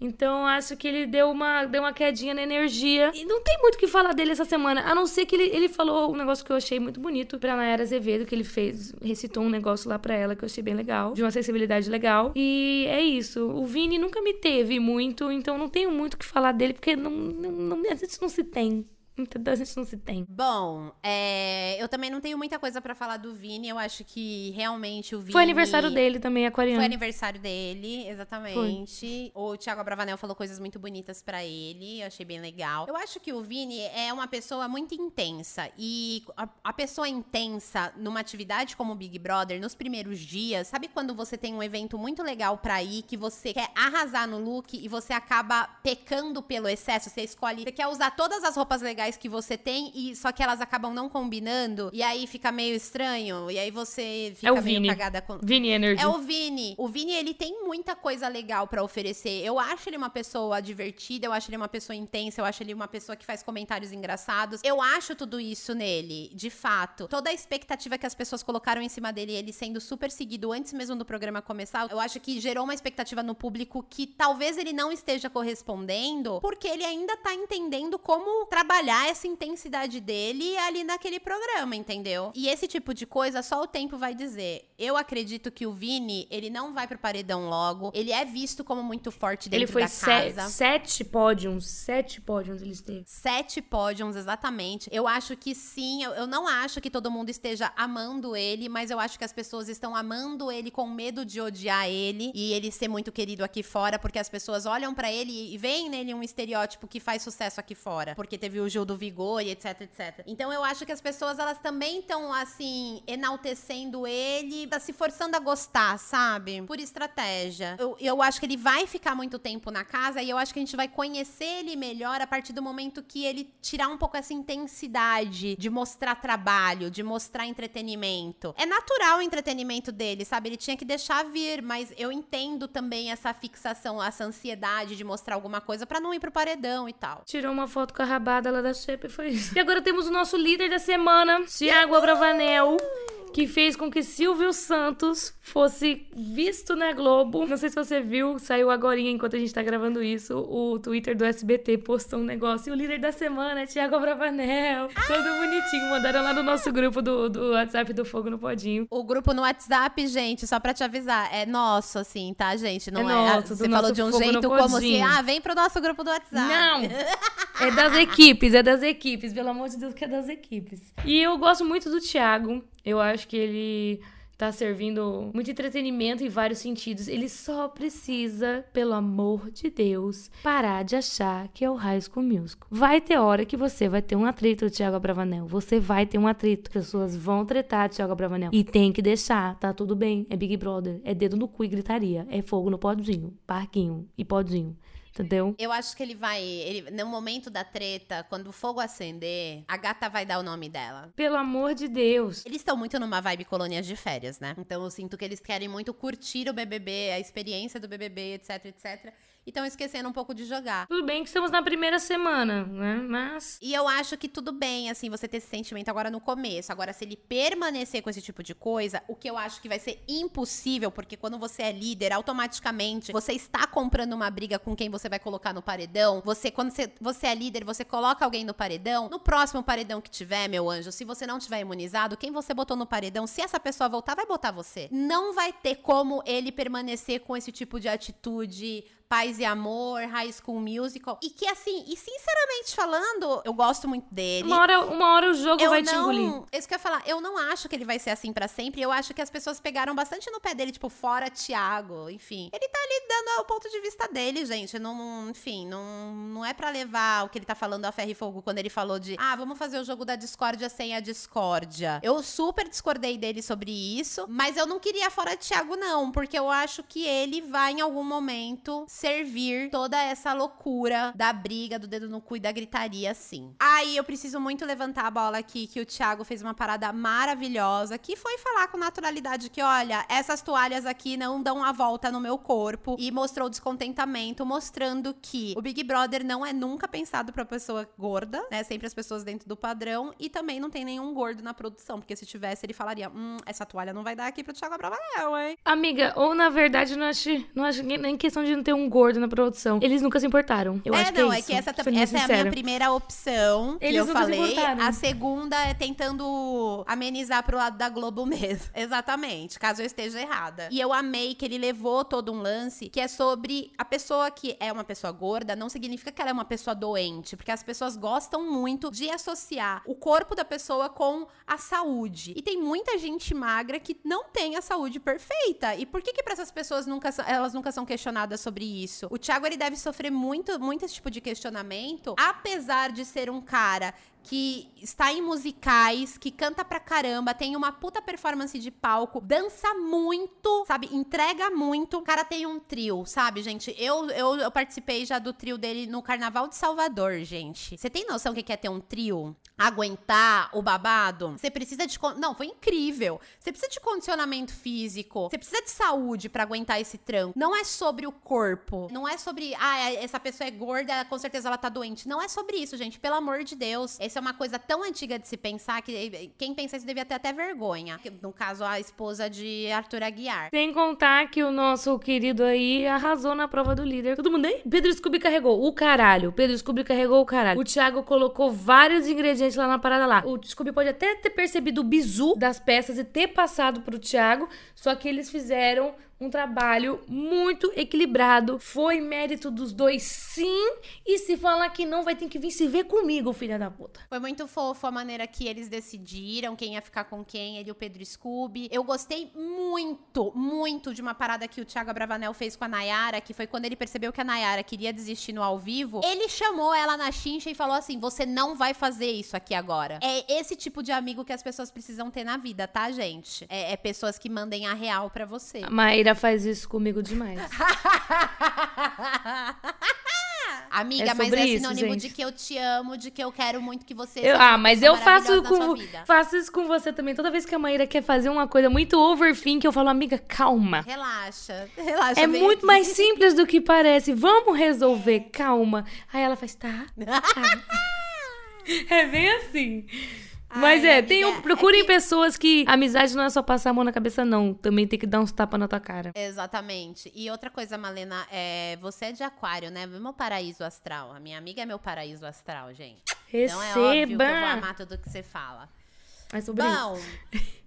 Então, acho que ele deu uma, deu uma quedinha na energia. E não tem muito o que falar dele essa semana, a não ser que ele, ele falou um negócio que eu achei muito bonito pra Nayara Azevedo, que ele fez, recitou um negócio lá pra ela que eu achei bem legal, de uma sensibilidade legal. E é isso. O Vini nunca me teve muito, então não tenho muito o que falar dele, porque não, não, não, a gente não se tem. Entendeu? A gente não se tem. Bom, é, eu também não tenho muita coisa para falar do Vini. Eu acho que realmente o Vini. Foi aniversário dele também, aquariano. Foi aniversário dele, exatamente. Foi. O Thiago Bravanel falou coisas muito bonitas para ele. Eu achei bem legal. Eu acho que o Vini é uma pessoa muito intensa. E a, a pessoa intensa numa atividade como o Big Brother, nos primeiros dias, sabe quando você tem um evento muito legal pra ir, que você quer arrasar no look e você acaba pecando pelo excesso? Você escolhe, você quer usar todas as roupas legais que você tem, e só que elas acabam não combinando, e aí fica meio estranho, e aí você fica é o meio Vini. cagada com. Vini Energy. É o Vini. O Vini, ele tem muita coisa legal para oferecer. Eu acho ele uma pessoa divertida, eu acho ele uma pessoa intensa, eu acho ele uma pessoa que faz comentários engraçados. Eu acho tudo isso nele, de fato. Toda a expectativa que as pessoas colocaram em cima dele, ele sendo super seguido antes mesmo do programa começar, eu acho que gerou uma expectativa no público que talvez ele não esteja correspondendo, porque ele ainda tá entendendo como trabalhar essa intensidade dele ali naquele programa, entendeu? E esse tipo de coisa só o tempo vai dizer. Eu acredito que o Vini, ele não vai pro paredão logo. Ele é visto como muito forte dentro ele foi da casa. sete pódios, sete pódios ele esteve. Sete pódios, exatamente. Eu acho que sim, eu, eu não acho que todo mundo esteja amando ele, mas eu acho que as pessoas estão amando ele com medo de odiar ele e ele ser muito querido aqui fora, porque as pessoas olham para ele e veem nele um estereótipo que faz sucesso aqui fora. Porque teve o Gil do Vigor e etc, etc. Então eu acho que as pessoas, elas também estão, assim, enaltecendo ele, tá se forçando a gostar, sabe? Por estratégia. Eu, eu acho que ele vai ficar muito tempo na casa e eu acho que a gente vai conhecer ele melhor a partir do momento que ele tirar um pouco essa intensidade de mostrar trabalho, de mostrar entretenimento. É natural o entretenimento dele, sabe? Ele tinha que deixar vir, mas eu entendo também essa fixação, essa ansiedade de mostrar alguma coisa para não ir pro paredão e tal. Tirou uma foto com a rabada lá da Shepe, foi isso. E agora temos o nosso líder da semana, Tiago Abravanel que fez com que Silvio Santos fosse visto na Globo. Não sei se você viu, saiu agora enquanto a gente tá gravando isso, o Twitter do SBT postou um negócio. E o líder da semana é Thiago Bravanel. Todo bonitinho. Mandaram lá no nosso grupo do, do WhatsApp do Fogo no Podinho. O grupo no WhatsApp, gente, só pra te avisar, é nosso, assim, tá, gente? Não é, é nosso, você falou de um jeito como se, ah, vem pro nosso grupo do WhatsApp. Não! [laughs] É das equipes, é das equipes, pelo amor de Deus, que é das equipes. E eu gosto muito do Thiago. Eu acho que ele tá servindo muito entretenimento em vários sentidos. Ele só precisa, pelo amor de Deus, parar de achar que é o High School Musical. Vai ter hora que você vai ter um atrito, Thiago Bravanel. Você vai ter um atrito. Pessoas vão tretar, Thiago Bravanel. E tem que deixar, tá tudo bem. É Big Brother. É dedo no cu e gritaria. É fogo no podinho, parquinho e podinho. Entendeu? Eu acho que ele vai. Ele, no momento da treta, quando o fogo acender, a gata vai dar o nome dela. Pelo amor de Deus. Eles estão muito numa vibe colônias de férias, né? Então eu sinto que eles querem muito curtir o BBB, a experiência do BBB, etc, etc. E estão esquecendo um pouco de jogar. Tudo bem que estamos na primeira semana, né? Mas. E eu acho que tudo bem, assim, você ter esse sentimento agora no começo. Agora, se ele permanecer com esse tipo de coisa, o que eu acho que vai ser impossível, porque quando você é líder, automaticamente você está comprando uma briga com quem você vai colocar no paredão. Você, quando você, você é líder, você coloca alguém no paredão. No próximo paredão que tiver, meu anjo, se você não tiver imunizado, quem você botou no paredão, se essa pessoa voltar, vai botar você. Não vai ter como ele permanecer com esse tipo de atitude Paz e Amor, High School Musical. E que, assim, e sinceramente falando, eu gosto muito dele. Uma hora, uma hora o jogo eu vai não, te engolir. Isso que eu ia falar, eu não acho que ele vai ser assim pra sempre. Eu acho que as pessoas pegaram bastante no pé dele, tipo, fora Thiago, enfim. Ele tá ali dando o ponto de vista dele, gente. Não, enfim, não, não é pra levar o que ele tá falando a ferro e fogo quando ele falou de, ah, vamos fazer o jogo da discórdia sem a discórdia. Eu super discordei dele sobre isso, mas eu não queria fora Thiago, não, porque eu acho que ele vai em algum momento servir toda essa loucura da briga, do dedo no cu e da gritaria, sim. Aí eu preciso muito levantar a bola aqui que o Thiago fez uma parada maravilhosa, que foi falar com naturalidade que, olha, essas toalhas aqui não dão a volta no meu corpo e mostrou descontentamento, mostrando que o Big Brother não é nunca pensado pra pessoa gorda, né? Sempre as pessoas dentro do padrão e também não tem nenhum gordo na produção, porque se tivesse ele falaria, hum, essa toalha não vai dar aqui pro Thiago Abravanel, hein? Amiga, ou na verdade, não acho, não acho nem questão de não ter um gordo na produção. Eles nunca se importaram. Eu é, acho que não, é, é, isso, que essa, essa é a minha primeira opção que Eles eu falei. A segunda é tentando amenizar pro lado da Globo mesmo. [laughs] Exatamente, caso eu esteja errada. E eu amei que ele levou todo um lance que é sobre a pessoa que é uma pessoa gorda, não significa que ela é uma pessoa doente, porque as pessoas gostam muito de associar o corpo da pessoa com a saúde. E tem muita gente magra que não tem a saúde perfeita. E por que que para essas pessoas nunca elas nunca são questionadas sobre isso? O Thiago ele deve sofrer muito muito esse tipo de questionamento, apesar de ser um cara que está em musicais, que canta pra caramba, tem uma puta performance de palco, dança muito, sabe? Entrega muito. O cara tem um trio, sabe, gente? Eu, eu, eu participei já do trio dele no Carnaval de Salvador, gente. Você tem noção que é ter um trio? Aguentar o babado? Você precisa de. Não, foi incrível. Você precisa de condicionamento físico. Você precisa de saúde pra aguentar esse tranco. Não é sobre o corpo. Não é sobre. Ah, essa pessoa é gorda, com certeza ela tá doente. Não é sobre isso, gente. Pelo amor de Deus. Essa é uma coisa tão antiga de se pensar que quem pensa isso devia ter até vergonha. No caso, a esposa de Arthur Aguiar. Sem contar que o nosso querido aí arrasou na prova do líder. Todo mundo aí? Pedro Scooby carregou o caralho. Pedro Scooby carregou o caralho. O Thiago colocou vários ingredientes lá na parada lá. O Scooby pode até ter percebido o bizu das peças e ter passado pro Thiago, só que eles fizeram um trabalho muito equilibrado. Foi mérito dos dois, sim. E se falar que não, vai ter que vir se ver comigo, filha da puta. Foi muito fofo a maneira que eles decidiram quem ia ficar com quem, ele e o Pedro Scooby. Eu gostei muito, muito de uma parada que o Thiago Abravanel fez com a Nayara, que foi quando ele percebeu que a Nayara queria desistir no ao vivo. Ele chamou ela na chincha e falou assim: Você não vai fazer isso aqui agora. É esse tipo de amigo que as pessoas precisam ter na vida, tá, gente? É, é pessoas que mandem a real pra você. A Faz isso comigo demais. [laughs] Amiga, É mas é isso, sinônimo gente. de que eu te amo, de que eu quero muito que você Eu- ah, mas eu faço com faço isso com você também. Toda vez que a Maíra quer fazer uma coisa muito overthink, eu falo, amiga, calma. Relaxa, [laughs] relaxa. É muito aqui. mais simples do que parece. Vamos resolver, calma. Aí ela faz, tá. tá. [laughs] é bem assim. Mas Ai, é, amiga, tenham, é procurem que- pessoas que amizade não é só passar a mão na cabeça, não. Também tem que dar uns tapas na tua cara. Exatamente. E outra coisa, Malena, é, você é de aquário, né? Meu paraíso astral. A minha amiga é meu paraíso astral, gente. Então é óbvio que eu vou Receba! amar tudo que você fala. É sobre isso.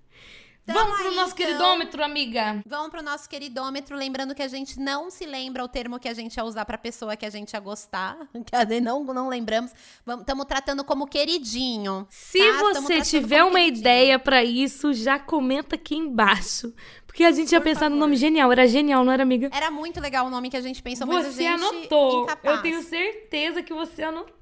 Bom, Vamos pro aí, nosso então. queridômetro, amiga. vamos pro nosso queridômetro. Lembrando que a gente não se lembra o termo que a gente ia usar pra pessoa que a gente ia gostar. [laughs] Não, não lembramos. Estamos tratando como queridinho. Se tá? Você tiver uma queridinho. ideia pra isso, já comenta aqui embaixo. Porque a gente tinha pensado no nome genial. Era genial, não era, amiga? Era muito legal o nome que a gente pensou, mas a Você gente anotou. incapaz. Eu tenho certeza que você anotou.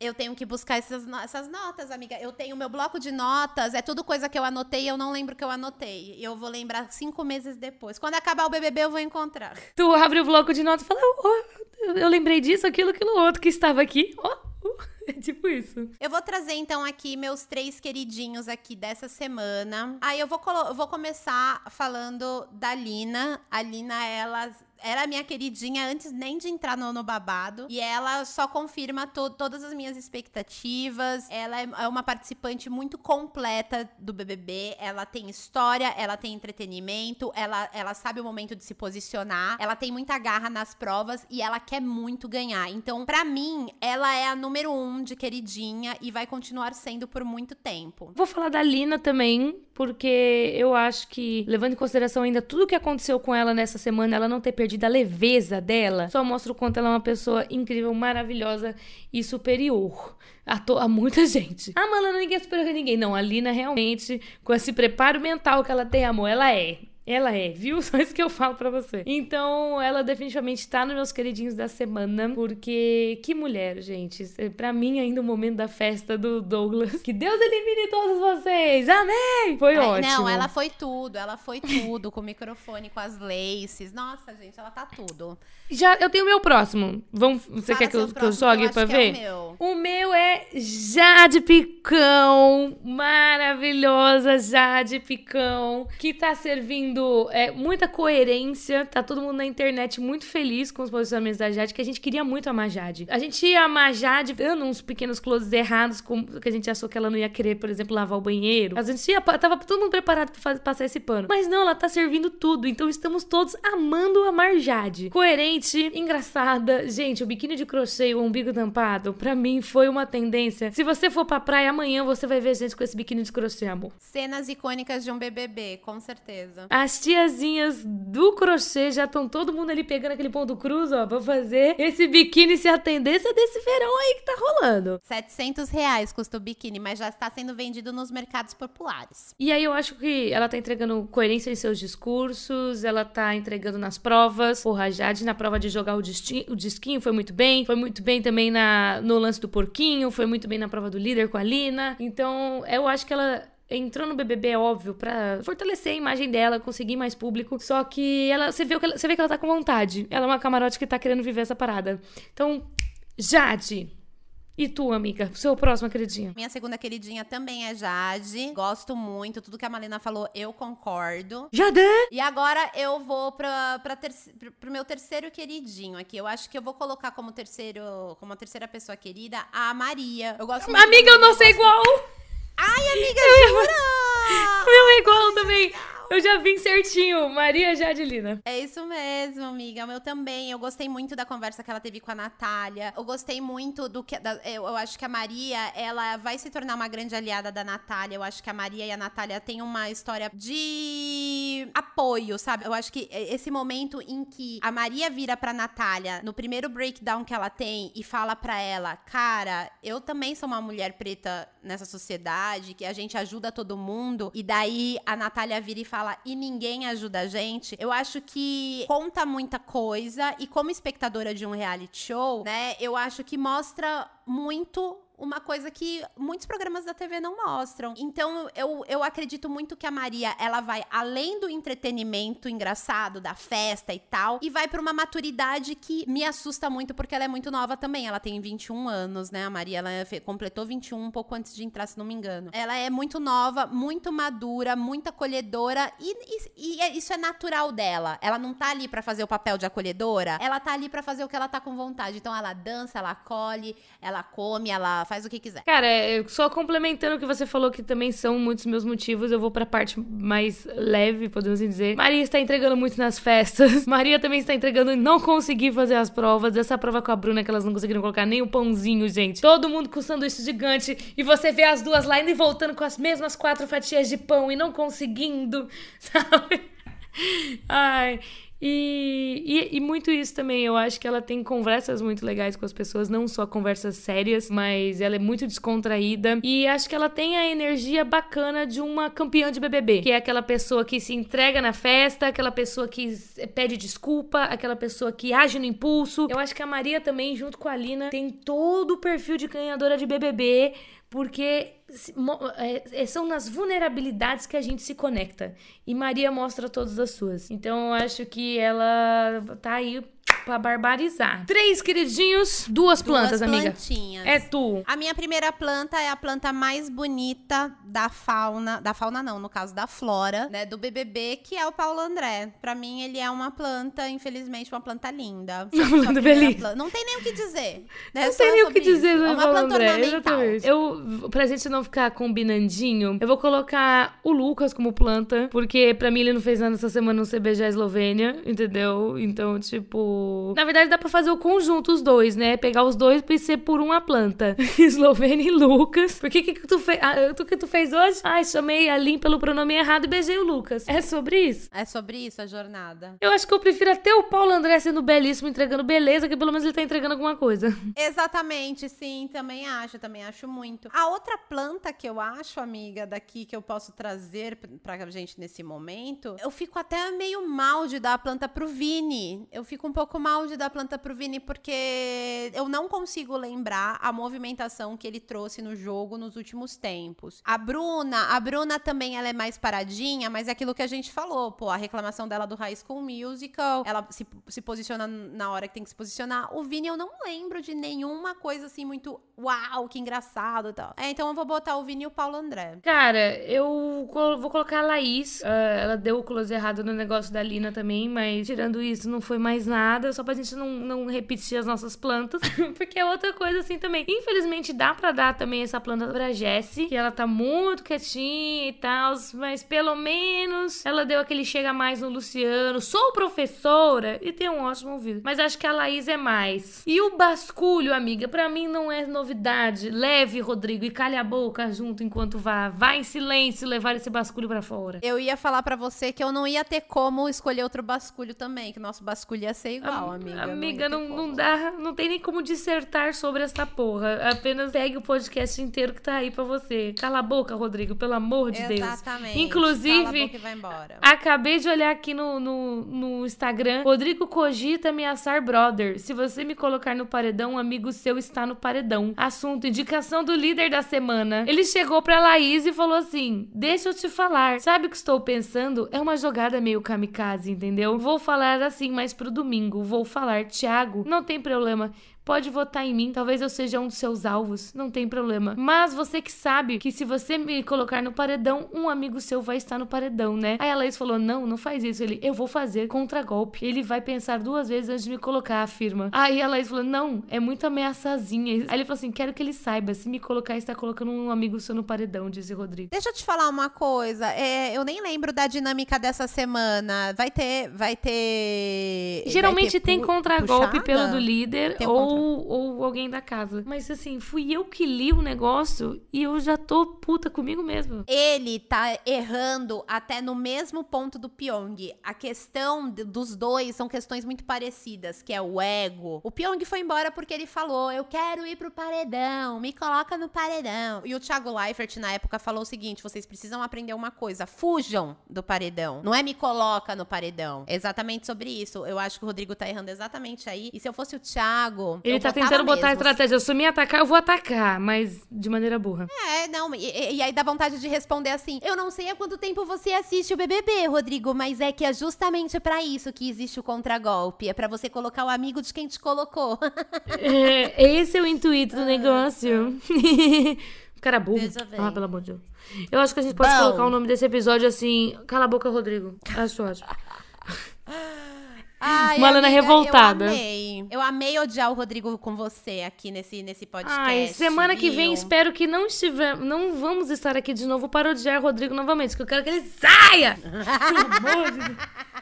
Eu tenho que buscar essas, no- essas notas, amiga. Eu tenho meu bloco de notas, é tudo coisa que eu anotei e eu não lembro que eu anotei. Eu vou lembrar cinco meses depois. Quando acabar o BBB, eu vou encontrar. Tu abre o bloco de notas e fala, oh, eu lembrei disso, aquilo, aquilo outro que estava aqui. Uh, [laughs] é tipo isso. Eu vou trazer então aqui meus três queridinhos aqui dessa semana. Aí eu vou, eu vou começar falando da Lina. A Lina, ela era minha queridinha antes nem de entrar no, no babado. E ela só confirma to- todas as minhas expectativas. Ela é, é uma participante muito completa do BBB. Ela tem história, ela tem entretenimento, ela, ela sabe o momento de se posicionar. Ela tem muita garra nas provas e ela quer muito ganhar. Então, pra mim, ela é a número um de queridinha e vai continuar sendo por muito tempo. Vou falar da Lina também, porque eu acho que, levando em consideração ainda tudo que aconteceu com ela nessa semana, ela não ter perdido a leveza dela, só mostra o quanto ela é uma pessoa incrível, maravilhosa e superior a, to- a muita gente. Ah, mano, ninguém é superior a ninguém. Não, a Lina realmente, com esse preparo mental que ela tem, amor, ela é. Ela é, viu? [laughs] Só isso que eu falo pra você. Então, ela definitivamente tá nos meus queridinhos da semana, porque que mulher, gente. É, Pra mim, ainda o momento da festa do Douglas. Que Deus elimine todos vocês. Amém! Foi Ai, ótimo. Não, ela foi tudo, ela foi tudo, com o microfone, com as laces. Nossa, gente, ela tá tudo. Já, eu tenho o meu próximo. Vamos, você Fala quer que eu, seu que eu próximo, jogue pra é ver? o meu. Jade Picão, maravilhosa Jade Picão, que tá servindo é, muita coerência. Tá todo mundo na internet muito feliz com os posicionamentos da Jade, que a gente queria muito amar Jade. A gente ia amar Jade dando uns pequenos closes errados, com, que a gente achou que ela não ia querer, por exemplo, lavar o banheiro. A gente ia, tava todo mundo preparado pra fazer- passar esse pano. Mas não, ela tá servindo tudo. Então estamos todos amando amar Jade. Coerente, engraçada. Gente, o biquíni de crochê o umbigo tampado, pra mim foi uma tendência. Se você for pra praia amanhã, você vai ver gente com esse biquíni de crochê, amor. Cenas icônicas de um BBB, com certeza. As tiazinhas do crochê já estão todo mundo ali pegando aquele ponto cruz, ó, pra fazer esse biquíni ser a tendência desse verão aí que tá rolando. 700 reais custa o biquíni, mas já está sendo vendido nos mercados populares. E aí eu acho que ela tá entregando coerência em seus discursos, ela tá entregando nas provas. Porra, a Jade na prova de jogar o, o disquinho foi muito bem. Foi muito bem também na, no lance do porquinho, foi muito bem na prova do líder com a Lina. Então, eu acho que ela entrou no BBB, é óbvio, pra fortalecer a imagem dela, conseguir mais público. Só que ela, você, vê que ela, você vê que ela tá com vontade. Ela é uma camarote que tá querendo viver essa parada. Então, Jade. E tu, amiga? Seu próximo, acreditinha. Minha segunda queridinha também é Jade. Gosto muito. Tudo que a Malena falou, eu concordo. Jade! E agora eu vou pra, pra terci- pro- meu terceiro queridinho aqui. Eu acho que eu vou colocar como terceiro, como a terceira pessoa querida, a Maria. Eu gosto muito Amiga, eu não sei gosto- igual! Ai, amiga, jura? O [laughs] meu é igual também. Eu já vim certinho. Maria Jadelina. É isso mesmo, amiga. O meu também. Eu gostei muito da conversa que ela teve com a Natália. Eu gostei muito do que. da- eu, eu acho que a Maria, ela vai se tornar uma grande aliada da Natália. Eu acho que a Maria e a Natália têm uma história de apoio, sabe? Eu acho que esse momento em que a Maria vira pra Natália, no primeiro breakdown que ela tem, e fala pra ela: Cara, eu também sou uma mulher preta nessa sociedade, que a gente ajuda todo mundo. E daí a Natália vira e fala: E ninguém ajuda a gente. Eu acho que conta muita coisa. E como espectadora de um reality show, né, eu acho que mostra muito uma coisa que muitos programas da TV não mostram. Então, eu, eu acredito muito que a Maria, ela vai além do entretenimento engraçado, da festa e tal, e vai pra uma maturidade que me assusta muito, porque ela é muito nova também. Ela tem 21 anos, né? A Maria, ela completou 21 um pouco antes de entrar, se não me engano. Ela é muito nova, muito madura, muito acolhedora, e, e- e é- isso é natural dela. Ela não tá ali pra fazer o papel de acolhedora, ela tá ali pra fazer o que ela tá com vontade. Então, ela dança, ela acolhe, ela come, ela faz o que quiser. Cara, é, só complementando o que você falou, que também são muitos meus motivos, eu vou pra parte mais leve, podemos dizer. Maria está entregando muito nas festas. [laughs] Maria também está entregando em não conseguir fazer as provas. Essa prova com a Bruna, que elas não conseguiram colocar nem o pãozinho, gente. Todo mundo com sanduíche gigante. E você vê as duas lá indo e voltando com as mesmas quatro fatias de pão e não conseguindo, [laughs] sabe? Ai. E, e, e, muito isso também. Eu acho que ela tem conversas muito legais com as pessoas, não só conversas sérias, mas ela é muito descontraída. E acho que ela tem a energia bacana de uma campeã de BBB, que é aquela pessoa que se entrega na festa, aquela pessoa que pede desculpa, aquela pessoa que age no impulso. Eu acho que a Maria também, junto com a Lina, tem todo o perfil de ganhadora de BBB porque são nas vulnerabilidades que a gente se conecta. E Maria mostra todas as suas. Então eu acho que ela tá aí pra barbarizar. Três queridinhos, duas plantas, duas amiga. plantinhas. É tu. A minha primeira planta é a planta mais bonita da fauna, da fauna não, no caso da flora, né, do BBB, que é o Paulo André. Pra mim, ele é uma planta, infelizmente, uma planta linda. [laughs] Planta planta. Não tem nem o que dizer. Né, não tem nem o que dizer do é Paulo André. Exatamente. Eu, pra gente não ficar combinandinho, eu vou colocar o Lucas como planta, porque pra mim ele não fez nada essa semana no CBJ Eslovênia, entendeu? Então, tipo, na verdade, dá pra fazer o conjunto, os dois, né? Pegar os dois e ser por uma planta. [laughs] Eslovênia e Lucas. Por que que tu fez? Ah, tu que tu fez hoje? Ai, chamei a Lin pelo pronome errado e beijei o Lucas. É sobre isso? É sobre isso a jornada. Eu acho que eu prefiro até o Paulo André sendo belíssimo, entregando beleza, que pelo menos ele tá entregando alguma coisa. [laughs] Exatamente, sim, também acho, também acho muito. A outra planta que eu acho, amiga, daqui que eu posso trazer pra gente nesse momento, eu fico até meio mal de dar a planta pro Vini. Eu fico um pouco mal de dar planta pro Vini, porque eu não consigo lembrar a movimentação que ele trouxe no jogo nos últimos tempos. A Bruna, a Bruna também ela é mais paradinha, mas é aquilo que a gente falou, pô, a reclamação dela do High School Musical, ela se, se posiciona na hora que tem que se posicionar. O Vini eu não lembro de nenhuma coisa assim muito uau, que engraçado e tal. É, então eu vou botar o Vini e o Paulo André. Cara, eu vou colocar a Laís. Uh, ela deu o close errado no negócio da Lina também, mas tirando isso, não foi mais nada só pra gente não, não repetir as nossas plantas. [laughs] Porque é outra coisa assim também. Infelizmente, dá pra dar também essa planta pra Jessie, que ela tá muito quietinha e tal, mas pelo menos ela deu aquele chega mais no Luciano. Sou professora e tem um ótimo ouvido. Mas acho que a Laís é mais. E o basculho, amiga, pra mim não é novidade. Leve, Rodrigo, e calhe a boca junto enquanto vá. Vá em silêncio levar esse basculho para fora. Eu ia falar para você que eu não ia ter como escolher outro basculho também, que o nosso basculho ia ser igual não, amiga. Amiga, não, não, não, dá, não tem nem como dissertar sobre essa porra. Apenas segue o podcast inteiro que tá aí pra você. Cala a boca, Rodrigo, pelo amor de Exatamente. Deus. Exatamente. Inclusive, acabei de olhar aqui no, no, no Instagram. Rodrigo cogita ameaçar brother. Se você me colocar no paredão, um amigo seu está no paredão. Assunto: indicação do líder da semana. Ele chegou pra Laís e falou assim: Deixa eu te falar. Sabe o que estou pensando? É uma jogada meio kamikaze, entendeu? Vou falar assim mais pro domingo. Vou falar, Thiago, não tem problema. Pode votar em mim, talvez eu seja um dos seus alvos, não tem problema. Mas você que sabe que se você me colocar no paredão, um amigo seu vai estar no paredão, né? Aí a Laís falou: Não, não faz isso. Ele, eu vou fazer contra-golpe. Ele vai pensar duas vezes antes de me colocar, afirma. Aí a Laís falou: Não, é muito ameaçazinha. Aí ele falou assim: Quero que ele saiba, se me colocar, está colocando um amigo seu no paredão, disse Rodrigo. Deixa eu te falar uma coisa. É, eu nem lembro da dinâmica dessa semana. Vai ter. Vai ter. Geralmente vai ter tem contra-golpe pelo do líder ou ou, ou alguém da casa. Mas assim, fui eu que li o negócio e eu já tô puta comigo mesmo. Ele tá errando até no mesmo ponto do Pyong. A questão dos dois são questões muito parecidas, que é o ego. O Pyong foi embora porque ele falou: Eu quero ir pro paredão, me coloca no paredão. E o Thiago Leifert, na época, falou o seguinte: vocês precisam aprender uma coisa, fujam do paredão. Não é me coloca no paredão. Exatamente sobre isso. Eu acho que o Rodrigo tá errando exatamente aí. E se eu fosse o Thiago, ele tá tentando botar a estratégia. Se eu me atacar, eu vou atacar, mas de maneira burra. É, não. E, e, aí dá vontade de responder assim: Eu não sei há quanto tempo você assiste o BBB, Rodrigo, mas é que é justamente para isso que existe o contragolpe. É para você colocar o amigo de quem te colocou. [laughs] é, esse é o intuito do ah, negócio. [laughs] Tá. Cara burro. Ah, pelo amor de Deus. Eu acho que a gente pode Bom. colocar o nome desse episódio assim: Cala a boca, Rodrigo. Acho ótimo. [laughs] Ai, Malana amiga, revoltada. Eu amei. Eu amei odiar o Rodrigo com você aqui nesse, nesse podcast. Ai, semana viu? que vem espero que não estiver, não vamos estar aqui de novo para odiar o Rodrigo novamente, porque eu quero que ele saia. Pelo amor de Deus. [laughs]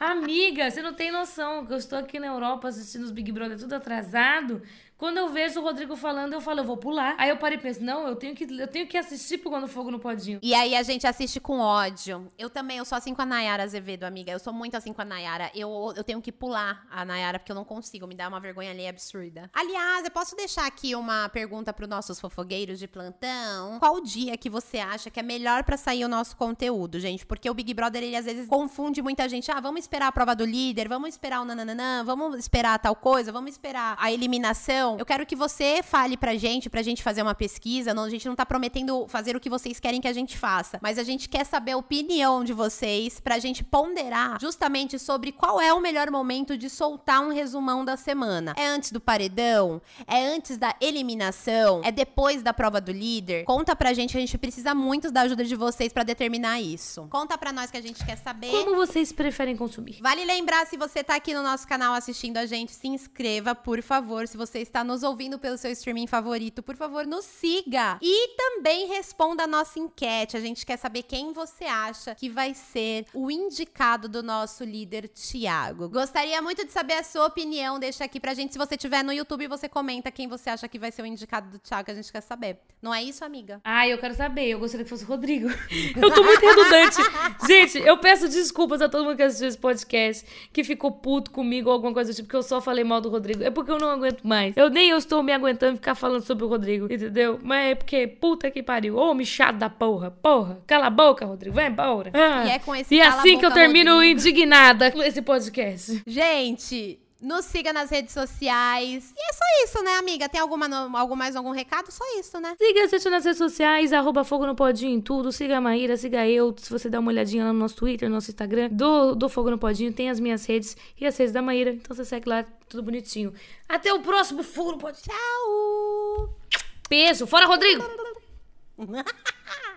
Amiga, você não tem noção que eu estou aqui na Europa assistindo os Big Brother tudo atrasado Quando eu vejo o Rodrigo falando, eu falo, eu vou pular. Aí eu parei e penso, não, eu tenho que, eu tenho que assistir pro Quando Fogo no Podinho. E aí a gente assiste com ódio. Eu também, eu sou assim com a Nayara Azevedo, amiga. Eu sou muito assim com a Nayara. Eu, eu tenho que pular a Nayara porque eu não consigo. Me dá uma vergonha ali absurda. Aliás, eu posso deixar aqui uma pergunta pros nossos fofogueiros de plantão. Qual dia que você acha que é melhor pra sair o nosso conteúdo, gente? Porque o Big Brother, ele às vezes confunde muita gente. Ah, vamos esperar a prova do líder, vamos esperar o nananã, vamos esperar tal coisa, vamos esperar a eliminação. Eu quero que você fale pra gente, pra gente fazer uma pesquisa. Não, a gente não tá prometendo fazer o que vocês querem que a gente faça, mas a gente quer saber a opinião de vocês pra gente ponderar justamente sobre qual é o melhor momento de soltar um resumão da semana. É antes do paredão? É antes da eliminação? É depois da prova do líder? Conta pra gente, a gente precisa muito da ajuda de vocês pra determinar isso. Conta pra nós que a gente quer saber. Como vocês preferem consumir? Vale lembrar, se você tá aqui no nosso canal assistindo a gente, se inscreva, por favor. Se você está nos ouvindo pelo seu streaming favorito, por favor, nos siga. E também responda a nossa enquete. A gente quer saber quem você acha que vai ser o indicado do nosso líder, Thiago. Gostaria muito de saber a sua opinião. Deixa aqui pra gente. Se você estiver no YouTube, você comenta quem você acha que vai ser o indicado do Thiago, que a gente quer saber. Não é isso, amiga? Ah, eu quero saber. Eu gostaria que fosse o Rodrigo. [laughs] eu tô muito redundante. gente, eu peço desculpas a todo mundo que assistiu esse podcast, que ficou puto comigo ou alguma coisa do tipo, que eu só falei mal do Rodrigo. É porque eu não aguento mais. Eu nem eu estou me aguentando ficar falando sobre o Rodrigo, entendeu? Mas é porque, puta que pariu. Ô, me chato da porra. Porra. Cala a boca, Rodrigo. Vai embora. Ah, E é com esse e assim que eu termino Rodrigo. indignada com esse podcast. Gente, nos siga nas redes sociais. E é só isso, né, amiga? Tem alguma, algum mais algum recado? Só isso, né? Siga a gente nas redes sociais, arroba Fogo no Podinho em tudo. Siga a Maíra, siga eu. Se você der uma olhadinha lá no nosso Twitter, no nosso Instagram, do, do Fogo no Podinho, tem as minhas redes e as redes da Maíra. Então você segue lá, tudo bonitinho. Até o próximo Fogo no Podinho. Tchau! Beijo. Fora, Rodrigo! [laughs]